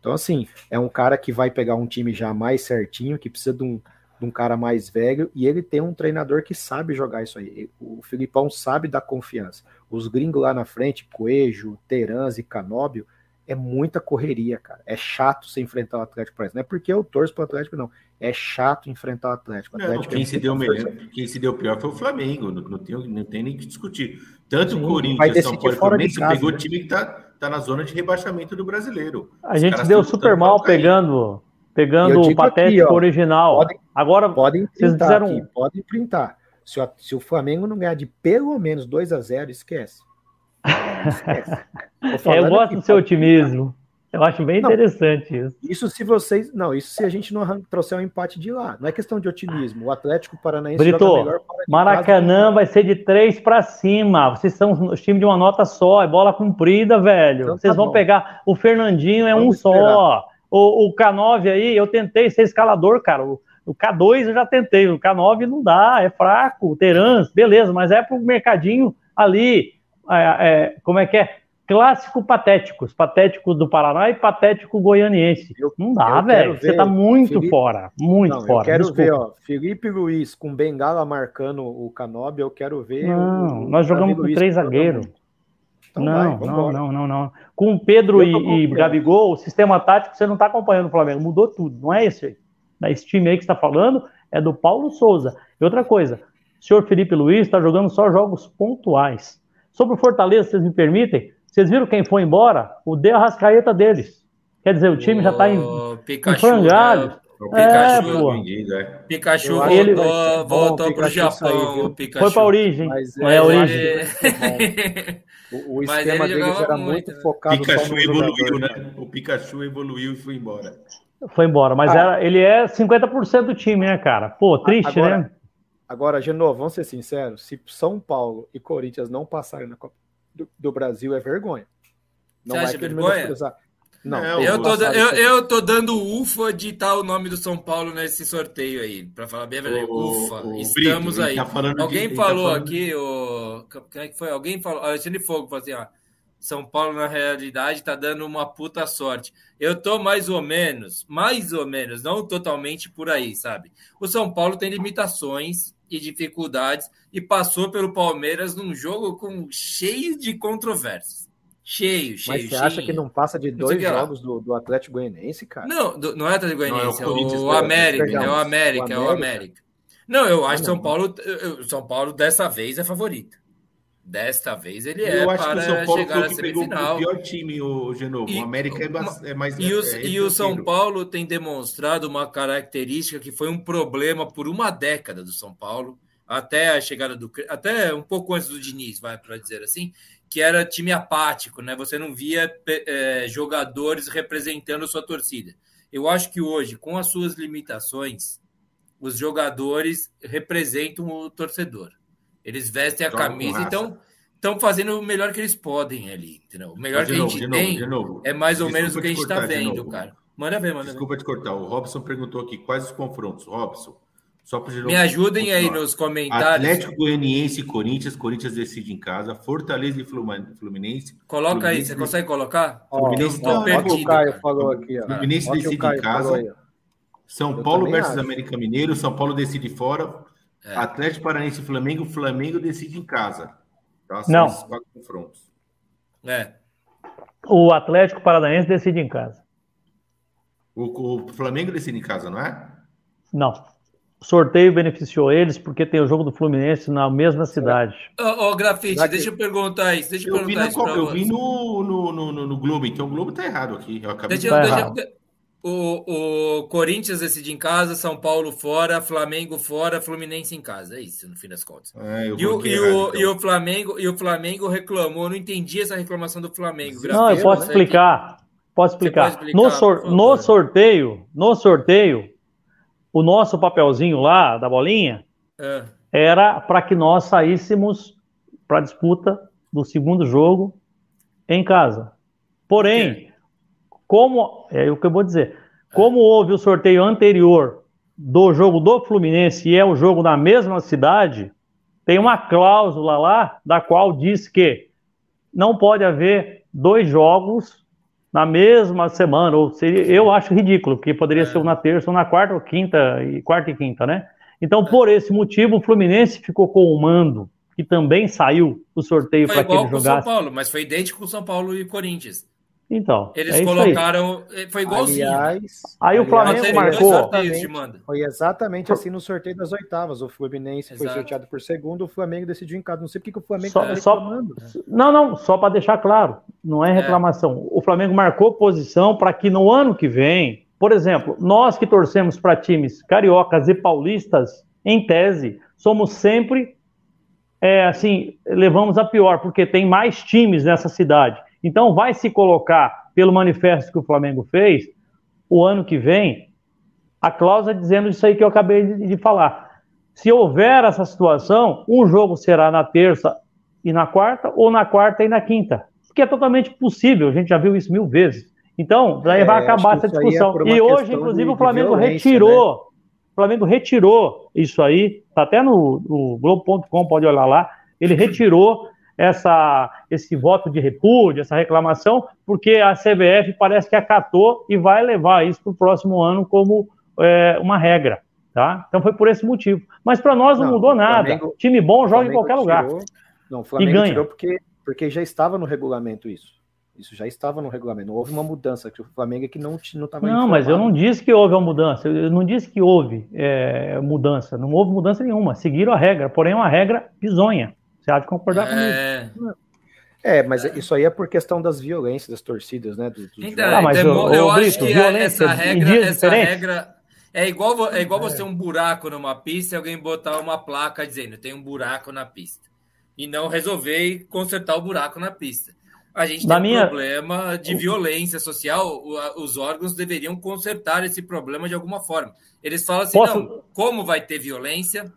Então, assim, é um cara que vai pegar um time já mais certinho, que precisa de um, de um cara mais velho, e ele tem um treinador que sabe jogar isso aí. O Filipão sabe dar confiança. Os gringos lá na frente, Coelho, Terans e Canóbio, é muita correria, cara. É chato se enfrentar o Atlético Paranaense. Não é porque eu torço pro Atlético, não. É chato enfrentar o Atlético. O Atlético não, quem, é se deu melhor, quem se deu pior foi o Flamengo. Não, não, tem, não tem nem que discutir. Tanto Sim, o Corinthians, São Paulo e Fluminense pegou o né? time que tá tá na zona de rebaixamento do brasileiro. A gente deu super mal pegando pegando o patético aqui, ó, original. Podem, Agora podem vocês fizeram aqui, podem printar. Se o, se o Flamengo não ganhar de pelo menos 2 a 0, esquece. Esquece. É, eu gosto do seu otimismo. Eu acho bem não, interessante isso. Isso se vocês. Não, isso se a gente não trouxer um empate de lá. Não é questão de otimismo. O Atlético Paranaense Brito, melhor Maracanã vai ser de três para cima. Vocês são os times de uma nota só. É bola comprida, velho. Então, vocês tá vão bom. pegar. O Fernandinho é Vamos um esperar. só. O, o, K9 aí, eu tentei ser escalador, cara. O, o, K2 eu já tentei. O K9 não dá, é fraco. O Terans, beleza, mas é pro mercadinho ali. É, é, como é que é? clássico patéticos, patético do Paraná e patético goianiense. Eu, não dá, velho. Você tá muito Felipe... fora, muito não, fora. Eu quero Desculpa. ver, ó, Felipe Luiz com Bengala marcando o Canobi, eu quero ver. Não, o, nós jogamos com três zagueiros. Então não, vai, não, não, não, não. Com Pedro e, e Gabigol, o sistema tático você não está acompanhando o Flamengo, mudou tudo, não é esse aí. Esse time aí que está falando é do Paulo Souza. E outra coisa, o senhor Felipe Luiz está jogando só jogos pontuais. Sobre o Fortaleza, vocês me permitem? Vocês viram quem foi embora? O De Arrascaeta deles. Quer dizer, o time já está em, Pikachu, em frangalhos. Né? O Pikachu, é, pô. Vendido, é. Pikachu voltou, ele, voltou para o Japão. Pikachu. Foi para a origem. Mas, é, a origem. Ele... o, o esquema deles era muito, muito focado Pikachu no evoluiu, né? O Pikachu evoluiu e foi embora. Foi embora, mas ah, era, ele é 50% do time, né, cara? Pô, triste, agora, né? Agora, Genovo, vamos ser sinceros, se São Paulo e Corinthians não passarem na Copa do, do Brasil é vergonha. Não Você acha vergonha? Não, não eu, tô, eu, eu tô dando ufa de estar o nome do São Paulo nesse sorteio aí, para falar bem a verdade. Ufa, o, estamos Brito, aí. Tá Alguém de, tá falou tá aqui, o, quem é que foi? Alguém falou, Alexandre Fogo falou assim, ó, São Paulo na realidade tá dando uma puta sorte. Eu tô mais ou menos, mais ou menos, não totalmente por aí, sabe? O São Paulo tem limitações e dificuldades e passou pelo Palmeiras num jogo com cheio de controvérsias. Cheio, cheio. Mas você acha que não passa de dois jogos do, do, Atlético Goianiense, cara? Não, do, não é Atlético Goianiense, é, o, é o América, é o América, o é o América. Não, eu acho que São Paulo, São Paulo dessa vez é favorito. Desta vez ele é para chegar à semifinal. O pior time, o Genovo. o América é, mais. E, os, é, e o São Paulo tem demonstrado uma característica que foi um problema por uma década do São Paulo, até a chegada do. até um pouco antes do Diniz, vai para dizer assim, que era time apático, né? Você não via é, jogadores representando sua torcida. Eu acho que hoje, com as suas limitações, os jogadores representam o torcedor. Eles vestem a camisa, então estão fazendo o melhor que eles podem ali, entendeu? O melhor que a gente tem é mais ou menos o que a gente está vendo, cara. Manda ver, manda Desculpa ver. te cortar. O Robson perguntou aqui quais os confrontos. Robson, só para Me ajudem aí nos comentários. Atlético Goianiense e Corinthians. Corinthians decide em casa. Fortaleza e Fluminense. Coloca Fluminense, aí, você consegue colocar? Fluminense está perdido. O Caio falou aqui. Ó. Fluminense decide em casa. São Paulo versus acho. América Mineiro. São Paulo decide fora. É. Atlético Paranaense e Flamengo, Flamengo decide em casa. Tá? São Não. esses quatro confrontos. É. O Atlético Paranaense decide em casa. O, o, Flamengo decide em casa, não é? Não. O sorteio beneficiou eles porque tem o jogo do Fluminense na mesma cidade. Ô, oh, oh, Grafite, deixa eu perguntar isso. Deixa eu, eu perguntar vi, isso eu vi no, no, no, no, Globo, então o Globo tá errado aqui. Eu acabei deixa, de... deixa, o, o Corinthians decide em casa, São Paulo fora, Flamengo fora, Fluminense em casa. É isso, no fim das contas. É, e, o, e, o, então. e, o, Flamengo, e o Flamengo reclamou, eu não entendi essa reclamação do Flamengo. Não, eu posso explicar. Posso explicar. explicar. No, sor, no sorteio, no sorteio, o nosso papelzinho lá da bolinha é. era para que nós saíssemos para a disputa do segundo jogo em casa. Porém, como é o que eu vou dizer, como houve o sorteio anterior do jogo do Fluminense e é o jogo na mesma cidade, tem uma cláusula lá da qual diz que não pode haver dois jogos na mesma semana, ou seria, eu acho ridículo, porque poderia é. ser um na terça, ou na quarta ou quinta, e quarta e quinta, né? Então, por esse motivo, o Fluminense ficou com o mando, que também saiu do sorteio para que ele jogasse. São Paulo, mas foi idêntico com o São Paulo e Corinthians. Então. Eles é colocaram. Aí. Foi igualzinho. Aliás, aí o Flamengo marcou. Exatamente, foi exatamente assim no sorteio das oitavas. O Fluminense Exato. foi sorteado por segundo, o Flamengo decidiu em casa. Não sei porque que o Flamengo só, tá só Não, não, só para deixar claro, não é, é. reclamação. É. O Flamengo marcou posição para que no ano que vem, por exemplo, nós que torcemos para times cariocas e paulistas, em tese, somos sempre é, assim, levamos a pior, porque tem mais times nessa cidade. Então, vai se colocar, pelo manifesto que o Flamengo fez, o ano que vem, a cláusula dizendo isso aí que eu acabei de, falar. Se houver essa situação, um jogo será na terça e na quarta, ou na quarta e na quinta. Porque é totalmente possível, a gente já viu isso mil vezes. Então, daí é, vai acabar essa é discussão. É e hoje, inclusive, de, o Flamengo retirou. Né? O Flamengo retirou isso aí, tá até no, no Globo.com, pode olhar lá. Ele retirou essa, esse voto de repúdio, essa reclamação, porque a CBF parece que acatou e vai levar isso para o próximo ano como é, uma regra. Tá? Então foi por esse motivo. Mas para nós não, não, mudou nada. Flamengo, Time bom joga em qualquer tirou, lugar. Não, o Flamengo e ganha. tirou porque, porque já estava no regulamento isso. Isso já estava no regulamento. Não houve uma mudança. Que o Flamengo é que não estava. Não, mas eu não disse que houve uma mudança. Eu não disse que houve é, mudança. Não houve mudança nenhuma. Seguiram a regra. Porém, é uma regra bizonha. Você há de concordar é... comigo. É, mas isso aí é por questão das violências das torcidas, né? Do, do então, ah, mas eu, eu acho que essa regra, essa regra é igual, é igual você ter um buraco numa pista e alguém botar uma placa dizendo tem um buraco na pista. E não resolver consertar o buraco na pista. A gente tem um minha... problema de violência social, os órgãos deveriam consertar esse problema de alguma forma. Eles falam assim, Posso... não, como vai ter violência,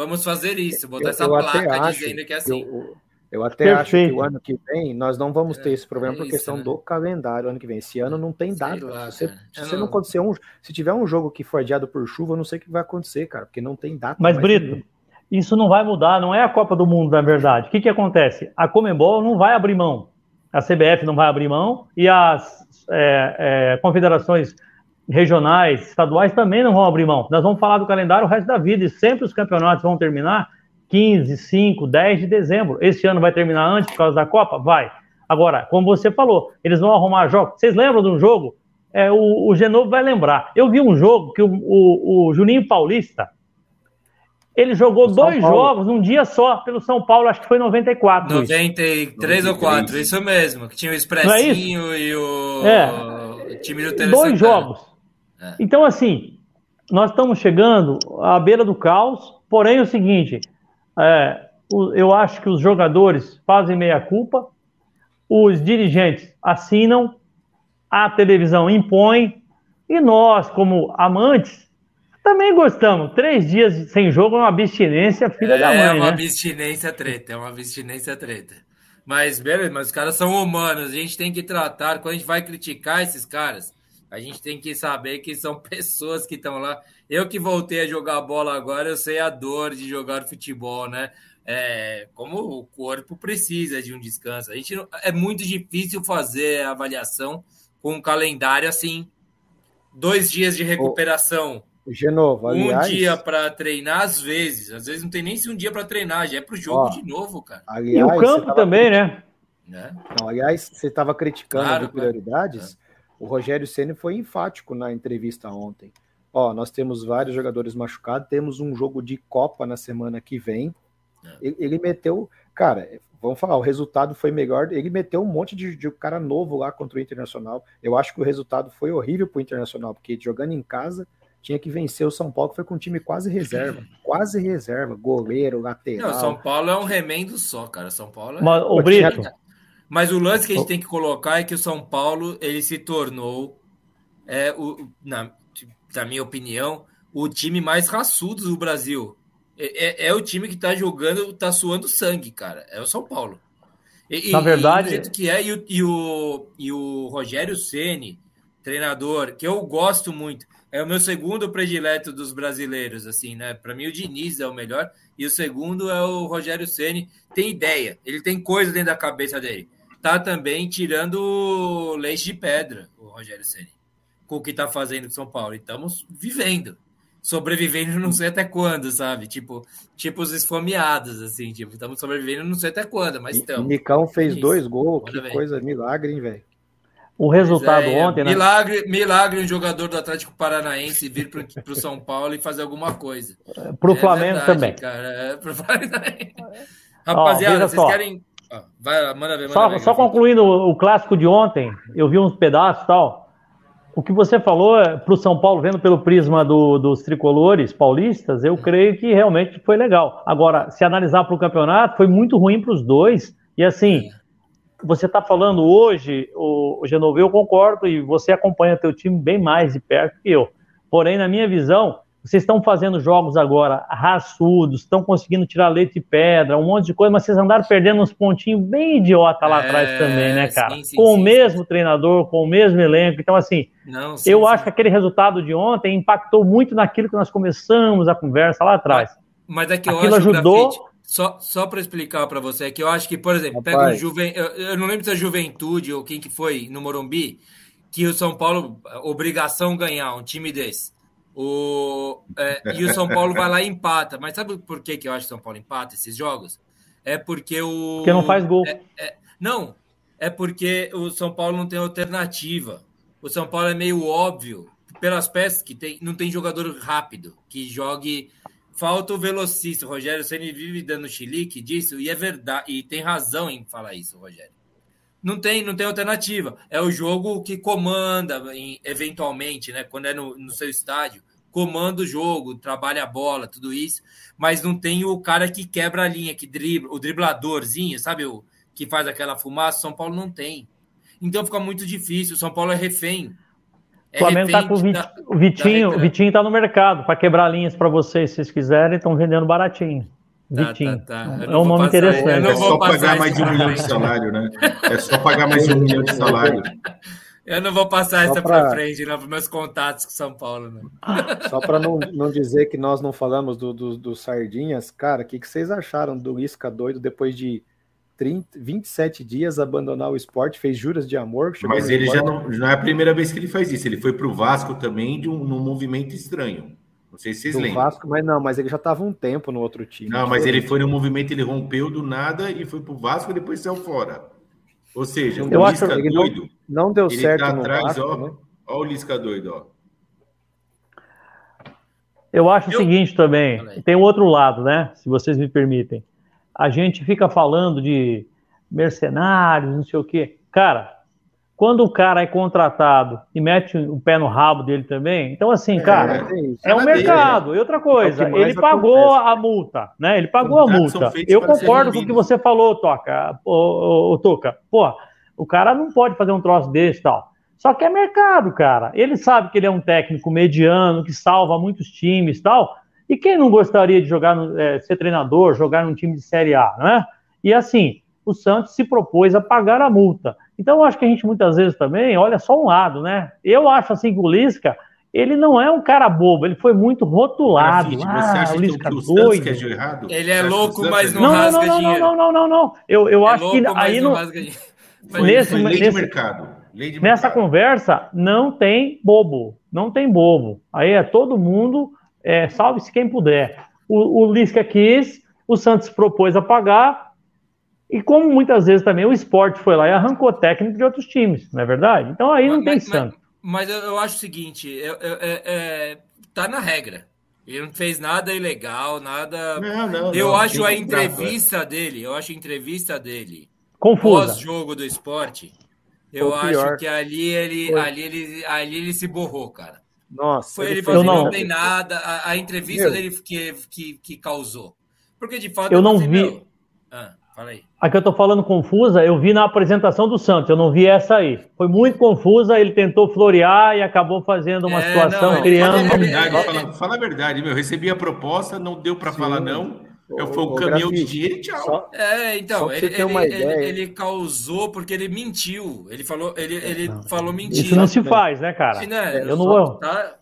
Vamos fazer isso, botar eu, essa eu placa dizendo que é assim. Eu, eu até Perfeito. acho que o ano que vem nós não vamos ter esse problema é, por questão né? do calendário ano que vem. Esse ano não tem data. Lá, se, se, se não... acontecer um, se tiver um jogo que for adiado por chuva, eu não sei o que vai acontecer, cara, porque não tem data. Mas Brito, isso não vai mudar, não é a Copa do Mundo, na verdade. O que que acontece? A Comembol não vai abrir mão, a CBF não vai abrir mão e as é, é, confederações regionais, estaduais também não vão abrir mão. Nós vamos falar do calendário o resto da vida e sempre os campeonatos vão terminar 15, 5, 10 de dezembro. Esse ano vai terminar antes por causa da Copa? Vai. Agora, como você falou, eles vão arrumar jogos. Vocês lembram de um jogo? É, o, o Genovo vai lembrar. Eu vi um jogo que o, o, o Juninho Paulista Ele jogou dois jogos num dia só pelo São Paulo, acho que foi 94. 93 isso. ou 4, isso mesmo. Que tinha o Expressinho é e o... É. time do Dois jogos. É. Então, assim, nós estamos chegando à beira do caos, porém é o seguinte, é, eu acho que os jogadores fazem meia-culpa, os dirigentes assinam, a televisão impõe, e nós, como amantes, também gostamos. Três dias sem jogo é uma abstinência, filha é, da mãe. É uma né? abstinência treta, é uma abstinência treta. Mas, beleza, mas os caras são humanos, a gente tem que tratar, quando a gente vai criticar esses caras, a gente tem que saber que são pessoas que estão lá. Eu que voltei a jogar bola agora, eu sei a dor de jogar futebol, né? É, como o corpo precisa de um descanso. A gente não, é muito difícil fazer a avaliação com um calendário assim, dois dias de recuperação. Genovo, aliás, um dia para treinar, às vezes. Às vezes não tem nem se um dia para treinar, já é para o jogo ó, de novo, cara. Aliás, e o campo também, né? né? Não, aliás, você estava criticando claro, prioridades. É. O Rogério Ceni foi enfático na entrevista ontem. Ó, nós temos vários jogadores machucados, temos um jogo de Copa na semana que vem. É. Ele, ele, meteu, cara, vamos falar, o resultado foi melhor. Ele meteu um monte de, de cara novo lá contra o Internacional. Eu acho que o resultado foi horrível para o Internacional, porque jogando em casa tinha que vencer o São Paulo, que foi com um time quase reserva. Quase reserva, goleiro, lateral. Não, São Paulo é um remendo só, cara. São Paulo é... Mas, o Brito... Mas o lance que a gente tem que colocar é que o São Paulo ele se tornou, é, o, na, na minha opinião, o time mais raçudo do Brasil. É, é, é o time que tá jogando, tá suando sangue, cara. É o São Paulo. E, na verdade. E, que é, e o, e o, e o Rogério Ceni treinador, que eu gosto muito é o meu segundo predileto dos brasileiros, assim, né? Para mim o Diniz é o melhor e o segundo é o Rogério Ceni. Tem ideia, ele tem coisa dentro da cabeça dele. Tá também tirando leite de pedra o Rogério Ceni com o que tá fazendo em São Paulo. E estamos vivendo, sobrevivendo não sei até quando, sabe? Tipo, tipo os esfomeados, assim, tipo, estamos sobrevivendo não sei até quando, mas estamos. Nicão fez é dois gols, que coisa milagre, hein, velho? O resultado é, ontem, né? Milagre, milagre um jogador do Atlético Paranaense vir para o São Paulo e fazer alguma coisa. Para o é Flamengo verdade, também. Cara, é pro Rapaziada, vocês só. querem. Vai, manda ver, manda só, ver, só concluindo o, clássico de ontem, eu vi uns pedaços e tal. O que você falou é, para o São Paulo, vendo pelo prisma do, dos tricolores paulistas, eu creio que realmente foi legal. Agora, se analisar para o campeonato, foi muito ruim para os dois. E assim, você está falando hoje, o, o eu concordo, e você acompanha teu time bem mais de perto que eu. Porém, na minha visão, vocês estão fazendo jogos agora raçudos, estão conseguindo tirar leite e pedra, um monte de coisa, mas vocês andaram perdendo uns pontinhos bem idiota lá é, atrás também, né, cara? Sim, sim, com sim, o mesmo treinador, com o mesmo elenco. Então, assim, Não, eu acho que aquele resultado de ontem impactou muito naquilo que nós começamos a conversa lá atrás. Mas, mas é que eu Aquilo acho ajudou. Grafite só, só para explicar para você, é que eu acho que, por exemplo, Rapaz. pega um Juven... Eu, eu, não lembro se é Juventude ou quem que foi no Morumbi, que o São Paulo, obrigação ganhar um time desse. O, é, e o São Paulo vai lá e empata. Mas sabe por que, que eu acho que o São Paulo empata esses jogos? É porque o. Porque não faz gol. É, é, não, é porque o São Paulo não tem alternativa. O São Paulo é meio óbvio, pelas peças que tem, não tem jogador rápido, que jogue falta o velocista. O Rogério Ceni vive dando chilique disso, e é verdade, e tem razão em falar isso, Rogério. Não tem, não tem alternativa. É o jogo que comanda, eventualmente, né? Quando é no, no seu estádio, comanda o jogo, trabalha a bola, tudo isso, mas não tem o cara que quebra a linha, que dribla, o dribladorzinho, sabe? O que faz aquela fumaça. São Paulo não tem. Então fica muito difícil. São Paulo é refém o Flamengo tá com o, Vit... da, o Vitinho, o Vitinho tá no mercado para quebrar linhas para vocês, se vocês quiserem, estão vendendo baratinho. Tá, Vitinho. Tá, tá. É um nome interessante. É só pagar mais de um milhão de salário, né? É só pagar mais de um milhão de salário. Eu não vou passar só essa para pra... frente, não, para meus contatos com São Paulo. Não. Só para não, não dizer que nós não falamos do, do, do Sardinhas, cara, o que, que vocês acharam do Lisca doido depois de 30, 27 dias abandonar o esporte, fez juras de amor. Mas ele já não, não é a primeira vez que ele faz isso. Ele foi para o Vasco também de um, num movimento estranho. Não sei se vocês do lembram. Vasco, mas não, mas ele já estava um tempo no outro time. Não, mas ele foi no movimento, ele rompeu do nada e foi para o Vasco e depois saiu fora. Ou seja, eu o Lisca doido. Não, não deu certo tá atrás, Vasco, ó, né? ó o Lisca doido, ó. Eu acho eu... o seguinte também, tem um outro lado, né? Se vocês me permitem. A gente fica falando de mercenários, não sei o quê. Cara, quando o cara é contratado e mete o pé no rabo dele também, então assim, é, cara, é, é um mercado. Dele, né? E outra coisa, é ele pagou acontece. a multa, né? Ele pagou a multa. Eu concordo com o que você falou, Toca, o, Toca. Pô, o cara não pode fazer um troço desse e tal. Só que é mercado, cara. Ele sabe que ele é um técnico mediano, que salva muitos times e tal. E quem não gostaria de jogar, no, é, ser treinador, jogar num time de Série A, né? E assim, o Santos se propôs a pagar a multa. Então, eu acho que a gente muitas vezes também olha só um lado, né? Eu acho assim que o Lisca, ele não é um cara bobo, ele foi muito rotulado. Grafite, ah, você acha o Lisca que o doido. Santos errado? Ele é louco, mas não, não rasga não, não, dinheiro. Não, não, não, não, não. Eu, eu é acho louco, que aí não. Foi, nesse, foi lei nesse, de mercado. Lei de nessa mercado. conversa não tem bobo, não tem bobo. Aí é todo mundo, é, salve-se quem puder. O, o Lisca quis, o Santos propôs a pagar, e como muitas vezes também o esporte foi lá e arrancou técnico de outros times, não é verdade? Então aí não mas, tem mas, santo. Mas, mas, eu acho o seguinte, eu, eu, é, é, tá na regra. Ele não fez nada ilegal, nada. Não, não, eu não, acho a entrevista dele, eu acho a entrevista dele confusa. Pós-jogo do esporte, eu acho que ali ele, ali ele, ali ele se borrou, cara. Nossa, Foi, ele falou não, não tem nada, a, a entrevista Meu. dele que, que, que causou. Porque de fato eu não vi. Ah. Fala aí. A que eu tô falando confusa, eu vi na apresentação do Santos, eu não vi essa aí. Foi muito confusa, ele tentou florear e acabou fazendo uma é, situação, não, criando. Fala a, verdade, fala, fala a verdade, meu. Recebi a proposta, não deu para falar não. Eu fui o caminhão de dinheiro e tchau. Só, é, então, ele, ele, ele, ele, causou porque ele mentiu. Ele falou, ele, ele não, falou mentira. Isso não se faz, né, cara? né, eu não vou. Tá,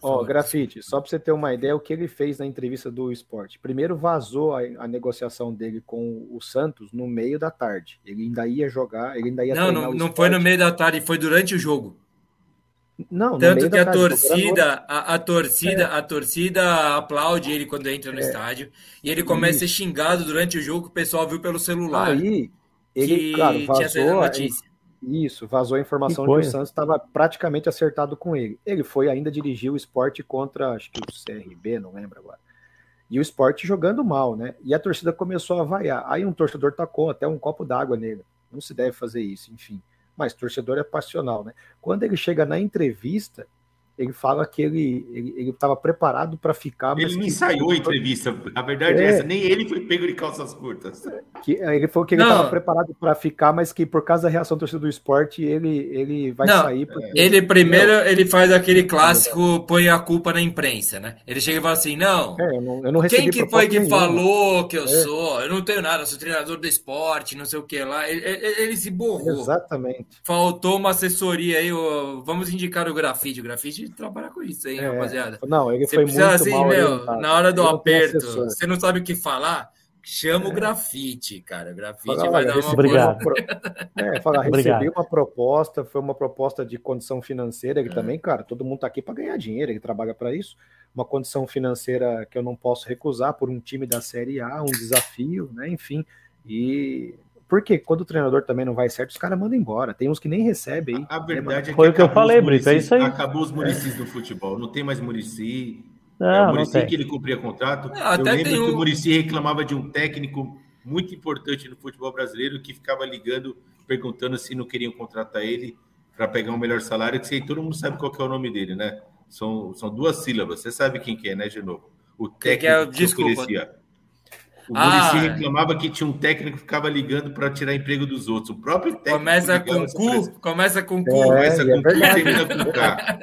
Ó, oh, Grafite, só para você ter uma ideia, o que ele fez na entrevista do esporte. Primeiro vazou a, a, negociação dele com o Santos no meio da tarde. Ele ainda ia jogar, ele ainda ia Não, não, não foi no meio da tarde, foi durante o jogo. Não, Tanto que a torcida, a, a, torcida, é. a torcida aplaude ele quando entra no é. estádio e ele começa Isso. a ser xingado durante o jogo que o pessoal viu pelo celular. Aí, ele, claro, vazou, notícia. Isso, vazou a informação de que o Santos estava praticamente acertado com ele. Ele foi ainda dirigir o esporte contra, acho que o CRB, não lembro agora. E o esporte jogando mal, né? E a torcida começou a vaiar. Aí um torcedor tacou até um copo d'água nele. Não se deve fazer isso, enfim. Mas torcedor é passional, né? Quando ele chega na entrevista, ele fala que ele estava preparado para ficar. Ele não ensaiou a entrevista. A verdade é, é, essa, nem ele foi pego de calças curtas. Que, ele falou que ele estava preparado para ficar, mas que por causa da reação do torcedor do esporte, ele, ele vai não, sair. Porque... Ele primeiro ele faz aquele clássico, põe a culpa na imprensa, né? Ele chega e fala assim: não, é, eu não, eu não quem que foi que nenhuma. falou que eu é. sou? Eu não tenho nada, eu sou treinador do esporte, não sei o que lá. Ele, ele, ele se borrou. Exatamente. Faltou uma assessoria aí, vamos indicar o grafite. O grafite trabalhar com isso, hein, é, rapaziada? Não, ele você foi muito assim, mal meu, na hora do aperto, você não sabe o que falar, chama é. o grafite, cara. O grafite fala, vai dar uma Obrigado. Pro... É, fala, recebi uma proposta, foi uma proposta de condição financeira, ele é. também, cara, todo mundo tá aqui para ganhar dinheiro, ele trabalha para isso. Uma condição financeira que eu não posso recusar por um time da Série A, um desafio, né? Enfim, e porque quando o treinador também não vai certo, os caras mandam embora. Tem uns que nem recebem. A verdade é que foi o que eu falei, Brito. É isso aí. Acabou os Muricis do futebol. Não tem mais Murici. Não, é, o Murici que ele cumpria contrato. Não, eu lembro um... que o Murici reclamava de um técnico muito importante no futebol brasileiro que ficava ligando, perguntando se não queriam contratar ele para pegar um melhor salário. Que sei, todo mundo sabe qual é o nome dele, né? São, são duas sílabas. Você sabe quem que é, né, de novo? O técnico que, é, que oferecia. O ah, Muricy reclamava que tinha um técnico que ficava ligando para tirar emprego dos outros. O próprio técnico. Começa com cu, começa com cu. É, começa com é cu e termina com K.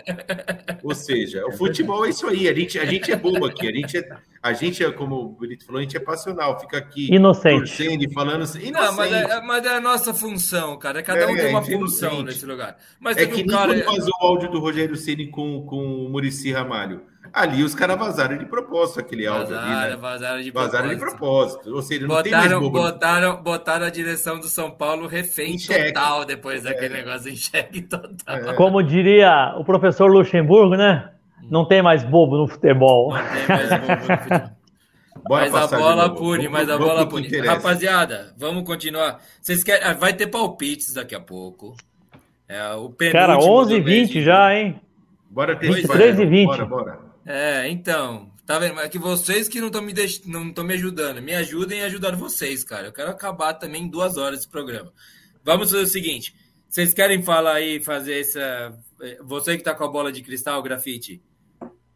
Ou seja, o futebol é isso aí. A gente, a gente é bobo aqui. A gente é, a gente é, como o Bonito falou, a gente é passional. Fica aqui inocente. torcendo e falando assim. Não, mas é, mas é a nossa função, cara. Cada um é, tem uma função nesse lugar. Mas é que um cara... nem quando vazou o áudio do Rogério Ceni com, com o Murici Ramalho. Ali os caras vazaram de propósito aquele áudio vazaram, ali, né? Vazaram de propósito. Vazaram de propósito. Ou seja, não botaram, tem mais bobo. Botaram, botaram a direção do São Paulo refém total depois é. daquele negócio em xeque total. É. Como diria o professor Luxemburgo, né? Não tem mais bobo no futebol. Não tem mais bobo no futebol. mas a bola pune, mas a bola pune. Rapaziada, vamos continuar. Vocês querem... Ah, vai ter palpites daqui a pouco. É, o Cara, 11 h 20 já, hein? Bora ter 23 e 20. Bora, bora. É, então, tá vendo? É que vocês que não estão me, deix... não estão me ajudando. Me ajudem a ajudar vocês, cara. Eu quero acabar também em duas horas esse programa. Vamos fazer o seguinte: vocês querem falar aí, fazer essa. Você que tá com a bola de cristal, grafite.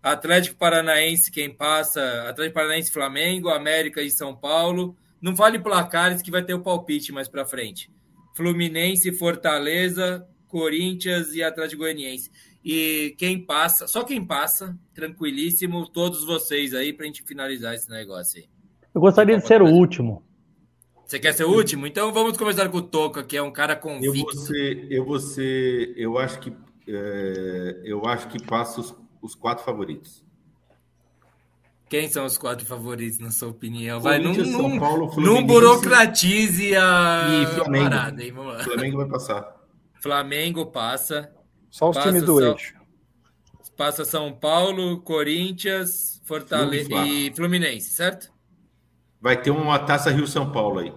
Atlético Paranaense, quem passa? Atlético Paranaense, Flamengo, América e São Paulo. Não fale placares que vai ter o palpite mais para frente. Fluminense, Fortaleza, Corinthians e Atlético Goianiense. E quem passa, só quem passa, tranquilíssimo, todos vocês aí para a gente finalizar esse negócio aí. Eu gostaria de ser o último. Você quer ser o último? Então vamos começar com o Toca, que é um cara convicto. Eu vou ser, eu, vou ser, eu acho que é, eu acho que passa os, os quatro favoritos. Quem são os quatro favoritos, na sua opinião? Vai, não, São Paulo, não burocratize a e Flamengo. parada. Hein? Vamos lá. Flamengo vai passar. Flamengo passa. Só os passa times do São, eixo. Passa São Paulo, Corinthians, Fortaleza e Fluminense, certo? Vai ter uma taça Rio-São Paulo aí.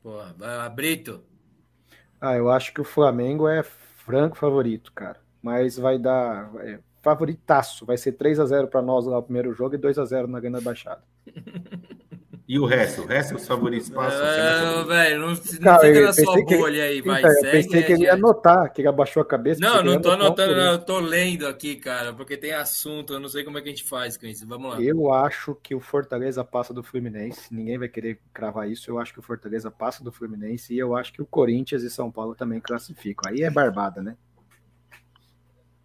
Porra, vai lá, Brito. Ah, eu acho que o Flamengo é franco favorito, cara. Mas vai dar. É, favoritaço. Vai ser 3 a 0 para nós lá no primeiro jogo e 2 a 0 na Grande Baixada. E o resto? O resto os favoritos passam? É, velho, não, não Cara, fica na sua bolha aí, vai, então, segue. Eu pensei que ele ia anotar, que ele abaixou a cabeça. Não, não tô anotando, não, eu tô lendo aqui, cara, porque tem assunto, eu não sei como é que a gente faz com isso. Vamos lá. Eu acho que o Fortaleza passa do Fluminense, ninguém vai querer cravar isso, eu acho que o Fortaleza passa do Fluminense e eu acho que o Corinthians e São Paulo também classificam. Aí é barbada, né?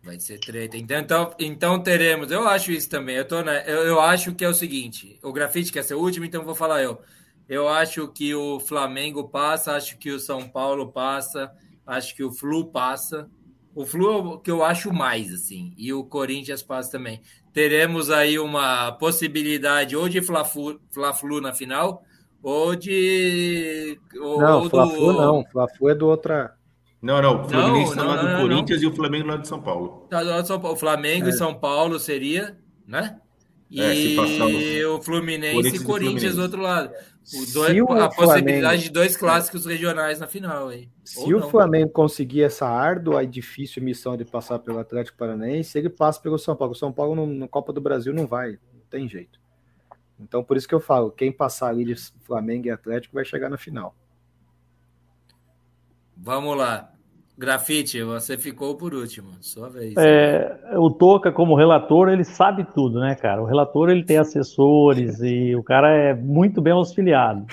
Vai ser treta. Então, então, então teremos. Eu acho isso também. Eu, tô, né, eu, eu acho que é o seguinte: o grafite quer ser o último, então vou falar eu. Eu acho que o Flamengo passa, acho que o São Paulo passa, acho que o Flu passa. O Flu é o que eu acho mais, assim, e o Corinthians passa também. Teremos aí uma possibilidade ou de Fla-Flu Fla -flu na final, ou de. Ou, não, Fla-Flu do... não. Fla-Flu é do outra. Não, não. O Fluminense está lá do não, Corinthians não. e o Flamengo lá de São Paulo. Tá do lado de São Paulo. O Flamengo é. e São Paulo seria, né? É, e é, o Fluminense Corinthians e Corinthians do outro lado. Dois, a Flamengo, possibilidade de dois clássicos regionais na final. Aí. Se o Flamengo conseguir essa árdua e difícil missão de passar pelo Atlético Paranaense, ele passa pelo São Paulo. O São Paulo no, no Copa do Brasil não vai, não tem jeito. Então, por isso que eu falo, quem passar ali de Flamengo e Atlético vai chegar na final. Vamos lá. Grafite, você ficou por último, sua vez. É, o Toca, como relator, ele sabe tudo, né, cara? O relator ele tem assessores e o cara é muito bem auxiliado.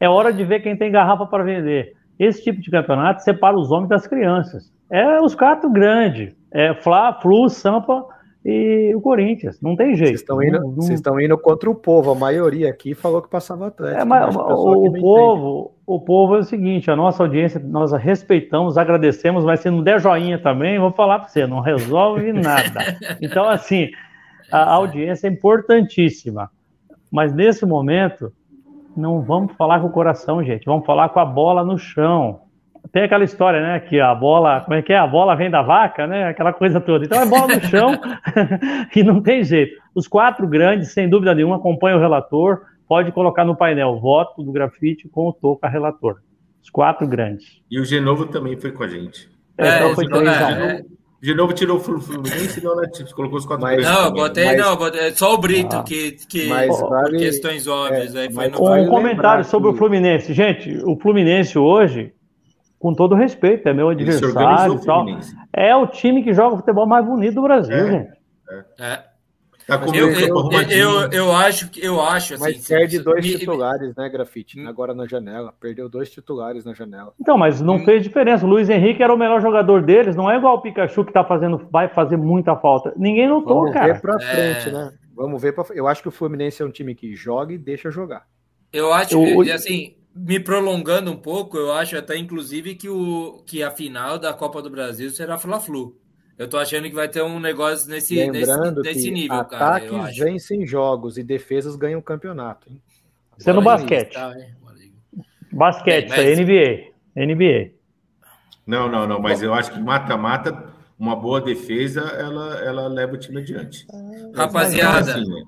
É hora de ver quem tem garrafa para vender. Esse tipo de campeonato separa os homens das crianças. É os quatro grandes. É Fla, Flu, Sampa e o Corinthians. Não tem jeito. Vocês estão indo, não, não... estão indo contra o povo. A maioria aqui falou que passava Atlético. É, mas, o, povo, o povo é o seguinte: a nossa audiência nós respeitamos, agradecemos, mas se não der joinha também, vou falar para você, não resolve nada. Então, assim, a audiência é importantíssima. Mas nesse momento, não vamos falar com o coração, gente. Vamos falar com a bola no chão tem aquela história, né? Que a bola, como é que é? A bola vem da vaca, né? Aquela coisa toda. Então é bola no chão e não tem jeito. Os quatro grandes, sem dúvida nenhuma, acompanham o relator. Pode colocar no painel voto do grafite com o Toca relator. Os quatro grandes. E o Genovo também foi com a gente. É, então foi três é, De novo tirou o Fluminense, não, né? Colocou os quatro grandes. Não, botei, mas, não, botei, só o Brito, ah, que, que vale, questões óbvias. É, aí foi no... Um comentário sobre que... o Fluminense. Gente, o Fluminense hoje com todo respeito, é meu adversário tal. É o time que joga o futebol mais bonito do Brasil, é, gente. É. é. Tá eu, eu, eu, eu, acho que eu acho assim, mas perde dois me, titulares, né, Grafite? Hum. Agora na janela, perdeu dois titulares na janela. Então, mas não hum. fez diferença. O Luiz Henrique era o melhor jogador deles, não é igual o Pikachu que tá fazendo, vai fazer muita falta. Ninguém notou, Vamos cara. Vamos ver para frente, é... né? Vamos ver para Eu acho que o Fluminense é um time que joga e deixa jogar. Eu acho que assim, me prolongando um pouco, eu acho até inclusive que, o, que a final da Copa do Brasil será Fla-Flu. Eu tô achando que vai ter um negócio nesse, Lembrando nesse, nesse nível, ataques cara. Ataques vencem jogos e defesas ganham campeonato. Hein? Isso é no basquete. Tá, basquete, isso é NBA. NBA. Não, não, não, mas eu acho que mata-mata, uma boa defesa, ela, ela leva o time adiante. Rapaziada. Assim, né?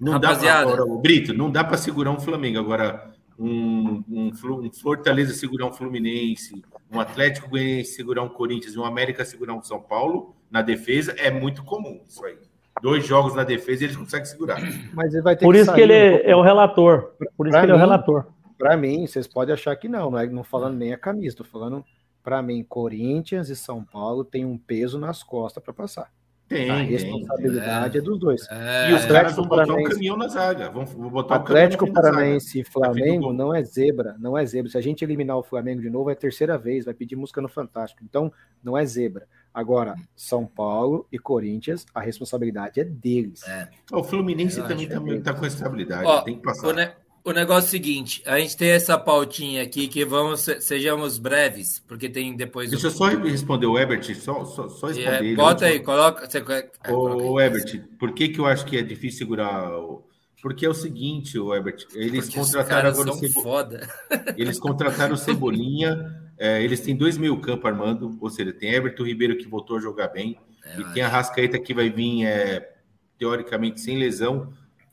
Não rapaziada. dá pra, Brito, não dá para segurar um Flamengo. Agora, um, um, um Fortaleza segurar um Fluminense, um Atlético Goianiense segurar um Corinthians e um América segurar um São Paulo na defesa, é muito comum isso aí. dois jogos na defesa e ele consegue segurar. Mas ele vai ter Por que isso que ele um é o relator. Por isso Pra que ele é o relator. Para mim, vocês podem achar que não, não é não falando nem a camisa, tô falando para mim, Corinthians e São Paulo tem um peso nas costas para passar. Tem, a tem. responsabilidade é, dos dois. É, E os caras vão botar um caminhão na zaga. Vão, vão botar Atlético um. Paranaense e do Flamengo não é zebra, não é zebra. Se a gente eliminar o Flamengo de novo, é a terceira vez, vai pedir música no Fantástico. Então, não é zebra. Agora, São Paulo e Corinthians, a responsabilidade é deles. É. O Fluminense Eu também tá, que é tá com estabilidade. Ó, tem que passar. O, ne- o negócio é o seguinte: a gente tem essa pautinha aqui que vamos se- sejamos breves, porque tem depois. Deixa eu só responder o Ebert, só, só, só É, responder ele. bota aí, coloca. Você, é, aí. Ebert, por que, que eu acho que é difícil segurar o. Porque é o seguinte, o Ebert, eles Porque contrataram agora o Cebo- foda. Eles contrataram o Cebolinha, é, eles têm dois meio campo armando, ou seja, tem Everton Ribeiro que voltou a jogar bem, É, e tem a Rascaeta que vai vir, é, teoricamente, sem lesão.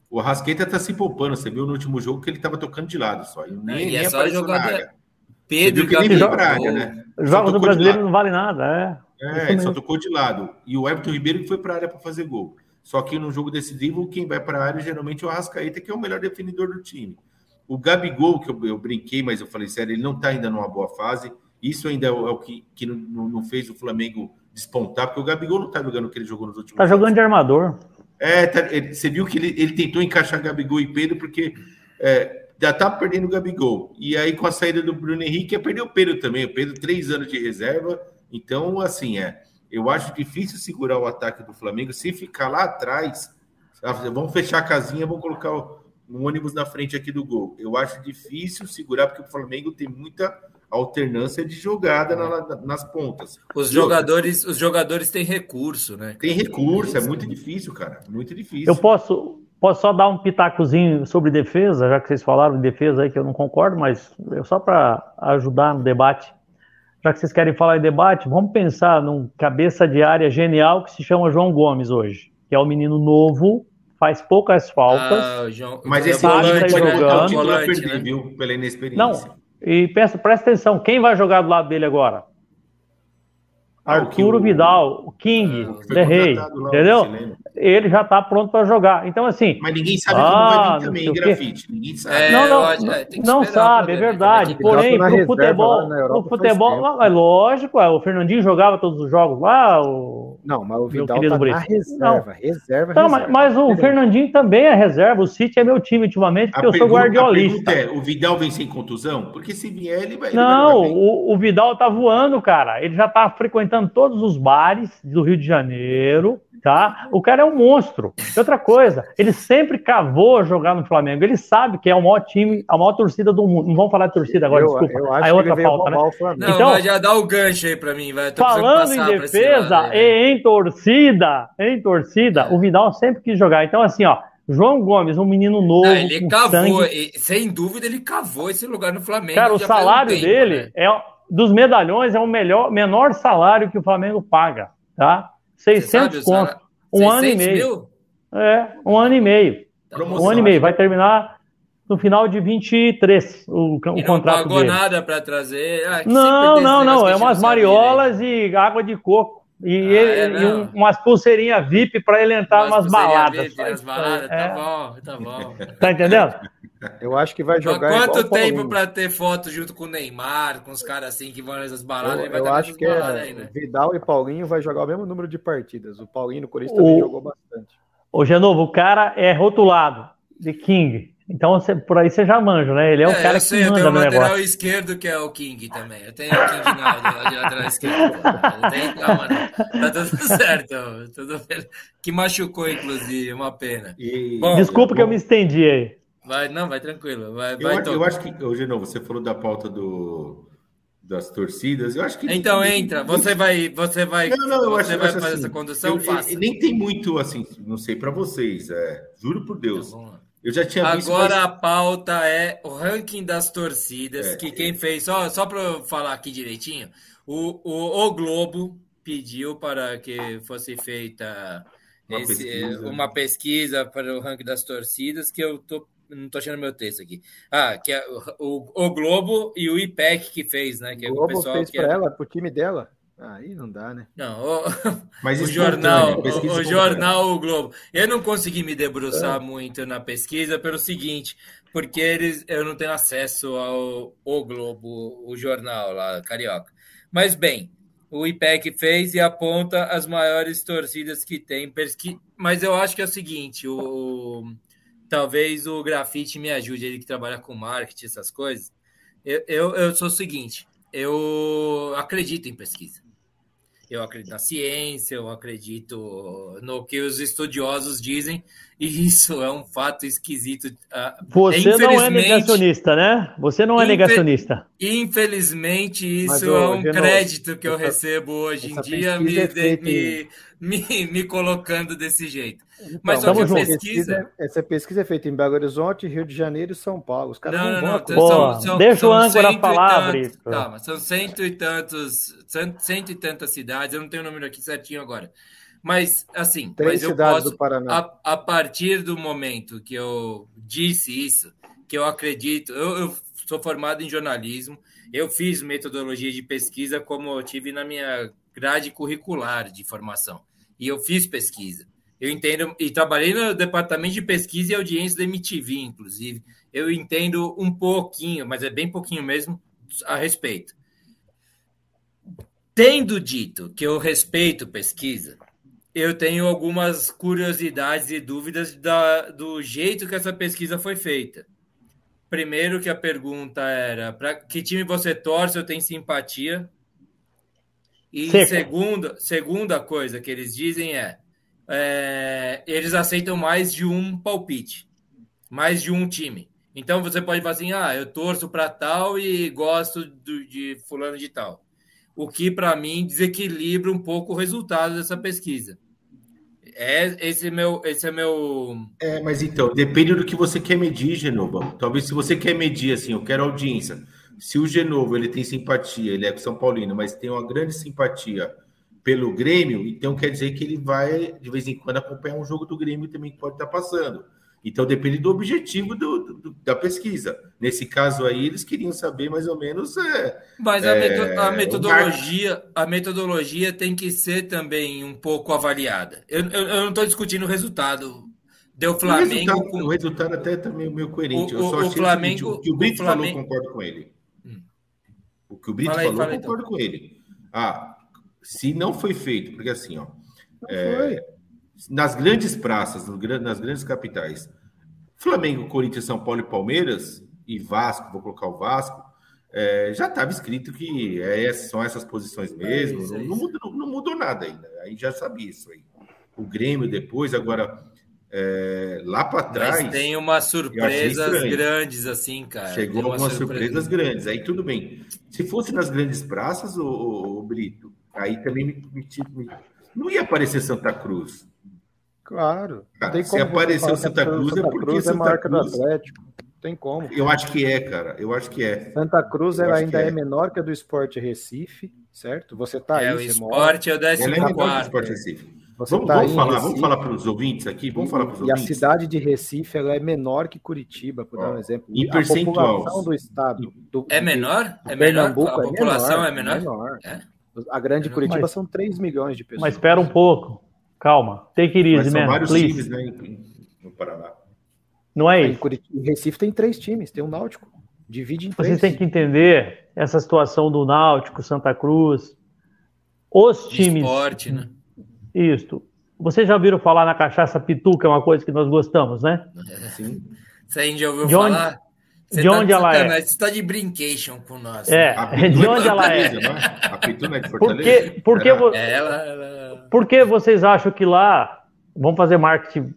O Rascaeta tá se poupando, você viu no último jogo que ele tava tocando de lado só, e nem, e nem é só apareceu jogar na de- área. Pedro que nem pra área, né? Jogos do brasileiro não vale nada, é. É, só tocou de lado. E o Everton Ribeiro que foi para a área para fazer gol. Só que no jogo decisivo, quem vai para a área geralmente é o Arrascaeta, que é o melhor definidor do time. O Gabigol, que eu, eu brinquei, mas eu falei sério, ele não está ainda numa boa fase. Isso ainda é o, é o que, que não, não- fez o Flamengo despontar, porque o Gabigol não está jogando o que ele jogou nos últimos Tá jogos. jogando de armador. É, tá- você viu que ele, ele tentou encaixar Gabigol e Pedro, porque é, já tá perdendo o Gabigol. E aí, com a saída do Bruno Henrique, ia perder o Pedro também. O Pedro, três anos de reserva. Então, assim, é. Eu acho difícil segurar o ataque do Flamengo. Se ficar lá atrás, vamos fechar a casinha, vamos colocar um ônibus na frente aqui do gol. Eu acho difícil segurar, porque o Flamengo tem muita alternância de jogada na- na- nas pontas. Os jogadores, os jogadores têm recurso, né? Tem recurso, é muito difícil, cara. Muito difícil. Eu posso, posso só dar um pitacozinho sobre defesa, já que vocês falaram de defesa aí, que eu não concordo, mas eu só para ajudar no debate. Já que vocês querem falar em debate, vamos pensar num cabeça de área genial que se chama João Gomes hoje, que é um menino novo, faz poucas faltas. Ah, João- Mas esse volante tá jogando. título a volante, perder, né? viu? Pela inexperiência. Não, e pensa, presta atenção, quem vai jogar do lado dele agora? Ah, o que Arturo o- Vidal, o King, Ah, o The lá, entendeu? Ele já está pronto para jogar. Então, assim, Mas ninguém sabe como Ah, vai não vir também, o grafite. Ninguém sabe. É, não, não, é, não sabe, é né, verdade. é Porém, pro reserva futebol, lá na Europa pro futebol, é lógico, é, o Fernandinho jogava todos os jogos lá, o... Não, mas o Vidal tá Brito. na reserva, reserva, mas, mas o. Fernandinho também é reserva, o City é meu time ultimamente, porque A eu sou pergunta, guardiolista. é: o Vidal vem sem contusão? Porque se vier, ele vai. ele Não, vai jogar bem. o, o Vidal tá voando, cara. Ele já tá frequentando todos os bares do Rio de Janeiro, tá? O cara é um monstro. E outra coisa, ele sempre cavou jogar no Flamengo. Ele sabe que é o maior time, a maior torcida do mundo. Não vamos falar de torcida agora, eu, desculpa. Eu Aí acho é que outra pauta, né? Não, Então- mas já dá o gancho aí pra mim, vai. Falando em defesa lado aí, né? e em torcida, em torcida, o Vidal sempre quis jogar. Então, assim, ó, João Gomes, um menino novo, Não, ele com cavou, sangue. e- sem dúvida, ele cavou esse lugar no Flamengo. Cara, o um salário tempo, dele né? é dos medalhões é o melhor, menor salário que o Flamengo paga, tá? Você 600 sabe o conto, um ano e 600 meio. mil? É, um ano e meio. Tá Promoção. Um ano e meio. Vai terminar no final de 23 o, o E não contrato pagou dele. nada pra trazer. Ah, Não, não, não. É umas mariolas e água de coco. E, Ah, ele- é, e um- umas pulseirinhas VIP para ele entrar Umas baladas. VIP, umas baladas, É, tá bom, tá bom. tá entendendo? Eu acho que vai Mas jogar. quanto igual o tempo pra ter foto junto com o Neymar, com os caras assim que vão nessas baladas? Eu, ele vai eu acho que é, aí, né? Vidal e Paulinho vai jogar o mesmo número de partidas. O Paulinho no Corinthians O- também jogou bastante. Ô, Genovo, o cara é rotulado de King. Então, você- por aí você já manja, né? Ele é, o cara eu que sei, eu manda tenho o no lateral negócio. esquerdo que é o King também. Eu tenho o King na, de lateral esquerdo. Calma, não. Tá tudo certo. Tudo bem. Que machucou, inclusive, uma pena. E- Bom, Desculpa que eu bom, me estendi aí. Vai, não, vai tranquilo. Vai, Eu, vai acho- eu acho que, hoje não, você falou da pauta do, das torcidas. Eu acho que. Então entra, você vai, você vai, Não, não, eu você acho, vai acho fazer assim, essa condução, eu- faça. eu- nem tem muito assim, não sei pra vocês, é, juro por Deus. Tá bom. Eu já tinha visto. Agora mas- a pauta é o ranking das torcidas, É. que quem fez, só, só para eu falar aqui direitinho, o, o, o Globo pediu para que fosse feita Uma esse- pesquisa. uma pesquisa para o ranking das torcidas, que eu tô, não estou achando meu texto aqui. Ah, que é o, o, o Globo e o IPEC que fez, né? Que é o o Globo pessoal fez que pra é- ela, pro time dela. Aí não dá, né? Não, o, Mas o jornal, o, o jornal O Globo. Eu não consegui me debruçar é. muito na pesquisa pelo seguinte, porque eles, eu não tenho acesso ao O Globo, o jornal lá, carioca. Mas bem, o IPEC fez e aponta as maiores torcidas que tem. Pesqui... Mas eu acho que é o seguinte, o talvez o grafite me ajude, ele que trabalha com marketing, essas coisas. Eu, eu, eu sou o seguinte, eu acredito em pesquisa eu acredito na ciência, eu acredito no que os estudiosos dizem, e isso é um fato esquisito. Ah, Você não é negacionista, né? Você não é negacionista. Infelizmente, isso Mas, é um crédito que eu recebo hoje em dia, me, é me, me, me colocando desse jeito. Então, Mas a pesquisa... Essa pesquisa é feita em Belo Horizonte, Rio de Janeiro e São Paulo. Os caras não, não, não, não são, são, Deixa o âncora falar, Brito. Calma, são cento e tantos, cento e tantas cidades, eu não tenho o número aqui certinho agora. Mas, assim, Três mas eu posso, a, a, partir do momento que eu disse isso, que eu acredito, eu, eu sou formado em jornalismo, eu fiz metodologia de pesquisa como eu tive na minha grade curricular de formação. E eu fiz pesquisa. Eu entendo, e trabalhei no departamento de pesquisa e audiência da MTV, inclusive. Eu entendo um pouquinho, mas é bem pouquinho mesmo, a respeito. Tendo dito que eu respeito pesquisa, eu tenho algumas curiosidades e dúvidas da, do jeito que essa pesquisa foi feita. Primeiro que a pergunta era para que time você torce, eu tenho simpatia. E segunda, segunda coisa que eles dizem é é, eles aceitam mais de um palpite, mais de um time. Então você pode falar assim: ah, eu torço para tal e gosto do, de fulano de tal. O que para mim desequilibra um pouco o resultado dessa pesquisa. É, esse é meu, esse é meu. É, mas então, depende do que você quer medir, Genova. Talvez se você quer medir assim, eu quero audiência. Se o Genovo ele tem simpatia, ele é São Paulino, mas tem uma grande simpatia pelo Grêmio, então quer dizer que ele vai, de vez em quando, acompanhar um jogo do Grêmio também que pode estar passando. Então depende do objetivo do, do, da pesquisa. Nesse caso aí, eles queriam saber mais ou menos. É, Mas a, é, a metodologia, a metodologia tem que ser também um pouco avaliada. Eu, eu, eu não estou discutindo o resultado. Deu Flamengo. O resultado, com... o resultado até também é meio coerente. O, eu só o, Flamengo, o que o Brito Flamengo... falou, concordo com ele. Hum. O que o Brito falou, fala, concordo então. com ele. Ah, se não foi feito, porque assim, ó, é, nas grandes praças, nas grandes capitais, Flamengo, Corinthians, São Paulo e Palmeiras, e Vasco, vou colocar o Vasco, é, já estava escrito que é, são essas posições mesmo, é isso, não, não, mudou, não, mudou, nada ainda, aí já sabia isso aí. O Grêmio depois, agora é, lá para trás. Mas tem umas surpresas grandes, assim, cara. Chegou algumas surpresas grandes, aí tudo bem. Se fosse nas grandes praças, o, o, o Brito, Aí também me, me, me, não ia aparecer Santa Cruz. Claro. Se apareceu Santa Cruz, Santa é porque Cruz é Santa marca Cruz... do Atlético. Não tem como. Eu acho que é, cara. Eu acho que é. Santa Cruz ela ainda é. é. menor que a do Esporte Recife, certo? Você tá é, aí. O Esporte é o décimo ela é menor que o Esporte Recife. Você vamos, tá vamos falar, Recife, vamos falar para os ouvintes aqui, vamos falar para os ouvintes. E a cidade de Recife ela é menor que Curitiba, por dar um exemplo. Em percentual. A população do estado. Do, é menor? É menor? A população é menor? É menor. É? A grande Curitiba mas, são 3 milhões de pessoas. Mas espera um pouco. Calma. Take it easy, man. São vários please. times, né, no Paraná. Não é isso? Em Recife tem três times, tem um Náutico. Divide em três. Vocês têm que entender essa situação do Náutico, Santa Cruz. Os times. Esporte, né? Isso. Vocês já ouviram falar na cachaça pitu, que é uma coisa que nós gostamos, né? Sim. Você ainda ouviu de falar? Onde... Você de tá onde ela é? Você está de brincation com nós. É, né? de onde ela é? Né? A Pituna é de Fortaleza? Por que, por que, é, ela, ela... por que vocês acham que lá... Vamos fazer marketing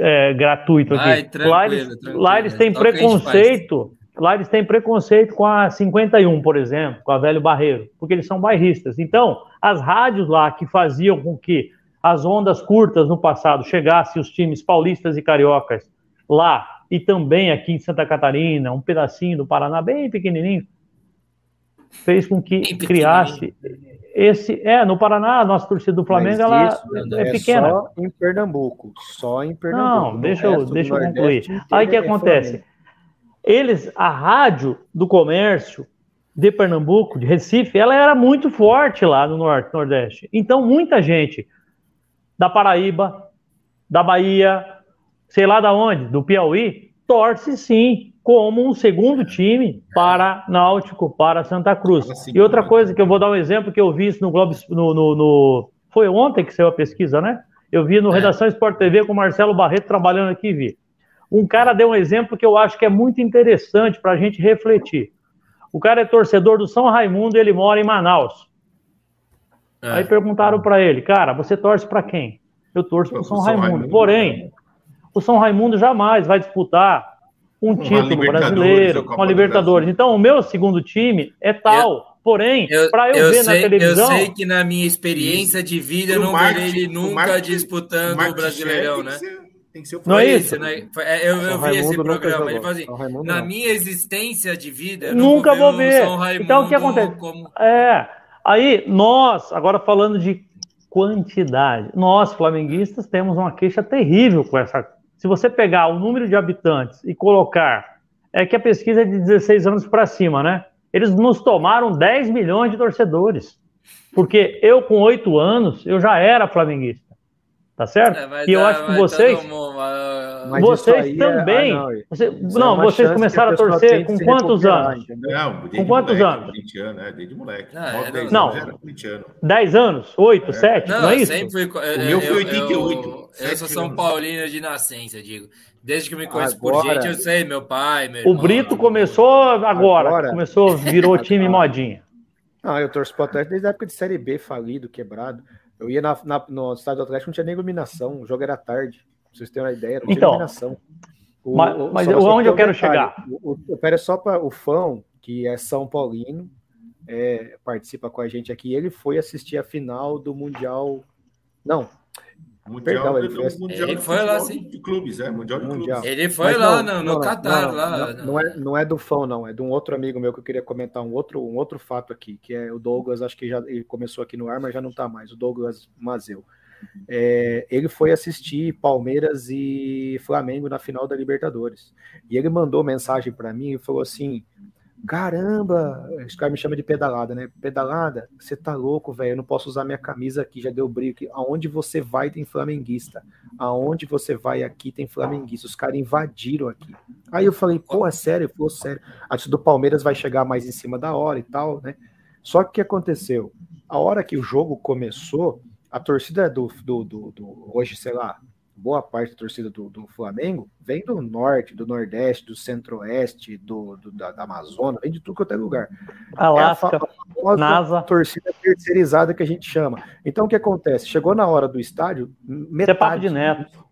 é, gratuito aqui. Ai, lá, eles, lá eles têm preconceito... Lá eles têm preconceito com a 51, por exemplo, com a Velho Barreiro, porque eles são bairristas. Então, as rádios lá que faziam com que as ondas curtas no passado chegassem os times paulistas e cariocas lá e também aqui em Santa Catarina, um pedacinho do Paraná, bem pequenininho, fez com que criasse esse. É, no Paraná, a nossa torcida do Flamengo ela é, é, pequena. Só em Pernambuco. Só em Pernambuco. Não, deixa eu, deixa eu concluir. Aí o que é acontece? Eles, a rádio do comércio, de Pernambuco, de Recife, ela era muito forte lá no Norte, Nordeste. Então, muita gente da Paraíba, da Bahia, sei lá da onde, do Piauí, torce sim como um segundo time para Náutico, para Santa Cruz. E outra coisa que eu vou dar um exemplo que eu vi isso no Globo, no, no, no foi ontem que saiu a pesquisa, né? Eu vi no é. Redação Sport TV com o Marcelo Barreto trabalhando aqui vi. Um cara deu um exemplo que eu acho que é muito interessante para a gente refletir. O cara é torcedor do São Raimundo e ele mora em Manaus. É. Aí perguntaram para ele, cara, você torce para quem? Eu torço para o São, São Raimundo. Raimundo. Porém, o São Raimundo jamais vai disputar um título brasileiro, com a Libertadores. Então, o meu segundo time é tal. Eu, Porém, para eu, eu, ver sei, na televisão. Eu sei que na minha experiência de vida eu não verei ele nunca disputando o Brasileirão, né? Tem que ser o Não é isso? Né? Eu, eu vi esse programa. Ele fala assim: na não. minha existência de vida, eu nunca vou ver. então, o que acontece? Como... É. Aí, nós, agora falando de quantidade, nós, flamenguistas, temos uma queixa terrível com essa. Se você pegar o número de habitantes e colocar. É que a pesquisa é de 16 anos para cima, né? Eles nos tomaram 10 milhões de torcedores. Porque eu, com 8 anos, eu já era flamenguista. Tá certo? É, e eu acho que vocês. Mundo, vocês também. É, ah, não, você, não é vocês começaram a torcer com quantos anos? Não, com quantos moleque, anos? 20 anos, é, desde moleque. Não, 10 não, anos, 10 anos, 8, 7, não, não é isso? Sempre fui, o meu foi 88. Eu, eu, eu sou São Paulino de nascença, digo. Desde que me conheço agora, por gente, eu sei, meu pai, meu irmão, O Brito começou agora, agora, começou, virou time modinha. Ah, eu torço pro Atlético desde a época de Série B, falido, quebrado. Eu ia na, na, no estádio do Atlético, não tinha nem iluminação, o jogo era tarde. Pra vocês terem uma ideia, não tinha então, iluminação. O, mas, mas onde eu quero chegar? O, o, pera só para o fã, que é São Paulino, é, participa com a gente aqui. Ele foi assistir a final do Mundial. Não, Mundial, Perdão, ele foi, mundial ele foi lá, sim. De clubes, é, Mundial de mundial. Clubes. Ele foi Mas lá não, no, no Catar, lá. Não, não, é, não é do fã, não, é de um outro amigo meu que eu queria comentar um outro, um outro fato aqui, que é o Douglas, acho que já ele começou aqui no ar, mas já não está mais, o Douglas Mazeu. É, ele foi assistir Palmeiras e Flamengo na final da Libertadores. E ele mandou mensagem para mim e falou assim: Caramba, esse cara me chama de pedalada, né? Pedalada, você tá louco, velho. Eu não posso usar minha camisa aqui, já deu brilho. Aonde você vai tem flamenguista. Aonde você vai aqui tem flamenguista. Os caras invadiram aqui. Aí eu falei, pô, é sério? Falou, sério. A do Palmeiras vai chegar mais em cima da hora e tal, né? Só que o que aconteceu? A hora que o jogo começou, a torcida do, do, do, do hoje, sei lá, boa parte da torcida do, do, Flamengo vem do norte, do nordeste, do centro-oeste, do, do da, da, Amazônia, vem de tudo quanto é lugar. Alasca, é a NASA. torcida terceirizada que a gente chama. Então o que acontece? Chegou na hora do estádio, metade... Isso é papo de neto.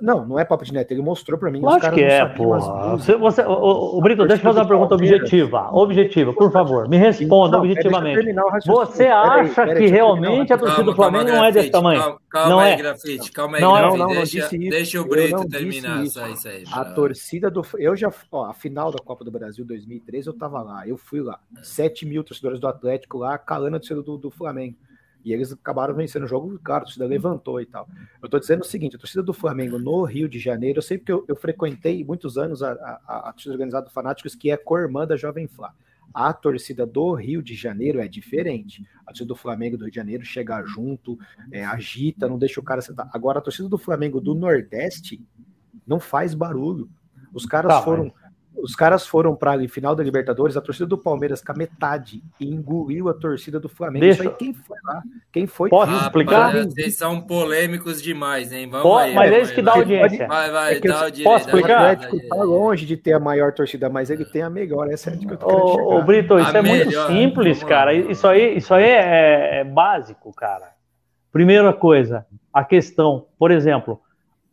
Não, não é papo de neto, ele mostrou para mim. Lógico que é, pô. Você, você, o, o Brito, deixa eu fazer uma pergunta objetiva. Objetiva, por favor, me responda não, objetivamente. Você acha peraí, peraí, que realmente a torcida do Flamengo calma, não é desse tamanho? Calma, não aí, é. grafite, calma aí, não, é. grafite. Não, não, deixa, não disse deixa o Brito terminar isso. isso aí. A torcida do. Eu já. Ó, a final da Copa do Brasil 2013, eu tava lá, eu fui lá. 7 mil torcedores do Atlético lá, calando a torcida do, do Flamengo. E eles acabaram vencendo o jogo, claro, a torcida levantou e tal. Eu tô dizendo o seguinte: a torcida do Flamengo no Rio de Janeiro, eu sei porque eu, eu frequentei muitos anos a, a, a torcida organizada do Fanáticos, que é co-irmã da Jovem Flá. A torcida do Rio de Janeiro é diferente. A torcida do Flamengo do Rio de Janeiro chega junto, é, agita, não deixa o cara sentar. Agora, a torcida do Flamengo do Nordeste não faz barulho. Os caras tá, foram. Os caras foram para a final da Libertadores, a torcida do Palmeiras com a metade e engoliu a torcida do Flamengo. Deixa. Isso aí, quem foi lá? Quem foi? Posso ah, explicar? vocês são polêmicos demais, hein? Vamos Pô, aí. Mas é isso que dá audiência. Vai, vai, é dá audiência. Posso explicar? O Atlético está longe de ter a maior torcida, mas ele tem a melhor. Essa é a que eu tô ô, ô, Brito, isso a é melhor. muito simples, cara. Isso aí, isso aí é, é básico, cara. Primeira coisa, a questão, por exemplo,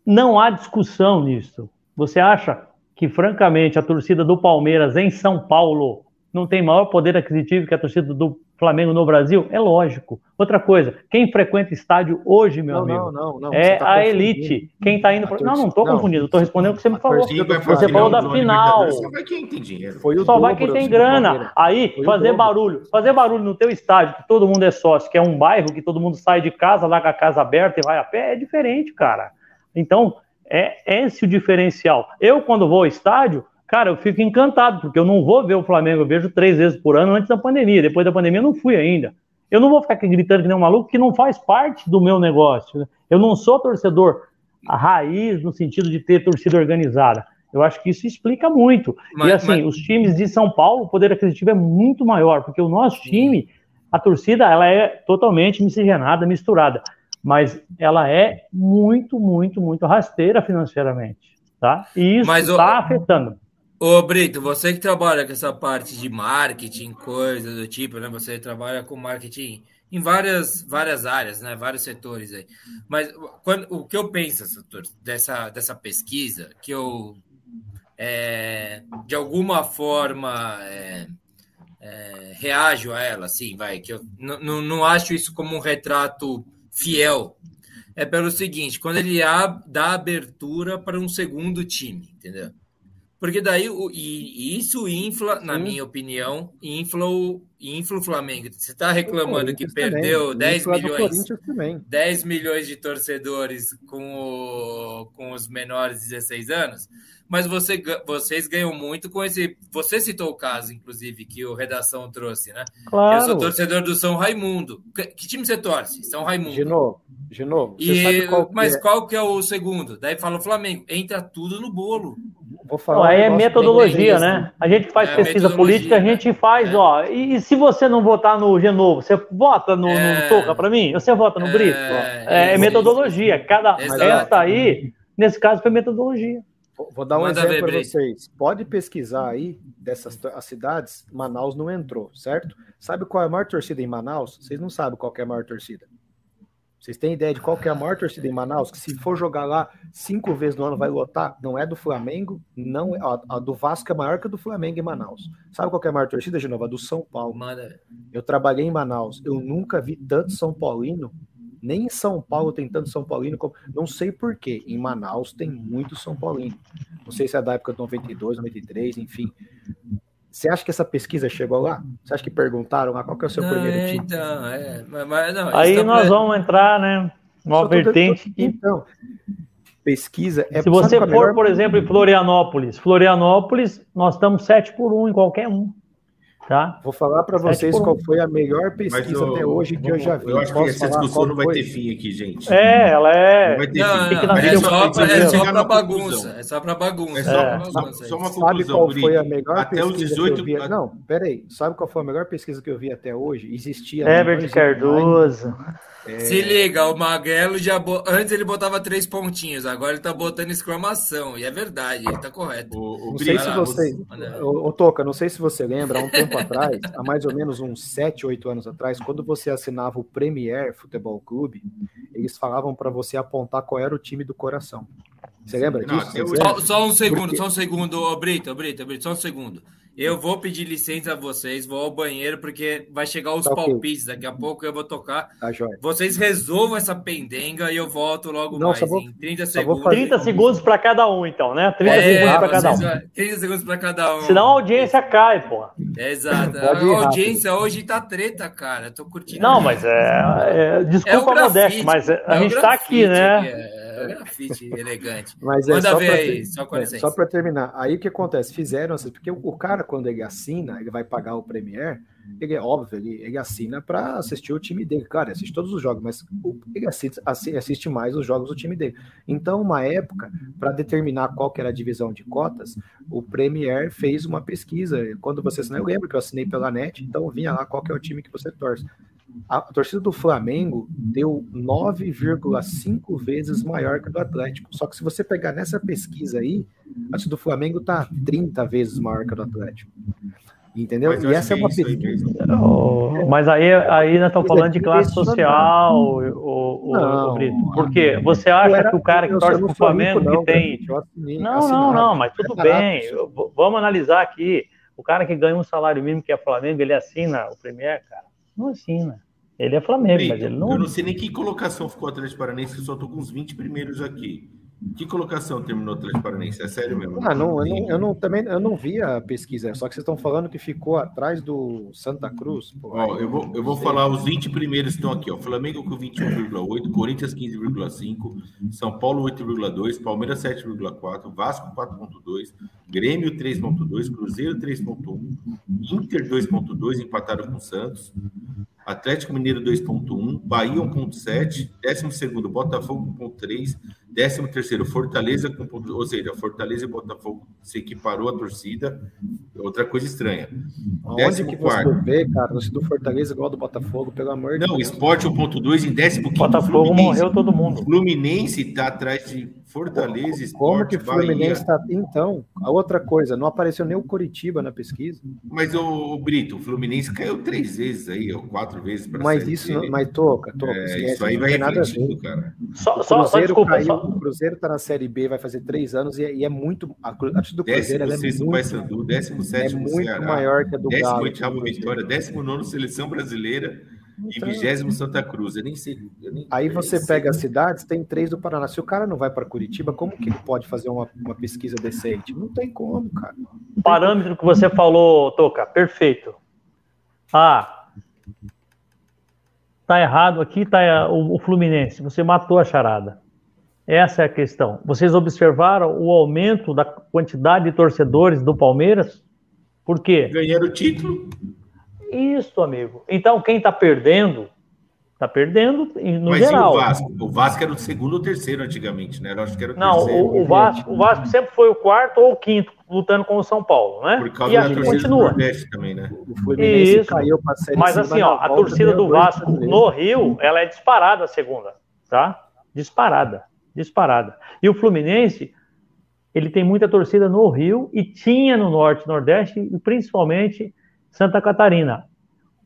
não há discussão nisso. Você acha que, francamente, a torcida do Palmeiras em São Paulo não tem maior poder aquisitivo que a torcida do Flamengo no Brasil? É lógico. Outra coisa, quem frequenta estádio hoje, meu não, amigo, não, não, é tá a elite. Quem está indo. Pro... Não, não estou confundindo, estou respondendo o que você me falou. Você falou da final. Só vai quem tem dinheiro. Só vai quem tem grana. Aí, fazer barulho. Fazer barulho no teu estádio, que todo mundo é sócio, que é um bairro que todo mundo sai de casa, larga a casa aberta e vai a pé, é diferente, cara. Então, é esse o diferencial. Eu, quando vou ao estádio, cara, eu fico encantado, porque eu não vou ver o Flamengo, eu vejo três vezes por ano antes da pandemia. Depois da pandemia eu não fui ainda. Eu não vou ficar aqui gritando que nem um maluco, que não faz parte do meu negócio. Né? Eu não sou torcedor a raiz no sentido de ter torcida organizada. Eu acho que isso explica muito. Mas, e assim, mas... os times de São Paulo, o poder aquisitivo é muito maior, porque o nosso time, a torcida, ela é totalmente miscigenada, misturada, mas ela é muito, muito, muito rasteira financeiramente, tá? E isso está afetando. Ô, Brito, você que trabalha com essa parte de marketing, coisa do tipo, né? Você trabalha com marketing em várias, várias áreas, né? Vários setores aí. Mas quando, o que eu penso, Sator, dessa, dessa pesquisa, que eu é, de alguma forma é, é, reajo a ela, assim, vai, que eu não acho isso como um retrato fiel. É pelo seguinte, quando ele dá abertura para um segundo time, entendeu? Porque daí, o, e, isso infla, na minha opinião, infla o, infla o Flamengo. Você está reclamando que perdeu também. 10 milhões, 10 milhões de torcedores com, o, com os menores de 16 anos, mas você, vocês ganham muito com esse. Você citou o caso, inclusive, que o Redação trouxe, né? Claro. Eu sou torcedor do São Raimundo. Que, que time você torce? São Raimundo. De novo, de novo. E, qual mas é? qual que é o segundo? Daí fala o Flamengo. Entra tudo no bolo. Vou falar aí é metodologia, né? A gente faz é, pesquisa política, a gente faz, é. ó. E, e, se você não votar no Genovo, você vota no, é. no Toca para mim? Você vota no Brito? É, é metodologia. Cada esta aí, nesse caso, foi metodologia. Vou dar um Manda exemplo para vocês. Pode pesquisar aí dessas as cidades. Manaus não entrou, certo? Sabe qual é a maior torcida em Manaus? Vocês não sabem qual é a maior torcida. Vocês têm ideia de qual é a maior torcida em Manaus? Que se for jogar lá cinco vezes no ano vai lotar? Não é do Flamengo, não é, a, a do Vasco é maior que a do Flamengo em Manaus. Sabe qual é a maior torcida, de novo? A do São Paulo. Manda. Eu trabalhei em Manaus. Eu nunca vi tanto São Paulino nem em São Paulo tem tanto São Paulino como. Não sei porquê. Em Manaus tem muito São Paulino. Não sei se é da época de 92, 93, enfim. Você acha que essa pesquisa chegou lá? Você acha que perguntaram lá qual que é o seu não, primeiro time? Então, é, mas, não, Aí tá nós pra... vamos entrar, né? Uma vertente. Então, pesquisa é Se você for, melhor... por exemplo, em Florianópolis, Florianópolis, nós estamos 7 por 1 em qualquer um. Tá? Vou falar para vocês qual foi a melhor pesquisa até hoje que eu já vi. Eu acho Posso que essa discussão não vai ter fim aqui, gente. É, ela é. Não vai ter não, fim. Não, é, só pra, é só para bagunça. É só para bagunça. É só, é. Só, só uma conclusão. Sabe qual foi a melhor até pesquisa os 18... que eu vi? Não, peraí. Sabe qual foi a melhor pesquisa que eu vi até hoje? Existia. Herbert Cardoso. É... Se liga, o Magrelo já. Bo... Antes ele botava três pontinhos, agora ele tá botando exclamação. E é verdade, ele tá correto. O, o não sei se você. Ô, Toca, não sei se você lembra, há um tempo atrás, há mais ou menos uns 7, 8 anos atrás, quando você assinava o Premier Futebol Clube, eles falavam para você apontar qual era o time do coração. Você lembra disso? Não, só, só, um segundo, Porque... só um segundo, Brito, Brito, Brito, só um segundo. Eu vou pedir licença a vocês, vou ao banheiro, porque vai chegar os tá palpites. Okay. Daqui a pouco eu vou tocar. Tá, vocês resolvam essa pendenga e eu volto logo Não, mais vou, em 30 segundos. Fazer... 30 segundos para cada um, então, né? 30 é, segundos para cada um. 30 segundos para cada um. Senão a audiência cai, pô. É, exato. a audiência hoje tá treta, cara. Tô curtindo. Não, mas é. é desculpa é a modéstia, mas a é gente tá aqui, né? É grafite elegante. Mas é Manda só ver aí, só com é, Só para terminar, aí o que acontece? Fizeram assim, porque o, o, cara, quando ele assina, ele vai pagar o Premier, ele é óbvio, ele, ele assina para assistir o time dele. Cara, assiste todos os jogos, mas ele assiste, assiste mais os jogos do time dele. Então, uma época, para determinar qual que era a divisão de cotas, o Premier fez uma pesquisa. Quando você assinou, eu lembro que eu assinei pela net, então vinha lá qual que é o time que você torce a torcida do Flamengo deu 9,5 vezes maior que a do Atlético. Só que se você pegar nessa pesquisa aí, a torcida do Flamengo tá 30 vezes maior que a do Atlético. Entendeu? e essa é uma pesquisa. Oh, mas aí, aí nós estamos falando de classe social, o, o, não, o Brito. Por quê? Você acha era, que o cara que torce para o Flamengo não, que tem. Assinei, não, não, não, mas tudo é bem. Vamos analisar aqui. O cara que ganha um salário mínimo que é Flamengo, ele assina o Premier, cara? Não assina. Ele é Flamengo, mas ele não. Eu não sei nem que colocação ficou o Atlético Paranense, que só tô com os 20 primeiros aqui. Que colocação terminou o Atlético Paranaense? É sério mesmo? Ah, não, eu, não, eu não, também eu não vi a pesquisa, só que vocês estão falando que ficou atrás do Santa Cruz. Pô, ó, eu vou, eu vou falar os 20 primeiros que estão aqui. Ó. Flamengo com 21,8, Corinthians 15,5, São Paulo 8,2, Palmeiras 7,4, Vasco 4,2, Grêmio 3,2, Cruzeiro 3,1, Inter 2,2, empataram com o Santos. Atlético Mineiro 2.1, Bahia 1.7, 12 Botafogo 1.3, 13 Fortaleza com ou seja, Fortaleza e Botafogo se equiparou a torcida, outra coisa estranha. Onde que você vê, cara, o do Fortaleza igual do Botafogo, pelo amor de Deus. Não, Esporte 1.2 em 15 Botafogo morreu todo mundo. Fluminense está atrás de Fortaleza, Esporte, Como que o Fluminense está... Então, a outra coisa, não apareceu nem o Curitiba na pesquisa. Mas, o, o Brito, o Fluminense caiu três vezes aí, ou quatro vezes para Mas isso, não, mas toca, toca. É, esquece, isso aí vai refletindo, cara. Só, só, só desculpa, caiu, só... O Cruzeiro está na Série B, vai fazer três anos, e, é, e é muito... A, a do Cruzeiro é muito... Paysandu, décimo sétimo é muito Ceará, maior que a do décimo Galo. Décimo Vitória, décimo nono Seleção Brasileira então, e vigésimo Santa Cruz. Eu nem sei. Eu nem, aí você pega as cidades, tem três do Paraná. Se o cara não vai para Curitiba, como que ele pode fazer uma, uma pesquisa decente? Não tem como, cara. O parâmetro que você falou, Toca, perfeito. Ah, tá errado aqui, tá o, o Fluminense. Você matou a charada. Essa é a questão. Vocês observaram o aumento da quantidade de torcedores do Palmeiras? Por quê? Ganharam o título. Isso, amigo. Então, quem está perdendo, está perdendo no Mas geral. o Vasco? O Vasco era o segundo ou terceiro antigamente, né? Eu acho que era o Não, terceiro. O, o, Vasco, o Vasco sempre foi o quarto ou o quinto, lutando com o São Paulo, né? Por causa e da torcida continua. do Nordeste também, né? O Fluminense Isso. caiu para série Mas assim, ó, a torcida do Vasco no Rio, ela é disparada a segunda, tá? Disparada, disparada. E o Fluminense, ele tem muita torcida no Rio e tinha no Norte, Nordeste e principalmente Santa Catarina.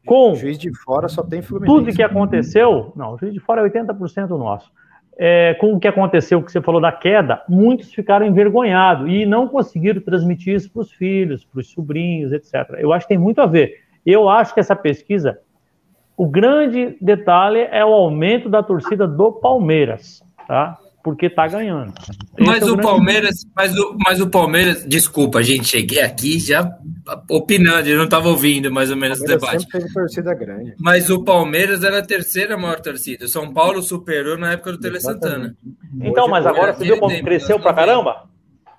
Com juiz de fora só tem Fluminense. Tudo que aconteceu, não, o juiz de fora é 80% nosso. É, com o que aconteceu, que você falou da queda, muitos ficaram envergonhados e não conseguiram transmitir isso para os filhos, para os sobrinhos, etc. Eu acho que tem muito a ver. Eu acho que essa pesquisa, o grande detalhe é o aumento da torcida do Palmeiras, tá? Porque está ganhando. mas é o, o Palmeiras, mas o, mas o Palmeiras, desculpa, gente, cheguei aqui já opinando, eu não estava ouvindo mais ou menos o, o debate. Sempre teve torcida grande. Mas o Palmeiras era a terceira maior torcida. O São Paulo superou na época do Tele Santana. Então, mas agora você viu como cresceu pra caramba?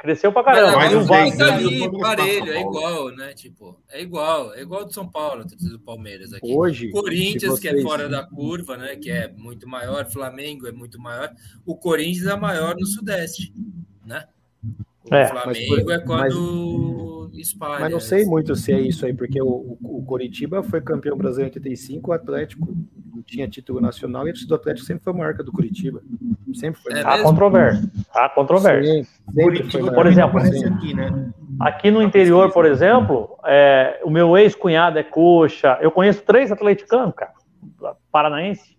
Cresceu pra caramba. Mas, mas o Vasco ali, parelho, é igual, né? Tipo, é igual, é igual do São Paulo, do Palmeiras aqui. Hoje, Corinthians, vocês... que é fora da curva, né? Que é muito maior, Flamengo é muito maior. O Corinthians é maior no Sudeste, né? O é, Flamengo mas, é quando mas, espalha. Mas não sei muito se é isso aí, porque o, o Coritiba foi campeão brasileiro em 85, o Atlético tinha título nacional e a do Atlético sempre foi maior que a do Curitiba. Sempre foi. É há controvérsia. Há controvérsia. por exemplo, aqui, né? aqui no interior, por exemplo, é, o meu ex-cunhado é coxa. Eu conheço três atleticanos, cara, paranaense.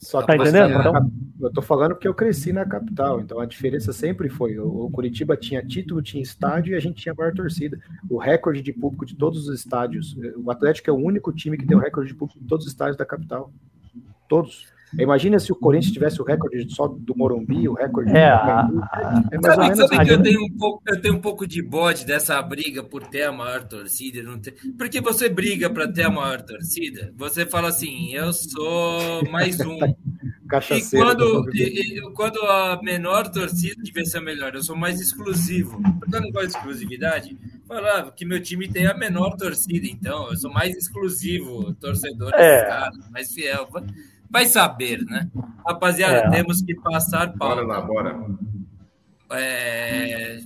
Só tá entendendo? Então... Eu tô falando porque eu cresci na capital, então a diferença sempre foi: o Curitiba tinha título, tinha estádio e a gente tinha maior torcida. O recorde de público de todos os estádios. O Atlético é o único time que tem o recorde de público de todos os estádios da capital. Todos. Imagina se o Corinthians tivesse o recorde só do Morumbi, o recorde é, do é mais sabe, sabe que eu tenho, um pouco, eu tenho um pouco de bode dessa briga por ter a maior torcida. Não ter... Porque você briga para ter a maior torcida, você fala assim, eu sou mais um. e quando, e, e, quando a menor torcida devia ser a melhor, eu sou mais exclusivo. Porque eu não gosto de exclusividade. Falava que meu time tem a menor torcida, então eu sou mais exclusivo, torcedor, é. cara, mais fiel. Vai saber, né? Rapaziada, é. temos que passar Bora lá, bora. É,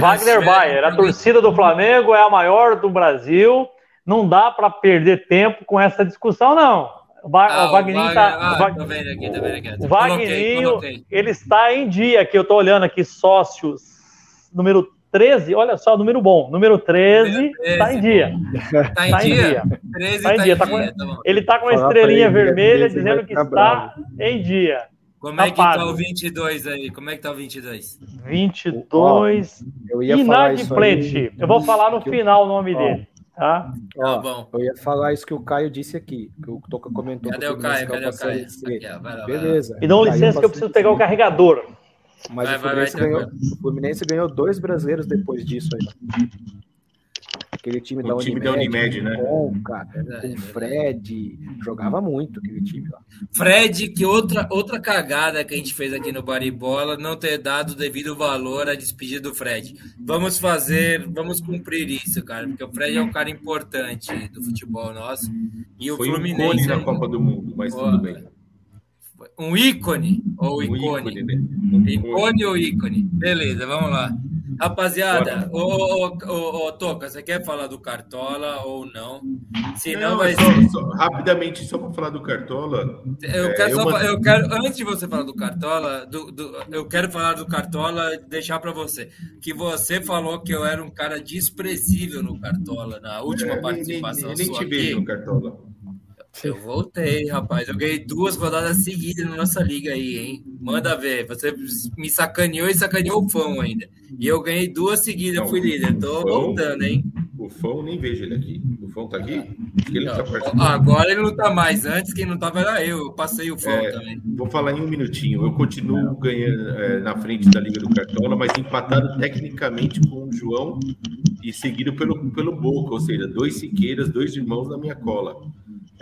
Wagner Bayer, a torcida do Flamengo é a maior do Brasil. Não dá para perder tempo com essa discussão, não. O, ah, o Wagner está. Ah, o, vendo aqui, vendo aqui. o Wagninho, ele está em dia, que eu estou olhando aqui, sócios número 13, olha só, número bom. Número 13 está em dia. Está em, tá dia? dia. 13 tá em tá dia. Tá com, tá ele está com uma estrelinha vermelha dizendo que está em dia. Como é que tá o 22 aí? Como é que tá o 22? 22. Eu ia inadimplente. Eu vou falar no final o nome dele. Tá? Ó, tá bom. Eu ia falar isso que o Caio disse aqui, que o Toca comentou. Cadê o Caio? Cadê o Caio? Aqui, ó, vai lá, Beleza. E dão licença que eu preciso pegar o carregador. Mas vai, o, Fluminense vai, vai, ganhou, o Fluminense ganhou dois brasileiros depois disso aí. Aquele time, da, time Unimed, da Unimed, né? Com, cara, é, com Fred, jogava muito aquele time lá. Fred, que outra, outra cagada que a gente fez aqui no Baribola, não ter dado devido valor à despedida do Fred. Vamos fazer, vamos cumprir isso, cara, porque o Fred é um cara importante do futebol nosso. E o Foi Fluminense. Um na Copa do Mundo, mas tudo bem. Um ícone ou um ícone? ícone, né? um ícone ou ícone? Beleza, vamos lá. Rapaziada, ô, ô, ô, ô, Toca, você quer falar do Cartola ou não? Se não, não vai só, ser... só, rapidamente, só para falar do Cartola. Eu é, quero, só, eu quero, antes de você falar do Cartola, do, do, eu quero falar do Cartola deixar para você. Que você falou que eu era um cara desprezível no Cartola, na última é, participação. Nem, nem, nem te vejo no Cartola. Eu voltei, rapaz. Eu ganhei duas rodadas seguidas na nossa liga aí, hein? Manda ver. Você me sacaneou e sacaneou o Fão ainda. E eu ganhei duas seguidas, Não, fui líder. Tô Fão, voltando, hein? O Fão, nem vejo ele aqui. O Fão tá aqui? Ele não, tá agora ele não tá mais. Antes, quem não tava era eu. Eu passei o Fão é, também. Vou falar em um minutinho. Eu continuo ganhando é, na frente da Liga do Cartola, mas empatado tecnicamente com o João e seguido pelo, pelo Boca. Ou seja, dois Siqueiras, dois irmãos na minha cola.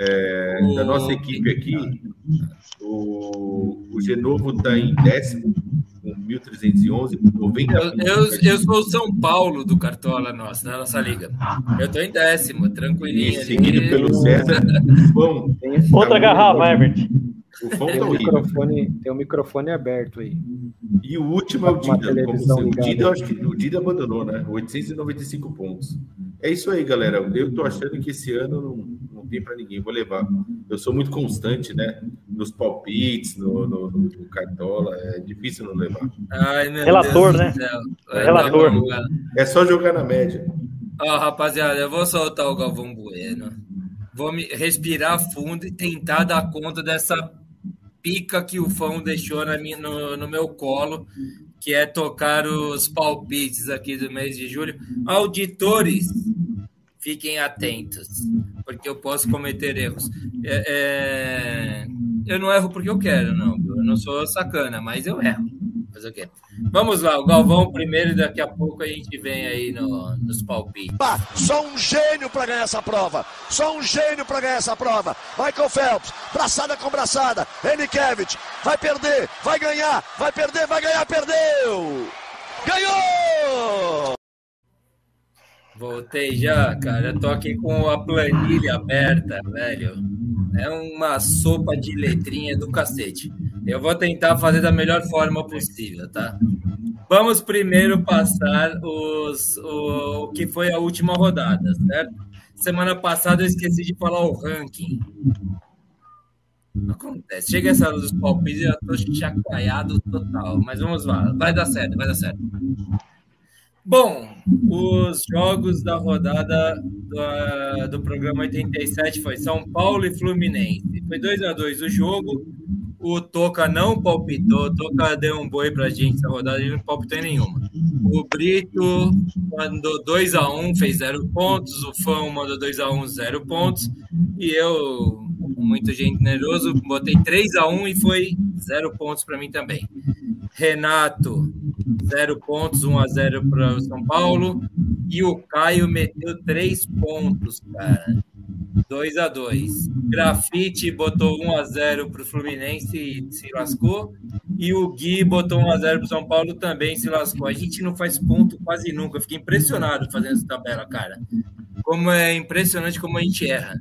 É, da nossa equipe aqui, o, o Genovo está em décimo, com 1.311, 90 eu, eu, eu, sou o São Paulo do Cartola nossa, da nossa liga. Eu estou em décimo, tranquilinho. E seguido pelo César. Bom, Outra garrafa, Herbert. O som tem, tá um microfone, tem um microfone aberto aí. E o último é o Dida. o Dida, acho que o Dida abandonou, né? 895 pontos. É isso aí, galera. Eu tô achando que esse ano não, não tem para ninguém. Vou levar. Eu sou muito constante, né? Nos palpites, no, no, no, cartola. É difícil não levar. Ai, Relator, Deus né? Relator. É só jogar na média. Ó, oh, rapaziada, eu vou soltar o Galvão Bueno. Vou me respirar fundo e tentar dar conta dessa pica que o fã deixou na minha, no, no meu colo, que é tocar os palpites aqui do mês de julho. Auditores, fiquem atentos, porque eu posso cometer erros. É, é... Eu não erro porque eu quero, não. Eu não sou sacana, mas eu erro. Fazer o quê? Vamos lá, o Galvão primeiro e daqui a pouco a gente vem aí no, nos palpites. Só um gênio para ganhar essa prova. Só um gênio para ganhar essa prova. Michael Phelps, braçada com braçada. Enikevich, vai perder, vai ganhar, vai perder, vai ganhar, perdeu! Ganhou! Voltei já, cara. Eu tô aqui com a planilha aberta, velho. É uma sopa de letrinha do cacete. Eu vou tentar fazer da melhor forma possível, tá? Vamos primeiro passar os, o, o que foi a última rodada, certo? Semana passada eu esqueci de falar o ranking. Acontece. Chega essa hora dos palpites, eu tô chacoalhado total. Mas vamos lá. Vai dar certo, vai dar certo. Bom, os jogos da rodada do, do programa 87 foi São Paulo e Fluminense. Foi 2 a 2 o jogo. O Toca não palpitou, o Toca deu um boi pra gente essa rodada, ele não palpitou em nenhuma. O Brito mandou 2 a 1 fez 0 pontos. O Fão mandou 2 a 1 0 pontos. E eu, muito generoso, botei 3 a 1 e foi 0 pontos para mim também. Renato, 0 pontos, 1 a 0 para o São Paulo. E o Caio meteu 3 pontos, cara. 2 a 2 Grafite botou 1 a 0 para o Fluminense e se lascou. E o Gui botou 1 a 0 para o São Paulo também se lascou. A gente não faz ponto quase nunca. Eu fiquei impressionado fazendo essa tabela, cara. Como é impressionante como a gente erra.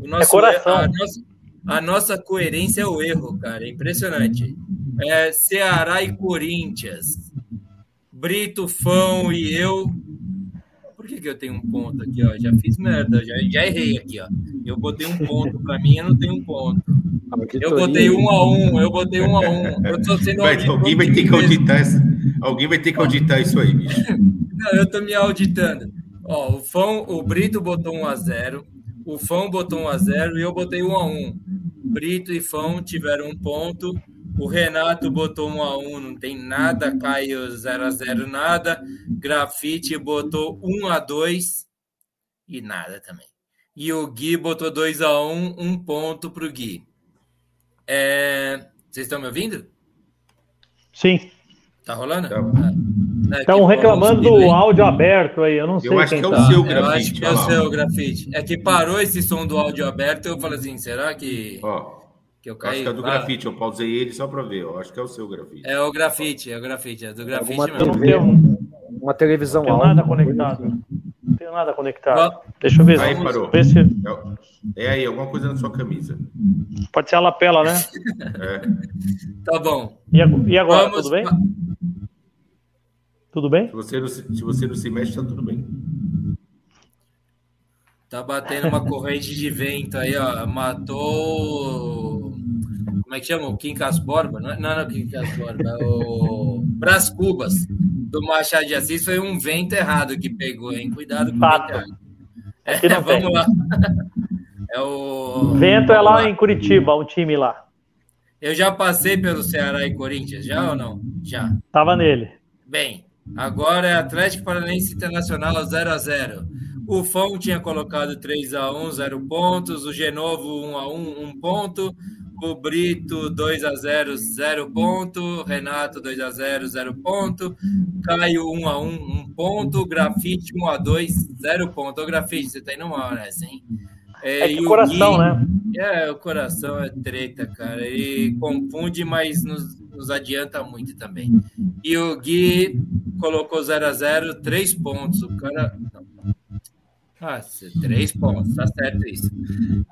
O nosso, é coração. A nossa, a nossa coerência é o erro, cara. É impressionante. É Ceará e Corinthians. Brito, Fão e eu por que, que eu tenho um ponto aqui, ó? Já fiz merda, já, já errei aqui, ó. Eu botei um ponto, para mim eu não tenho um ponto. Eu botei um a um, eu botei um a um. Eu tô sendo vai, alguém vai ter que auditar isso. Alguém vai ter que auditar isso aí, bicho. Não, eu tô me auditando. Ó, o Fão, o Brito botou 1 a 0 o Fão botou 1 a 0 e eu botei 1 a 1 Brito e Fão tiveram um ponto o Renato botou 1 a 1 não tem nada. Caio 0 a 0 nada. Grafite botou 1 a 2 e nada também. E o Gui botou 2 a 1 um ponto para o Gui. É... Vocês estão me ouvindo? Sim. Tá rolando? Tá. É, Estão reclamando do áudio aberto aí, eu não sei Eu acho quem que é o tá. seu Eu grafite. acho que é o seu grafite. É que parou esse som do áudio aberto, eu falei assim, será que, Ó, que eu eu acho caí? que é do Ah, grafite. Eu pausei ele só para ver. Eu acho que é o seu grafite. É o grafite, é o grafite, é do grafite Alguma Eu não mesmo. TV. tenho, Uma televisão não tenho alta. nada conectado. assim. Não tenho nada conectado. Deixa eu ver. Aí, se- parou. ver se É, é aí, alguma coisa na sua camisa. pode ser a lapela, né? É. Tá bom. E e agora, Vamos tudo bem? Tudo bem? Se, você não se, se você não se mexe, tá tudo bem. Tá batendo uma corrente de vento aí, ó. Matou. Como é que chama? O Quincas Borba? Não, não, não, Quincas Borba. é O Brás Cubas do Machado de Assis foi um vento errado que pegou, hein? Cuidado com o Fato. vento errado. Aqui É, não tem. vamos lá. É o. Vento é lá em Curitiba, um time lá. Eu já passei pelo Ceará e Corinthians, já ou não? Já. Tava nele. Bem, agora é Atlético Paranaense Internacional 0 a 0 O Fão tinha colocado 3 a 1 0 pontos. O Genovo 1 a 1 1 ponto. O Brito 2 a 0 0 ponto. Renato 2 a 0 0 ponto. Caio 1 a 1 1 ponto. Grafite 1 a 2 0 ponto. Ô, Grafite, você tá indo mal nessa, hein? É e que o coração, Gui- né? é, o coração é treta, cara. Ele confunde, mas nos, nos adianta muito também. E o Gui colocou 0x0, 3 pontos. O cara. não. Ah, três pontos, tá certo isso.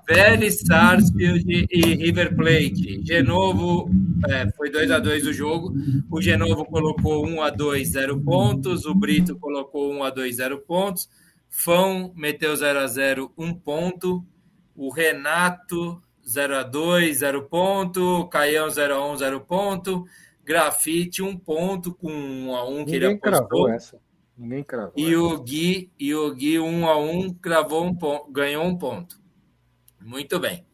Vélez, Sarsfield e River Plate. Genovo, é, foi 2x2 o jogo. O Genovo colocou 1x2, 0 pontos. O Brito colocou 1x2, 0 pontos. Fão meteu 0x0, 1 ponto. O Renato, 0x2, 0 ponto. Caião, 0x1, 0 ponto. Grafite, 1 ponto com 1x1 que ele Ninguém apostou. cravou essa. Ninguém cravou. E essa. o Gui, e o Gui 1 a 1 cravou um ponto, ganhou um ponto. Muito bem.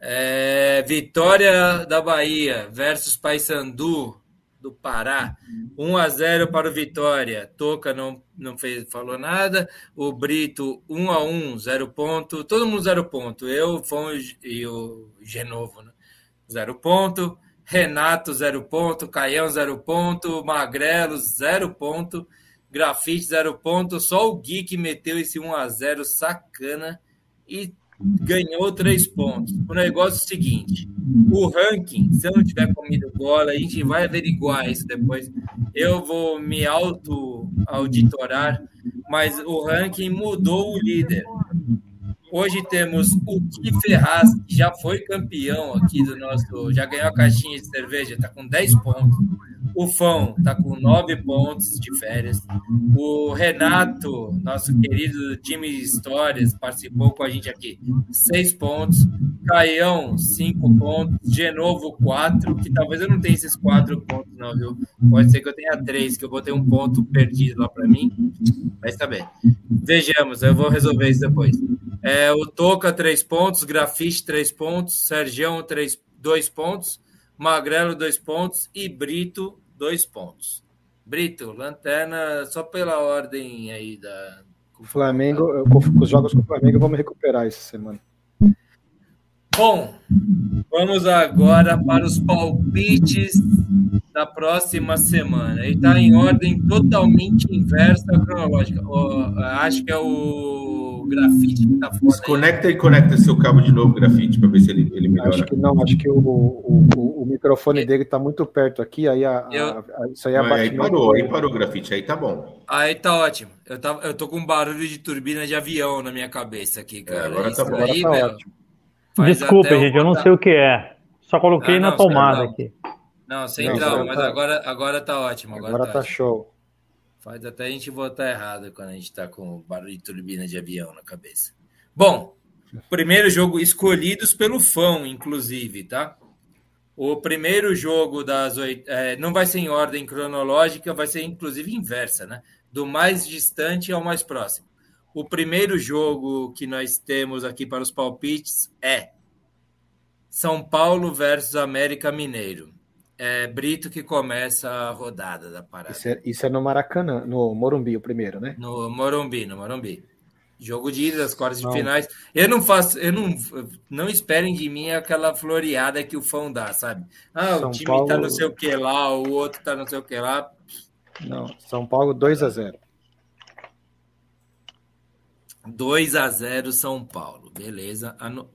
É, vitória da Bahia versus Paysandu do Pará. 1 a 0 para o Vitória. Toca não, não fez, falou nada. O Brito 1 a 1, 0 ponto. Todo mundo 0 ponto. Eu, Fão e o Genovo, né? 0 ponto. Renato 0 ponto, Caião 0 ponto, Magrelo 0 ponto. Grafite, zero ponto. Só o Gui que meteu esse 1x0 sacana e ganhou três pontos. O negócio é o seguinte: o ranking, se eu não tiver comido bola, a gente vai averiguar isso depois. Eu vou me auto-auditorar, mas o ranking mudou o líder. Hoje temos o Gui Ferraz, que já foi campeão aqui do nosso. Já ganhou a caixinha de cerveja, está com 10 pontos. O Fão está com 9 pontos de férias. O Renato, nosso querido time de histórias, participou com a gente aqui. 6 pontos. Caião, 5 pontos. Genovo, 4. Que talvez eu não tenha esses 4 pontos, não, viu? Pode ser que eu tenha 3, que eu botei um ponto perdido lá para mim. Mas tá bem. Vejamos, eu vou resolver isso depois. É, o Toca, 3 pontos. Grafite, 3 pontos. Sergião, 3, 2 pontos. Magrelo, 2 pontos. E Brito, 2 pontos. Brito, lanterna, só pela ordem aí da. O Flamengo, com os jogos com o Flamengo, vamos recuperar essa semana. Bom, vamos agora para os palpites da próxima semana. Ele está em ordem totalmente inversa cronológica. Ó, acho que é o grafite que está fora. aí. Desconecta e conecta seu cabo de novo, grafite, para ver se ele, ele melhora. Acho que não, acho que o, o, o- o microfone dele está muito perto aqui, aí a, a- Eu- a- isso aí é Aí parou, aí parou o grafite, aí tá bom. Aí tá ótimo. Eu, tava, eu tô com um barulho de turbina de avião na minha cabeça aqui, cara. É, agora Isso tá bom. aí, Agora tá meu, ótimo. Faz Desculpa, gente, eu não sei o que é. Só coloquei Ah, na não, tomada não. aqui. Não, sem Não, trauma, mas tá- agora, agora tá ótimo. Agora, Agora tá, tá ótimo. show. Faz até a gente votar errado quando a gente tá com barulho de turbina de avião na cabeça. Bom, primeiro jogo escolhidos pelo fã, inclusive, tá? O primeiro jogo das oito. é, não vai ser em ordem cronológica, vai ser inclusive inversa, né? Do mais distante ao mais próximo. O primeiro jogo que nós temos aqui para os palpites é São Paulo versus América Mineiro. É Brito que começa a rodada da parada. Isso é, isso é no Maracanã, no Morumbi, o primeiro, né? No Morumbi, no Morumbi. Jogo de ida das quartas de finais. Eu não faço, eu não, não esperem de mim aquela floreada que o fã dá, sabe? Ah, São o time Paulo... tá não sei o que lá, o outro tá não sei o que lá. Não, São Paulo 2 a 0 2 a 0 São Paulo. Beleza. Ano...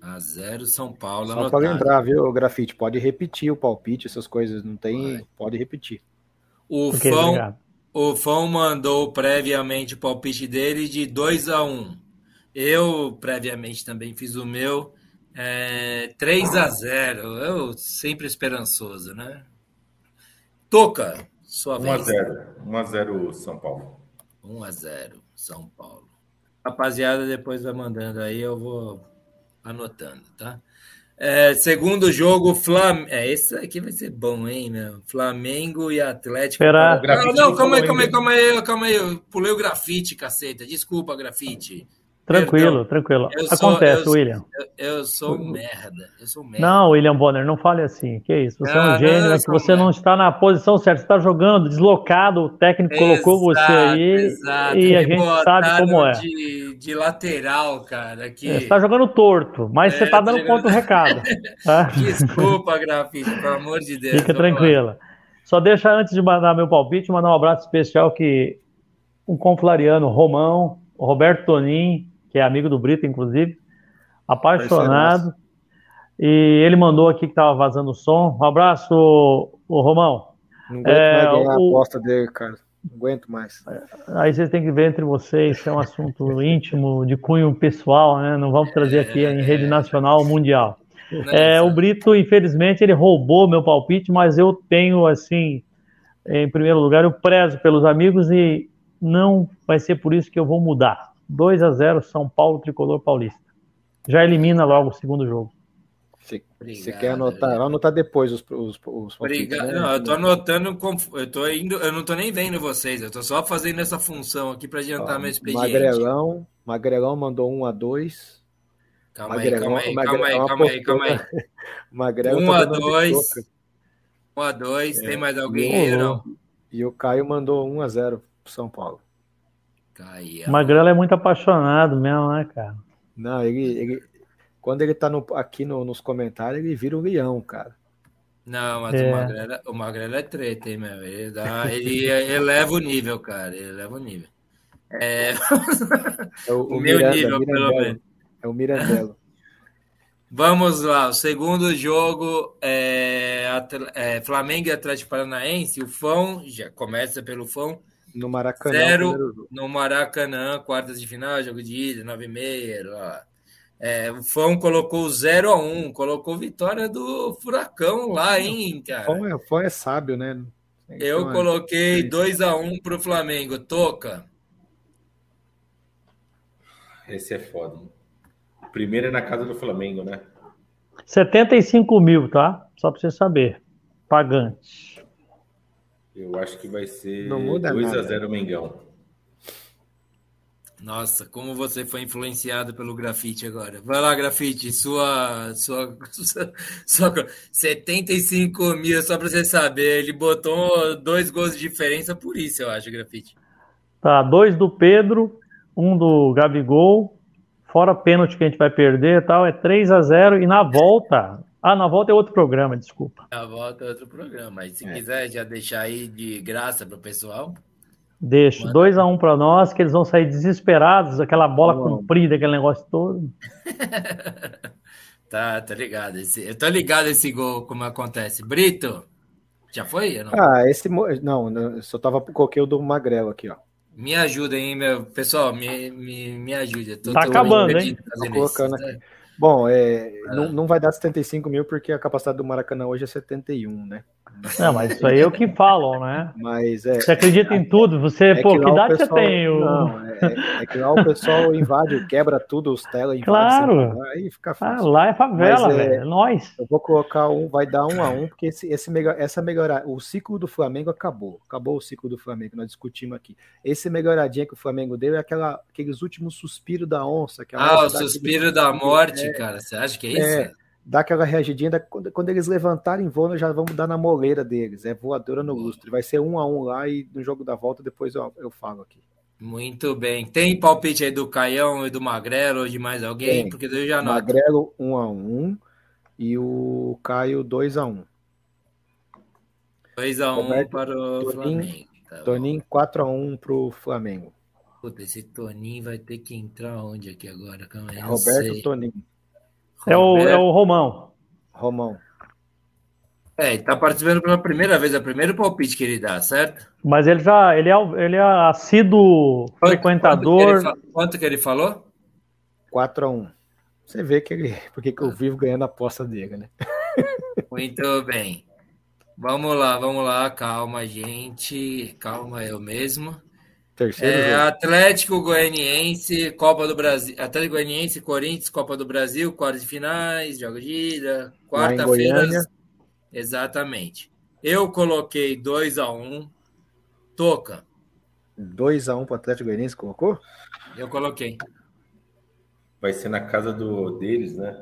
A 0 São Paulo. Só para lembrar, viu, Grafite? Pode repetir o palpite, essas coisas. Não tem. Vai. Pode repetir. O okay, fã, obrigado. O Fão mandou previamente o palpite dele de 2 a 1 um. Eu, previamente, também fiz o meu. É, 3 a 0 Eu sempre esperançoso, né? Toca, sua 1 vez. 1 a 0 1 a 0 São Paulo. 1 a 0 São Paulo. Rapaziada, depois vai mandando aí, eu vou anotando, tá? É, segundo jogo, Flam... é, esse aqui vai ser bom, hein, meu? Flamengo e Atlético. Esperar. Não, não, calma aí, calma aí, calma aí, calma aí. Eu pulei o grafite, caceta. Desculpa, grafite. Tranquilo, Perdão. tranquilo. Eu Acontece, sou, William. Eu, eu, sou merda. Eu sou merda. Não, William Bonner, não fale assim. Que isso? Você ah, é um gênio, é que você não está na posição certa. Você está jogando deslocado, o técnico exato, colocou você aí exato. e a gente sabe como é. De, de lateral, cara. Que... Você está jogando torto, mas é, você está dando conta do recado. Tá? Desculpa, grafite, pelo amor de Deus. Fica tranquila. Só deixa antes de mandar meu palpite, mandar um abraço especial que um conflariano, Romão, Roberto Tonin, que é amigo do Brito, inclusive, apaixonado. E ele mandou aqui que estava vazando o som. Um abraço, o Romão. Não aguento é, mais ganhar o... a aposta dele, cara. Não aguento mais. Aí vocês têm que ver entre vocês, é um assunto íntimo, de cunho pessoal, né? Não vamos trazer aqui em rede nacional ou mundial. É, o Brito, infelizmente, ele roubou meu palpite, mas eu tenho, assim, em primeiro lugar, eu prezo pelos amigos e não vai ser por isso que eu vou mudar. 2 a 0 São Paulo Tricolor Paulista. Já elimina logo o segundo jogo. Você quer anotar? Vai anotar depois os, os, os Obrigado. Né? Não, eu tô anotando, eu tô indo, eu não tô nem vendo vocês, eu tô só fazendo essa função aqui para adiantar Ó, meu expediente. Magrelão, Magrelão mandou 1 a 2 Calma aí, calma aí, calma aí, calma aí, calma aí. Magrelo 1 a 2 1 a 2 tem mais alguém aí, não? E o Caio mandou 1 a 0 pro São Paulo. Caia. Magrelo é muito apaixonado mesmo, né, cara? Não, ele, ele quando ele tá no, aqui no, nos comentários, ele vira um leão, cara. Não, mas é. o, Magrelo, o Magrelo é treta, hein, meu? Ele, dá, ele eleva o nível, cara. Ele eleva o nível. É, é o, o, meu Miranda, nível, Mirandelo. pelo menos. É o Mirandelo. Vamos lá, o segundo jogo é, é Flamengo e Atlético Paranaense. O Fão já começa pelo Fão. No Maracanã. Zero no Maracanã, quartas de final, jogo de ida, nove e meia. Lá. É, o Fão colocou 0 a 1 um, colocou vitória do Furacão lá, hein, cara? O Fão é, o Fão é sábio, né? Eu então, coloquei 2 a 1 um para o Flamengo. Toca. Esse é foda. Primeiro é na casa do Flamengo, né? 75 mil, tá? Só para você saber. Pagantes. Eu acho que vai ser 2 a 0 Mengão. Nossa, como você foi influenciado pelo grafite agora. Vai lá, grafite, sua, sua, sua, sua 75 mil, só para você saber. Ele botou dois gols de diferença por isso, eu acho, grafite. Tá, dois do Pedro, um do Gabigol, fora pênalti que a gente vai perder e tal, é 3 a 0 e na volta, ah, na volta é outro programa, desculpa. Na volta é outro programa, mas se é. quiser já deixar aí de graça para o pessoal. Deixa, 2 a 1 um para nós, que eles vão sair desesperados, aquela bola comprida, aquele negócio todo. tá, tá ligado. Esse, eu tô ligado esse gol, como acontece. Brito, já foi? Não? Ah, esse. Não, eu só tava coloquei o do Magrelo aqui, ó. Me ajuda aí, meu. Pessoal, me, me, me ajude. Tô, tá tô acabando, hein? Tô colocando aqui. Bom, é, é. Não, não vai dar 75 mil porque a capacidade do Maracanã hoje é 71, né? Não, mas isso aí é o que falam, né? Mas é, você acredita em tudo? Você, é pô, que, que idade pessoal, você tem? Não, é, é, é, que lá o pessoal invade, quebra tudo, os telas, Claro. Aí fica ah, fácil. Ah, lá é favela, mas, é, velho. É nós. Eu vou colocar um, vai dar um a um, porque esse, esse melhor, essa melhorar, o ciclo do Flamengo acabou. Acabou o ciclo do Flamengo, nós discutimos aqui. Esse melhoradinha que o Flamengo deu é aquela, aqueles últimos suspiros da onça. ah, o suspiro da morte, cara. Você acha que é isso? É, dá aquela reagidinha, quando, quando, eles levantarem voo, já vamos dar na moleira deles. É voadora no lustre. Vai ser um a um lá e no jogo da volta depois eu, eu falo aqui. Muito bem. Tem palpite aí do Caião e do Magrelo ou de mais alguém? Tem. Porque eu já anoto. Magrelo 1 a 1 e o Caio 2 a 1. 2x1 Roberto, para o Toninho, Flamengo. Tá. Toninho 4 a 1 pro Flamengo. Puta, esse Toninho vai ter que entrar onde aqui agora? Calma não Roberto sei. Toninho. É o, é o Romão. Romão. É, ele tá participando pela primeira vez, é o primeiro palpite que ele dá, certo? Mas ele já ele é, ele é assíduo Quanto- frequentador. Quanto que, quanto que ele falou? 4 a 1. Você vê que ele, porque que eu vivo ganhando a aposta dele, né? Muito bem. Vamos lá, vamos lá, calma, gente. Calma, eu mesmo. Terceiro É, jogo. Atlético Goianiense, Copa do Brasil. Atlético Goianiense, Corinthians, Copa do Brasil, quartas de finais, jogo de ida. Quarta-feira. Exatamente. Eu coloquei 2 a 1 Toca. 2 a 1 pro Atlético Goianiense, colocou? Eu coloquei. Vai ser na casa do, deles, né?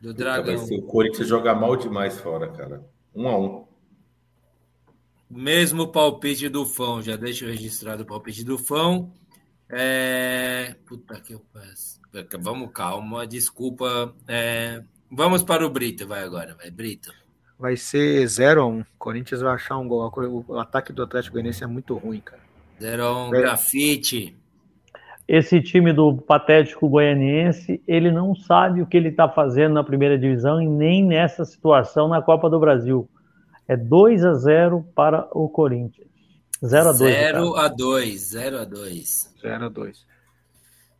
Do Puta, Vai Dragão. ser o Corinthians joga mal demais fora, cara. Um a um. Mesmo palpite do Fão. Já deixa eu registrar o palpite do Fão. É... Puta que eu peço. Vamos, calma. Desculpa. É... Vamos para o Brito, vai agora. Vai, Brito. Vai ser 0 a 1 Corinthians vai achar um gol. O ataque do Atlético Goianiense é muito ruim, cara. 0 1 É. grafite. Esse time do Patético Goianiense, ele não sabe o que ele está fazendo na primeira divisão e nem nessa situação na Copa do Brasil. É 2 a 0 para o Corinthians. 0 a 2. 0 a 2. 0 a 2. 0 a 2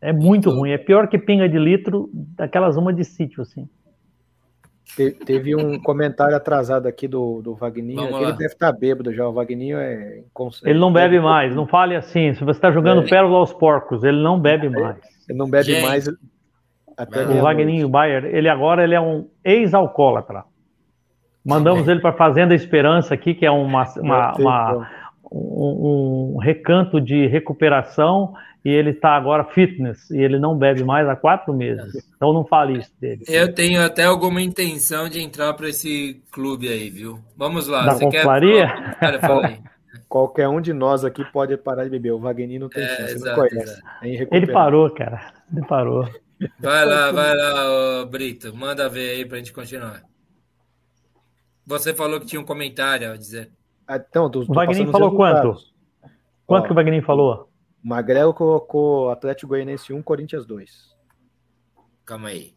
É muito ruim. É pior que pinga de litro daquelas uma de sítio, assim. Te- teve um comentário atrasado aqui do, do Vagninho. Ele deve estar bêbado já. O Vagninho é inconsciente. Ele não bebe mais. Não fale assim. Se você está jogando É. pérola aos porcos, ele não bebe mais. Ele não bebe Gente. mais até. O. Wagninho Bayer, ele agora ele é um ex-alcoólatra. Mandamos ele para a Fazenda Esperança aqui, que é uma, uma- uma- um, um recanto de recuperação, e ele está agora fitness, e ele não bebe mais há quatro meses. Então não fale isso dele. Eu tenho até alguma intenção de entrar para esse clube aí, viu? Vamos lá. Da Você quer? Cara, fala aí. Qualquer um de nós aqui pode parar de beber. O Vagninho não tem É, chance. Exato, não conhece. É Ele parou, cara. Ele parou. Vai lá, vai lá, Brito. Manda ver aí pra gente continuar. Você falou que tinha um comentário a dizer. Ah, Então, tô, tô O os falou quanto? Quanto Ó, que o Wagninho falou? Magrelo colocou Atlético Goianiense 1, Corinthians 2. Calma aí.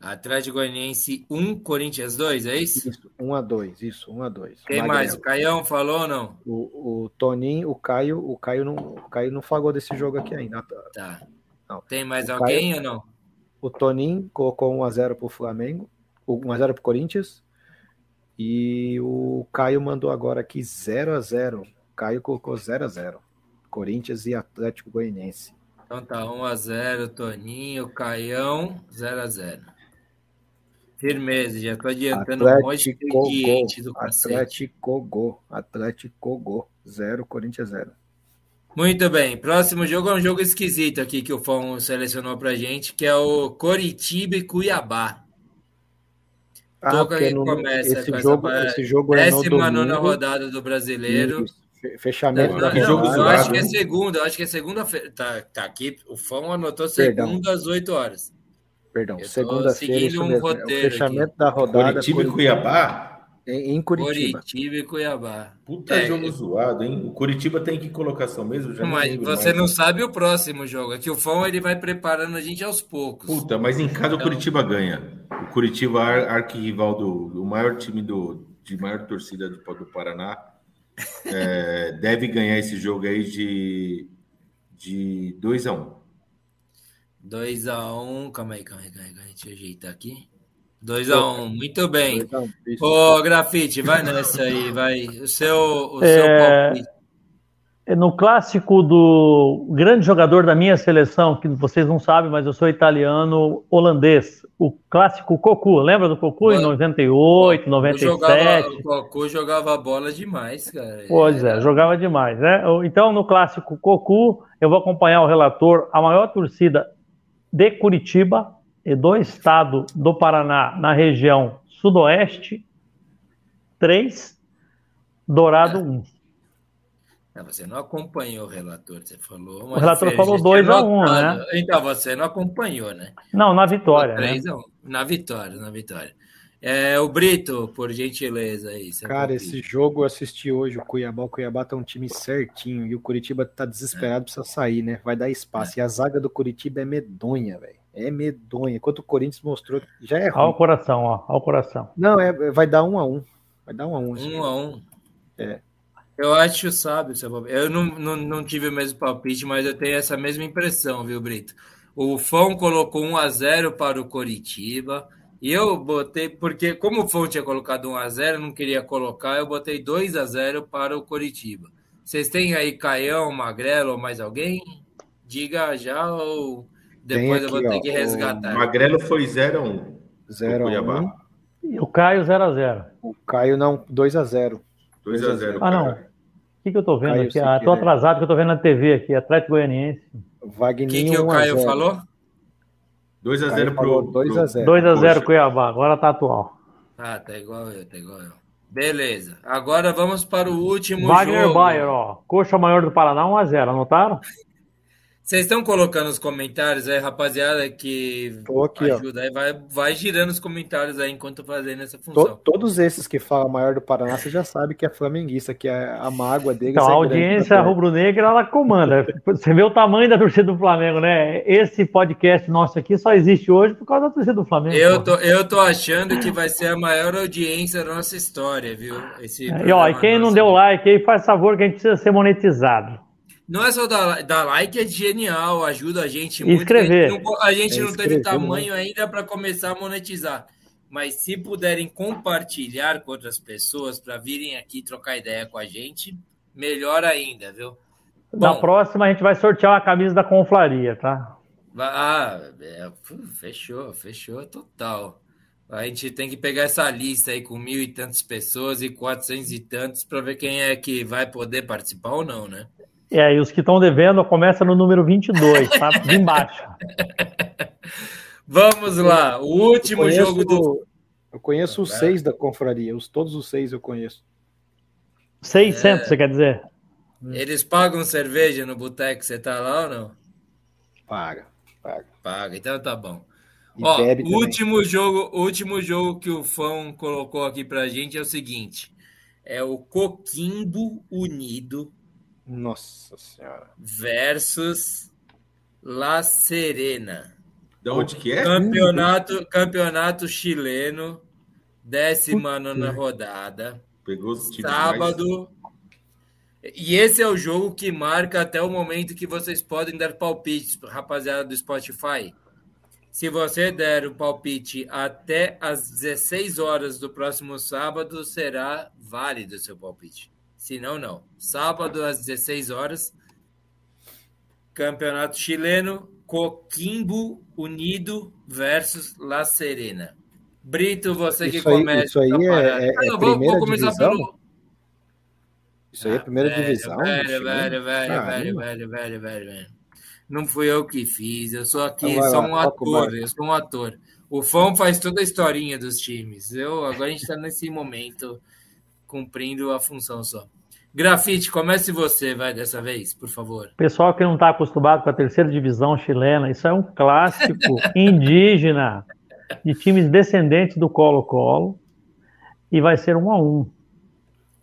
Atlético Goianiense 1, Corinthians 2, é isso? Isso, 1 a 2, isso, 1 a 2. Quem mais? O Caião falou ou não? O, o Toninho, o Caio, o Caio não, o Caio não falou desse jogo aqui ainda. Tá. Não. Tem mais O alguém ou não? O Toninho colocou 1 a 0 pro Flamengo, o 1 a 0 pro Corinthians. E o Caio mandou agora aqui 0 a 0. O Caio colocou 0 a 0. Corinthians e Atlético Goianiense. Então tá 1x0, Toninho, Caião, 0x0. Firmeza, já tô adiantando um monte de Atlético ingrediente do cacete. Atlético Gol. Atlético Gol. 0, Corinthians 0. Muito bem, próximo jogo é um jogo esquisito aqui que o Fão selecionou pra gente, que é o Coritiba e Cuiabá. Toca porque que no- começa esse com jogo, essa esse jogo é no décima nona domingo. rodada do brasileiro. Fechamento Não, da não, jogo eu acho que é hein? segunda, eu acho que é segunda-feira. Tá, tá aqui, o Fão anotou Perdão. segunda às 8 horas. Perdão, segunda-feira, um é o roteiro fechamento da rodada Curitiba e Cuiabá? Em, em Curitiba. Curitiba e Cuiabá. Puta É, jogo zoado, hein? O Curitiba tem que colocação mesmo? Já não Mas lembro você mais. não sabe o próximo jogo. É que o Fão ele vai preparando a gente aos poucos. Puta, mas em casa o Curitiba ganha. O Curitiba, ar- arquirrival do, do maior time do, de maior torcida do, do Paraná, é, deve ganhar esse jogo aí de, de 2 a 1 2x1. Calma aí, calma aí, calma aí. calma aí, Deixa eu ajeitar aqui. 2x1. Muito bem. Ô, Grafite, vai nessa aí, vai. O seu, o seu É. No clássico do grande jogador da minha seleção, que vocês não sabem, mas eu sou italiano holandês, o clássico Cocu. Lembra do Cocu em Mano, 98, Eu jogava, 97? o Cocu jogava bola demais, cara. Pois é, jogava demais, né? Então, no clássico Cocu, eu vou acompanhar o relator, a maior torcida de Curitiba e do estado do Paraná, na região sudoeste, 3, Dourado 1. Não, você não acompanhou o relator, você falou. O relator falou 2x1, um, né? Então você não acompanhou, né? Não, na vitória. 3 né? 1. Na vitória, na vitória. É, o Brito, por gentileza aí. Cara, esse jogo eu assisti hoje, o Cuiabá. O Cuiabá tá um time certinho e o Curitiba tá desesperado, precisa sair, né? Vai dar espaço. É. E a zaga do Curitiba é medonha, velho. É medonha. Enquanto o Corinthians mostrou já é ruim. Ao coração, ó. Ao coração. Não, é, vai dar um a um. Vai dar um a um. Um a um. É. Eu acho, sabe, eu não, não, não tive o mesmo palpite, mas eu tenho essa mesma impressão, viu, Brito? O Fão colocou 1 a 0 para o Coritiba. E eu botei, porque como o Fão tinha colocado 1 a 0 não queria colocar, eu botei 2 a 0 para o Coritiba. Vocês têm aí Caião, Magrelo ou mais alguém? Diga já ou depois aqui, eu vou ter ó, que resgatar. O Magrelo foi 0 a 1. 0 a 1. E o Caio 0 a 0. O Caio não, 2 a 0. 2 a 0. Ah, não. O que, que eu tô vendo Caio aqui? Ah, tô atrasado que eu tô vendo na TV aqui, Atlético Goianiense. Wagner. O que, que o Caio falou? 2x0 pro. 2x0. 2x0 Cuiabá, agora tá atual. Ah, tá igual eu, tá igual eu. Beleza. Agora vamos para o último Wagner jogo. Wagner Bayer, ó. Coxa Maior do Paraná 1x0, anotaram? Vocês estão colocando os comentários aí, rapaziada, que aqui, ajuda ó. aí, vai, vai girando os comentários aí enquanto eu fazendo essa função. To, todos esses que falam maior do Paraná, você já sabe que é flamenguista, que é a mágoa dele. Então, a audiência rubro-negra, ela comanda. Você vê o tamanho da torcida do Flamengo, né? Esse podcast nosso aqui só existe hoje por causa da torcida do Flamengo. Eu tô, eu tô achando que vai ser a maior audiência da nossa história, viu? Esse e, ó, e quem não deu like aí, faz favor que a gente precisa ser monetizado. Não é só dar, dar like, é genial, ajuda a gente muito. Escrever. A gente não, a gente é não teve tamanho ainda para começar a monetizar. Mas se puderem compartilhar com outras pessoas para virem aqui trocar ideia com a gente, melhor ainda, viu? Na Bom, próxima a gente vai sortear a camisa da Conflaria, tá? Ah, é, fechou, fechou total. A gente tem que pegar essa lista aí com mil e tantas pessoas e quatrocentos e tantos para ver quem é que vai poder participar ou não, né? É, e os que estão devendo começa no número 22, tá? De embaixo. Vamos lá, o último conheço, jogo do. Eu conheço os seis da confraria, os, todos os seis eu conheço. 600, é... você quer dizer? Eles pagam cerveja no boteco, você tá lá ou não? Paga, paga. Paga, então tá bom. E Ó, o último jogo, o último jogo que o Fão colocou aqui pra gente é o seguinte: é o Coquimbo Unido nossa Senhora. Versus La Serena. De onde que é? Campeonato, campeonato chileno, décima nona rodada. Pegou os Sábado. Mais... E esse é o jogo que marca até o momento que vocês podem dar palpites, rapaziada do Spotify. Se você der o palpite até às 16 horas do próximo sábado, será válido o seu palpite. Se não, não. Sábado às 16 horas. Campeonato chileno, Coquimbo Unido versus La Serena. Brito, você isso que aí, começa. Isso aí é, é, é ah, vou, vou, começar divisão? pelo. Isso aí é a primeira ah, velho, divisão. Velho, velho, velho, velho, velho, velho, velho, velho. Não fui eu que fiz, eu sou aqui, então, sou um lá, ator, eu sou um ator. O Fão faz toda a historinha dos times. Eu, agora a gente está nesse momento cumprindo a função só. Grafite, comece você, vai, dessa vez, por favor. Pessoal que não está acostumado com a terceira divisão chilena, isso é um clássico indígena de times descendentes do Colo-Colo e vai ser um a um.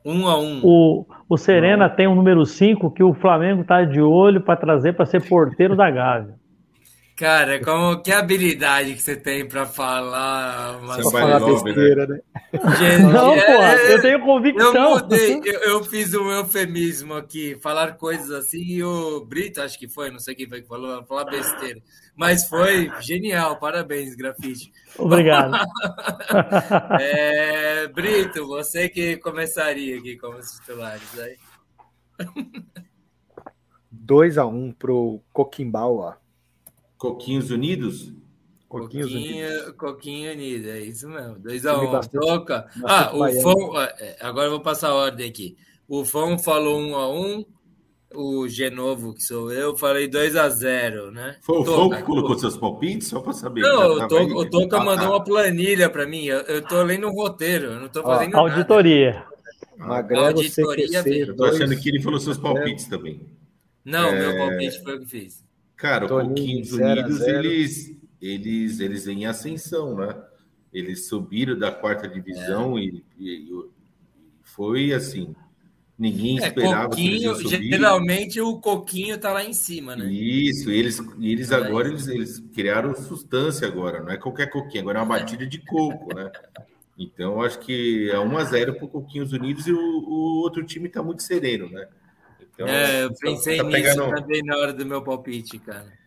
Um a um. O, o Serena tem um número 5 que o Flamengo está de olho para trazer para ser porteiro da Gávea. Cara, como, que habilidade que você tem para falar uma falar besteira, né? Gente, não, é, pô, eu tenho convicção. Eu mudei, eu, eu, fiz um eufemismo aqui, falar coisas assim, e o Brito, acho que foi, não sei quem foi que falou, falar besteira. Mas foi genial, parabéns, Grafite. Obrigado. é, Brito, você que começaria aqui como titulares aí. 2x1 um pro Coquimbau, ó. Coquinhos Unidos? Coquinhos Unidos. Coquinho Unido, é isso mesmo. 2x1. Um. Toca. Ah, o Fão. É, agora eu vou passar a ordem aqui. O Fão falou 1x1. Um, um o Genovo, que sou eu, falei 2x0, né? Foi o Fão que colocou seus palpites? Só para saber. Não, o Toca, o Toca ah, mandou tá. uma planilha para mim. Eu, eu tô lendo um roteiro, eu não tô fazendo Ó, Auditoria. Magrelo CQC. Tô achando que ele falou seus palpites também. Não, é... meu palpite foi o que fiz. Cara, o dos Unidos, eles, eles, eles em ascensão, né? Eles subiram da quarta divisão é. e, e, e, foi assim. Ninguém é, esperava Coquinho, que eles Geralmente o Coquinho tá lá em cima, né? Isso, eles, eles agora eles, eles criaram substância agora, não é qualquer coquinho, agora é uma batida de coco, né? Então, acho que é 1 a 0 para o Coquinhos Unidos e o, o outro time está muito sereno, né? Então, é, eu pensei tá nisso pegando... também na hora do meu palpite, cara.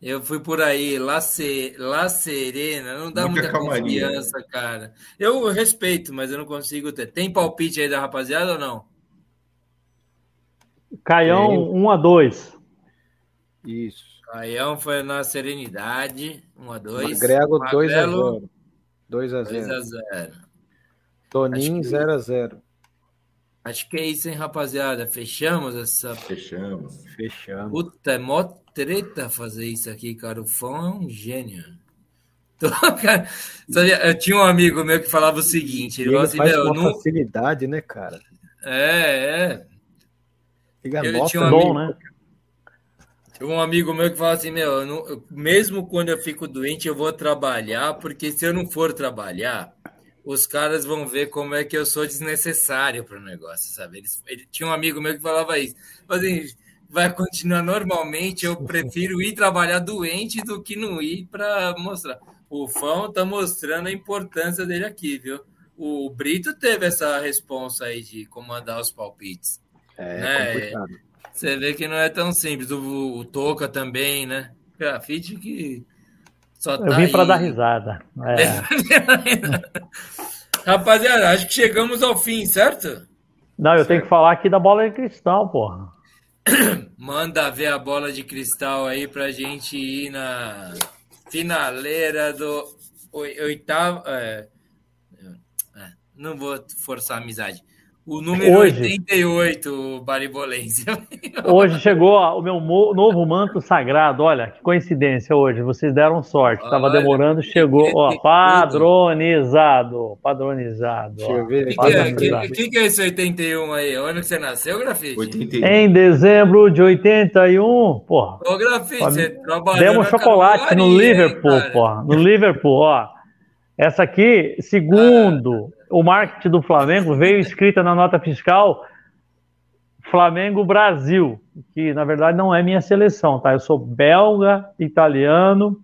Eu fui por aí, La, C... La Serena, não dá muita, muita confiança, cara. Eu respeito, mas eu não consigo ter. Tem palpite aí da rapaziada ou não? Caião 1 a 2 Isso. Caião foi na Serenidade, 1 a 2 Magrego 2 a 0 2 a 0 2 a 0 Toninho 0 a 0 Acho que é isso, hein, rapaziada? Fechamos essa. Fechamos. Fechamos. Puta, é mó treta fazer isso aqui, cara. O fã é um gênio. Tô, cara, eu tinha um amigo meu que falava o seguinte: ele, ele assim, faz com não... facilidade, né, cara? É, é. Fica ele tinha um amigo, bom, né? um amigo meu que fala assim: meu, não, mesmo quando eu fico doente, eu vou trabalhar, porque se eu não for trabalhar, os caras vão ver como é que eu sou desnecessário para o negócio, sabe? Eles, ele, tinha um amigo meu que falava isso. Assim, vai continuar normalmente, eu prefiro ir trabalhar doente do que não ir para mostrar. O Fão está mostrando a importância dele aqui, viu? O Brito teve essa responsa aí de comandar os palpites. É né? complicado. Você vê que não é tão simples. O, o Toca também, né? Grafite que só tá Eu vim para dar risada. É. Rapaziada, acho que chegamos ao fim, certo? Não, eu certo. tenho que falar aqui da bola de cristal, porra. Manda ver a bola de cristal aí pra gente ir na finaleira do oitavo. É, é, não vou forçar a amizade. O número Hoje, 88, Baribolense. Hoje chegou o meu novo manto sagrado. Olha, que coincidência hoje. Vocês deram sorte. Estava demorando, chegou. Ó, padronizado. Padronizado. Deixa eu ver. O que, que, que, que, é esse 81 aí? Onde que você nasceu, Grafite? 81. Em dezembro de 81, porra. Ô, Grafite, você trabalhou. Demos chocolate no Liverpool, hein, porra. No Liverpool, ó. Essa aqui, segundo. O marketing do Flamengo veio escrita na nota fiscal Flamengo Brasil, que na verdade não é minha seleção, tá? Eu sou belga, italiano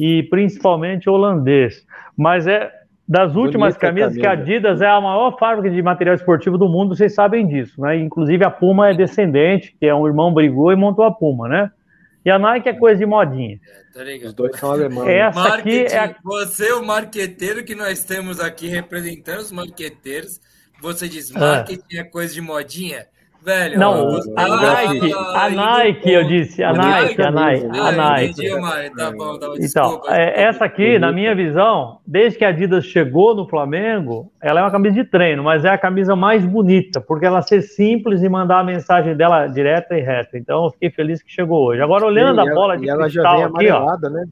e principalmente holandês. Mas é das últimas camisas camisa. que a Adidas é a maior fábrica de material esportivo do mundo, vocês sabem disso, né? Inclusive a Puma é descendente, que é um irmão brigou e montou a Puma, né? E a Nike é coisa de modinha. É, tá Os dois são alemães. Essa aqui é a... Você, o marqueteiro que nós temos aqui representando os marqueteiros, você diz ah. marketing é, é coisa de modinha? Velho, não, a Nike, a Nike, eu disse, a Nike, a Nike, a Nike. Tá tá então, é, essa aqui, na minha visão, desde que a Adidas chegou no Flamengo, ela é uma camisa de treino, mas é a camisa mais bonita, porque ela ser simples e mandar a mensagem dela direta e reta. Então, eu fiquei feliz que chegou hoje. Agora, olhando a bola de ela já vem aqui, ó, né?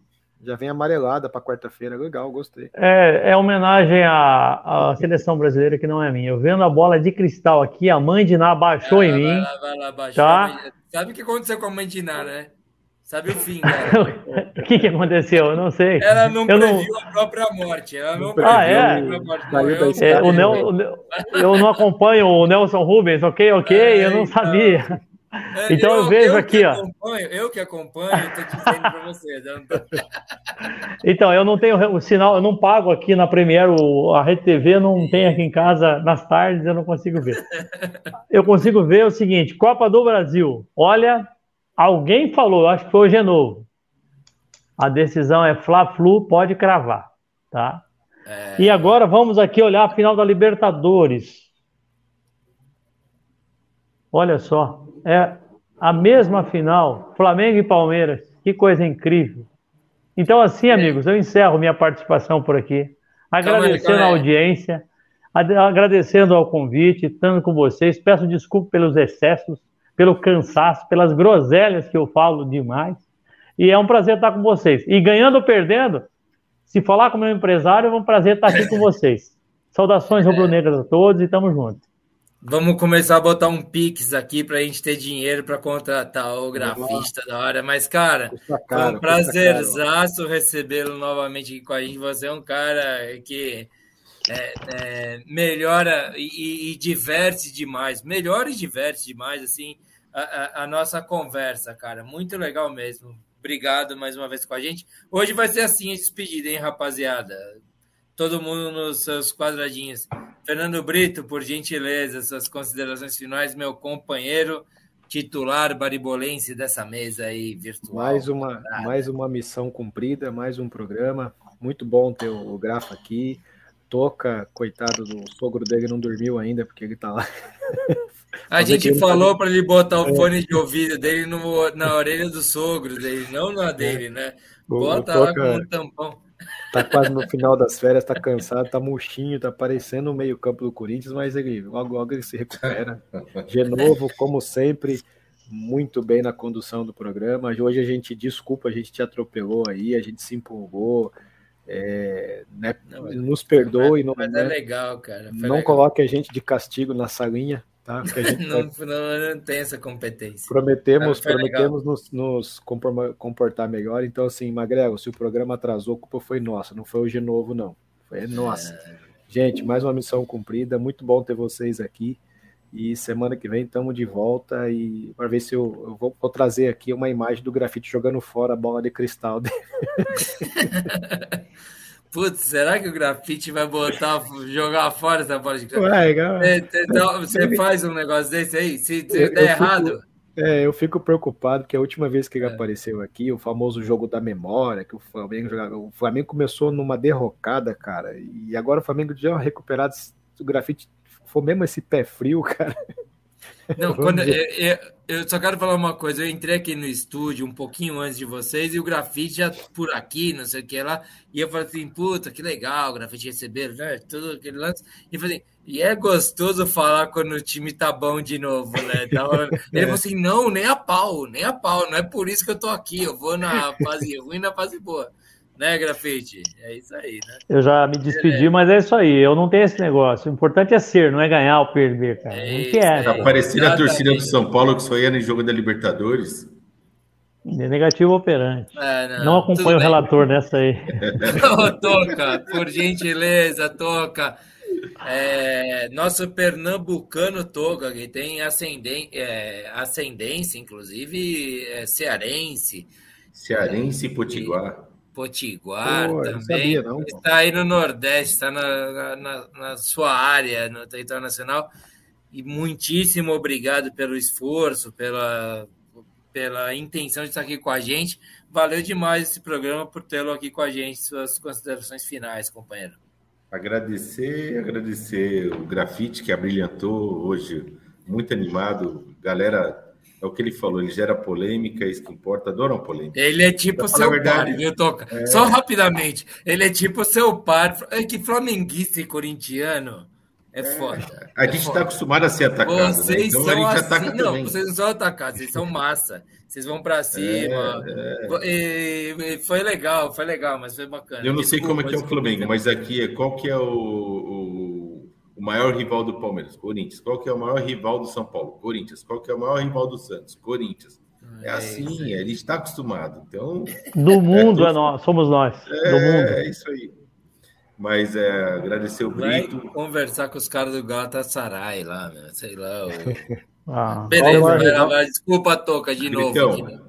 Já vem amarelada para quarta-feira, legal, gostei. É, é homenagem à, à, seleção brasileira que não é minha. Eu vendo a bola de cristal aqui, a mãe de Ná baixou em mim. Vai lá, vai lá, baixou tá? Sabe o que aconteceu com a mãe de Ná, né? Sabe o fim, cara. o que, que aconteceu? Eu não sei. Ela não eu previu não... a própria morte. Ela não, previu ah, é? a própria morte. É, o Nel, o eu não acompanho o Nelson Rubens, ok, ok, é, eu não então... sabia. É, então eu, eu vejo eu aqui, ó. Eu que acompanho, estou dizendo para você. então, eu não tenho o sinal, eu não pago aqui na Premiere, a Rede TV não tem aqui em casa nas tardes, eu não consigo ver. Eu consigo ver o seguinte: Copa do Brasil. Olha, alguém falou, acho que foi o Genovo. A decisão é Fla-Flu, pode cravar, tá? É... E agora vamos aqui olhar a final da Libertadores. Olha só é a mesma final, Flamengo e Palmeiras. Que coisa incrível. Então, assim, é. amigos, eu encerro minha participação por aqui, agradecendo a audiência, agradecendo ao convite, estando com vocês. Peço desculpa pelos excessos, pelo cansaço, pelas groselhas que eu falo demais. E é um prazer estar com vocês. E ganhando ou perdendo, se falar com o meu empresário, é um prazer estar aqui com vocês. Saudações é. rubro-negras a todos e tamo junto. Vamos começar a botar um Pix aqui para a gente ter dinheiro para contratar o grafista da hora. Mas, cara, foi um prazerzaço recebê-lo novamente aqui com a gente. Você é um cara que é, é, melhora e, e, diverte demais. Melhora e diverte demais, assim, a, a, a nossa conversa, cara. Muito legal mesmo. Obrigado mais uma vez com a gente. Hoje vai ser assim a despedida, hein, rapaziada? Todo mundo nos seus quadradinhos. Fernando Brito, por gentileza, suas considerações finais, meu companheiro titular baribolense dessa mesa aí virtual. Mais uma, mais uma missão cumprida, mais um programa. Muito bom ter o, o Grafa aqui. Toca, coitado do sogro dele, não dormiu ainda porque ele tá lá. A gente falou para ele botar o é. fone de ouvido dele no, na orelha do sogro dele, não na dele, né? Bota lá com um tampão. Tá quase no final das férias, tá cansado, tá murchinho, tá parecendo o meio-campo do Corinthians, mas ele logo, logo ele se recupera. De novo, como sempre, muito bem na condução do programa. Hoje a gente, desculpa, a gente te atropelou aí, a gente se empolgou. É, né, não, nos perdoe. Mas, não, mas é né, legal, cara. não legal. coloque a gente de castigo na salinha, tá? não, vai... não, não, tem essa competência. Prometemos, prometemos nos, nos, comportar melhor. Então, assim, Magrelo, se o programa atrasou, a culpa foi nossa, não foi hoje novo, não. Foi nossa. É... Gente, mais uma missão cumprida. Muito bom ter vocês aqui. E semana que vem estamos de volta e para ver se eu, eu vou, vou, trazer aqui uma imagem do grafite jogando fora a bola de cristal dele. Putz, será que o grafite vai botar, jogar fora essa bola de grafite? Ué, então, você faz um negócio desse aí? Se, se eu, der eu errado. Fico, é, eu fico preocupado que a última vez que ele é. apareceu aqui, o famoso jogo da memória, que o Flamengo jogava. O Flamengo começou numa derrocada, cara, e agora o Flamengo já recuperado. O grafite for mesmo esse pé frio, cara. Não, quando, eu, eu, só quero falar uma coisa. Eu entrei aqui no estúdio um pouquinho antes de vocês e o grafite já por aqui, não sei o que lá. E eu falei assim, puta, que legal, o grafite receber, né? Tudo aquele lance. E eu falei, e é gostoso falar quando o time tá bom de novo, né? Ele falou assim: não, nem a pau, nem a pau. Não é por isso que eu tô aqui. Eu vou na fase ruim na fase boa né, Grafite? É isso aí, né? Eu já me despedi, é. mas é isso aí. Eu não tenho esse negócio. O importante é ser, não é ganhar ou perder, cara. É não quer. Tá parecendo a torcida do São Paulo que só ia no jogo da Libertadores. É negativo operante. É, não, não acompanho o relator nessa aí. toca, por gentileza, toca. É, nosso pernambucano Toga, que tem ascendência, é, ascendência inclusive é, cearense. Cearense e potiguar. Potiguar Pô, também. Não sabia, não, está aí no Nordeste, está na, na, na, sua área, no território nacional. E muitíssimo obrigado pelo esforço, pela, pela intenção de estar aqui com a gente. Valeu demais esse programa por tê-lo aqui com a gente. Suas considerações finais, companheiro. Agradecer, agradecer o grafite que abrilhantou hoje, muito animado. Galera é o que ele falou, ele gera polêmica, isso que importa, adoram polêmica. Ele é tipo seu pai, viu, Toca? É... Só rapidamente, ele é tipo seu pai, é que flamenguista e corintiano é, é foda. A gente está acostumado a ser atacado. Né? Vocês né? então, são assim, não, também. vocês não são atacados, vocês são massa. Vocês vão para cima. É, é. E foi legal, foi legal, mas foi bacana. Eu não Desculpa, sei como é que é o Flamengo, mas aqui é qual que é o, o o maior rival do Palmeiras, Corinthians. Qual que é o maior rival do São Paulo? Corinthians. Qual que é o maior rival do Santos? Corinthians. É, é assim, a gente está acostumado. Então, do mundo é, é nós, somos nós. É, do mundo. é isso aí. Mas é, agradecer o Brito. Vai conversar com os caras do Galatasaray lá, né? sei lá. O... Ah, Beleza, desculpa, Toca, de novo. Aqui,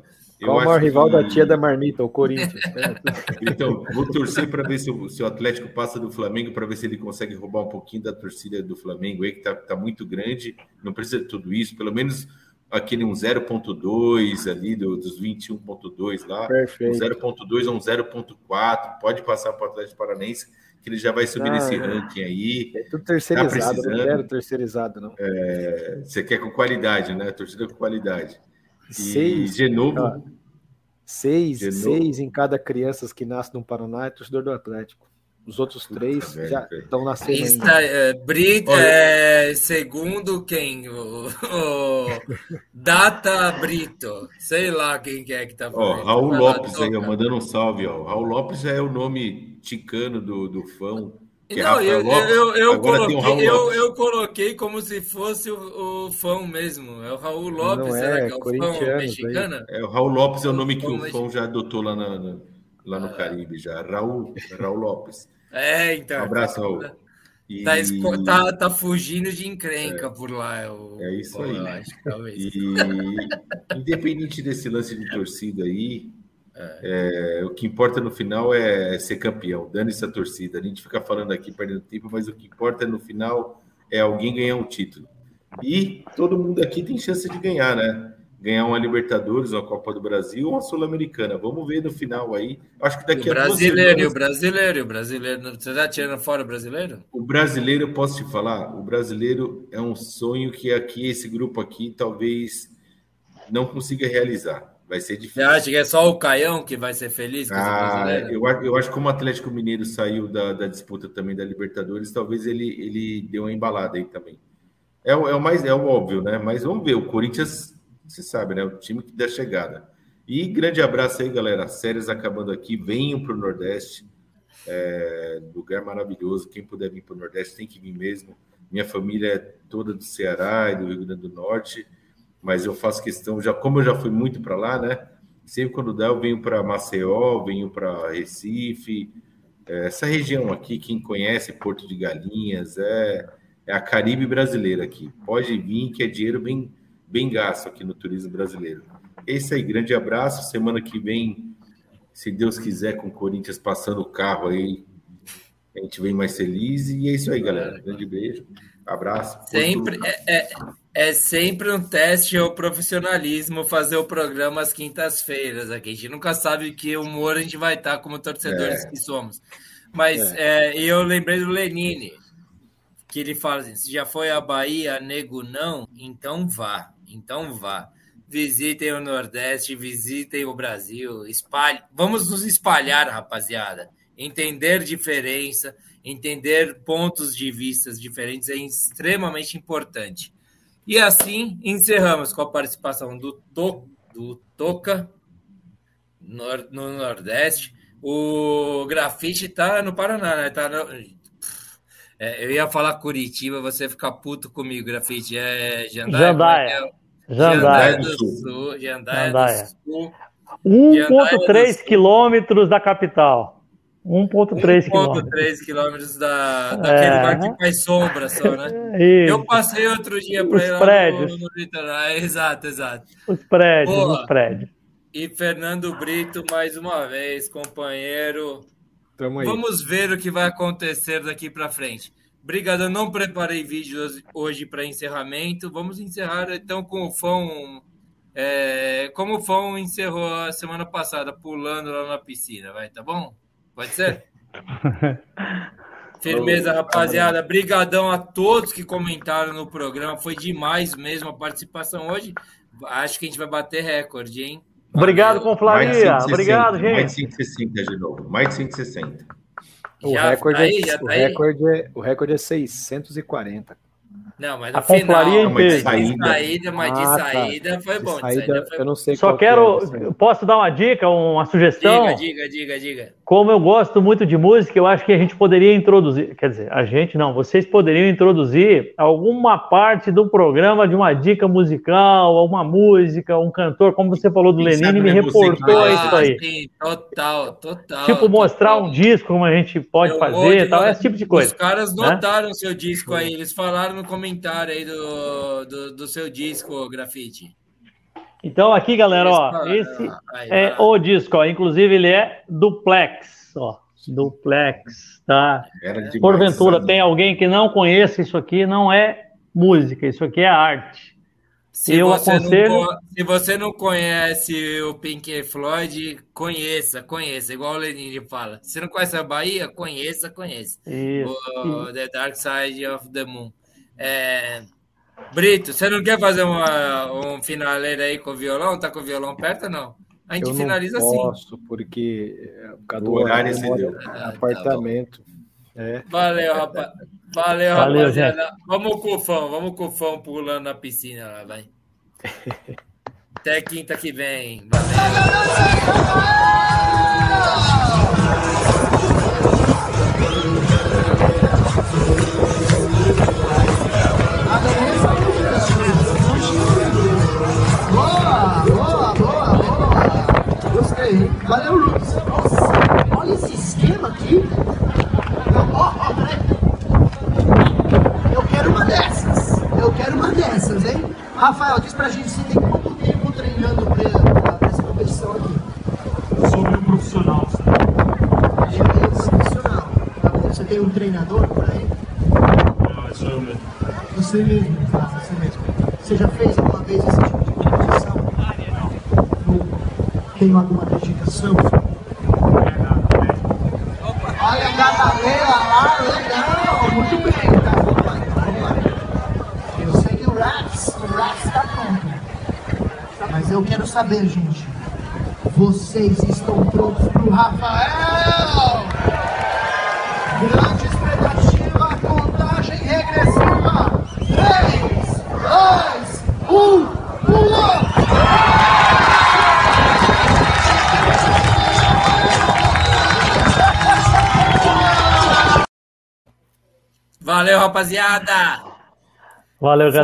qual o maior rival que... da tia da marmita, o Corinthians? então, vou torcer para ver se o, se o, Atlético passa do Flamengo, para ver se ele consegue roubar um pouquinho da torcida do Flamengo aí, que está tá muito grande. Não precisa de tudo isso, pelo menos aquele um 0.2 ali, do, dos 21.2 lá. Perfeito. Um 0.2 ou um 0.4, pode passar para o Atlético Paranense, que ele já vai subir ah, nesse ranking aí. É tudo terceirizado, tá não quero terceirizado, não. É, você quer com qualidade, né? Torcida com qualidade. Seis, de novo. seis, de seis em cada criança que nasce no Paraná é torcedor do Atlético. Os outros Puta três velho, já estão nascendo. Está, é, Brito, é, segundo quem? O, o, Data Brito. Sei lá quem que é que tá falando. Ó, Raul Lopes aí, ó, mandando um salve. Ó. Raul Lopes já é o nome ticano do, do fã. Não, eu, eu, eu, coloquei, um eu, eu, coloquei como se fosse o, o fã mesmo. É o Raul Lopes, Não será é, que é o fã mexicano? É, o Raul Lopes é o nome que o fã já adotou lá, na, lá no Caribe, já. Raul, Raul Lopes. É, então. Um abraço, Raul. E... Tá, tá, tá, fugindo de encrenca é, por lá. Eu, é isso aí. Acho, e independente desse lance de torcida aí, é. É, o que importa no final é ser campeão. Dane-se a torcida. A gente fica falando aqui perdendo tempo, mas o que importa no final é alguém ganhar um título. E todo mundo aqui tem chance de ganhar, né? ganhar uma Libertadores, uma Copa do Brasil ou uma Sul-Americana. Vamos ver no final aí. Acho que daqui o a brasileiro, semanas... o brasileiro, o brasileiro. Você está tirando fora o brasileiro? O brasileiro, eu posso te falar, o brasileiro é um sonho que aqui, esse grupo aqui, talvez não consiga realizar. Vai ser difícil. Você acha que é só o Caião que vai ser feliz com ah, eu, eu acho que como o Atlético Mineiro saiu da, da disputa também da Libertadores, talvez ele, ele deu uma embalada aí também. É, é o mais é o óbvio, né? Mas vamos ver. O Corinthians você sabe, né? O time que dá chegada. E grande abraço aí, galera. Séries acabando aqui. Venham para o Nordeste. É, lugar maravilhoso. Quem puder vir para o Nordeste tem que vir mesmo. Minha família é toda do Ceará e do Rio Grande do Norte, mas eu faço questão, já como eu já fui muito para lá, né? Sempre quando dá, eu venho para Maceió, venho para Recife, é, essa região aqui, quem conhece Porto de Galinhas, é, é a Caribe brasileira aqui. Pode vir, que é dinheiro bem, bem gasto aqui no turismo brasileiro. Esse aí, grande abraço. Semana que vem, se Deus quiser, com o Corinthians passando o carro aí, a gente vem mais feliz. E é isso aí, galera. Grande beijo. Abraço. Sempre é, é, é, sempre um teste ao profissionalismo fazer o programa às quintas-feiras aqui. A gente nunca sabe que humor a gente vai estar como torcedores é. que somos. Mas é. é eu lembrei do Lenine, que ele fala assim: se já foi a Bahia, nego não, então vá. Então vá. Visitem o Nordeste, visitem o Brasil, espalhe. Vamos nos espalhar, rapaziada. Entender diferença, entender pontos de vistas diferentes é extremamente importante. E assim encerramos com a participação do, to, do Toca no, no Nordeste. O grafite está no Paraná, né? Tá no, é, eu ia falar Curitiba, você ficar puto comigo, grafite. É Jandaia. Jandaia. Jandaia do Sul, Jandaia, do Sul. 1,3 quilômetros da capital. 1,3 quilômetros. quilômetros da, daquele é. lugar que faz sombra só, né? Isso. Eu passei outro dia para ir lá prédios. no, no litoral. Exato, exato. Os prédios, Boa. os prédios. E Fernando Brito, mais uma vez, companheiro. Vamos ver o que vai acontecer daqui para frente. Obrigado, eu não preparei vídeos hoje para encerramento. Vamos encerrar então com o Fão. É, como o Fão encerrou a semana passada, pulando lá na piscina, vai, tá bom? Pode ser? Firmeza, rapaziada. Brigadão a todos que comentaram no programa. Foi demais mesmo a participação hoje. Acho que a gente vai bater recorde, hein? Obrigado, Conflaria. Obrigado, gente. Mais de 160 de novo. Mais de 160. O, recorde, tá aí, é, o, tá recorde é, o recorde é 640. Não, mas no final, mas saída. saída, mas de ah, tá. saída tá. foi bom. Saída, saída foi... Eu não sei Só quero. É posso dar uma dica, uma sugestão? Diga, diga, diga, diga. Como eu gosto muito de música, eu acho que a gente poderia introduzir. Quer dizer, a gente não, vocês poderiam introduzir alguma parte do programa de uma dica musical, alguma música, um cantor, como você falou do Lenine, me reportou ah, isso aí. Sim, total, total. Tipo, mostrar total. um disco, como a gente pode eu fazer, tal, esse tipo de coisa. Os caras né? notaram o seu disco aí, eles falaram no comentário comentário aí do, do, do seu disco, Grafite. Então, aqui, galera, ó, esse é o disco, ó. Inclusive, ele é duplex, ó. Duplex, tá? Porventura, tem alguém que não conheça isso aqui, não é música, isso aqui é arte. Se eu você aconselho... Não, se você não conhece o Pink Floyd, conheça, conheça, igual o Lenine fala. Se não conhece a Bahia, conheça, conheça. Isso. O The Dark Side of the Moon. É... Brito, você não quer fazer uma, um finaleiro aí com o violão? Tá com o violão perto ou não? A gente eu finaliza não posso, posso, porque cada horário se deu. apartamento. Ah, tá é. Valeu, rapaz. Valeu, Valeu rapaziada. Gente. Vamos com o fã, vamos com o fã pulando na piscina lá, vai. Até quinta que vem. Valeu. Valeu, Luz. Nossa, olha esse esquema aqui. Ó, ó, peraí. Eu quero uma dessas. Eu quero uma dessas, hein? Rafael, diz pra gente se tem quanto tempo treinando pra, pra essa competição aqui. Eu sou meio profissional, sabe? É profissional. Tá bom? Você tem um treinador por aí? Não, sou eu mesmo. Você mesmo, tá? Você mesmo. Você já fez alguma vez esse tipo de competição? Não. Tem alguma dedicação? Olha a Gabriela lá, legal, muito bem, tá? Vamos lá. Eu sei que o Raps, o Raps tá pronto. Mas eu quero saber, gente, vocês estão prontos pro Rafael? Grande expectativa, contagem regressiva. 3, 2, 1, Valeu, rapaziada! Valeu, galera.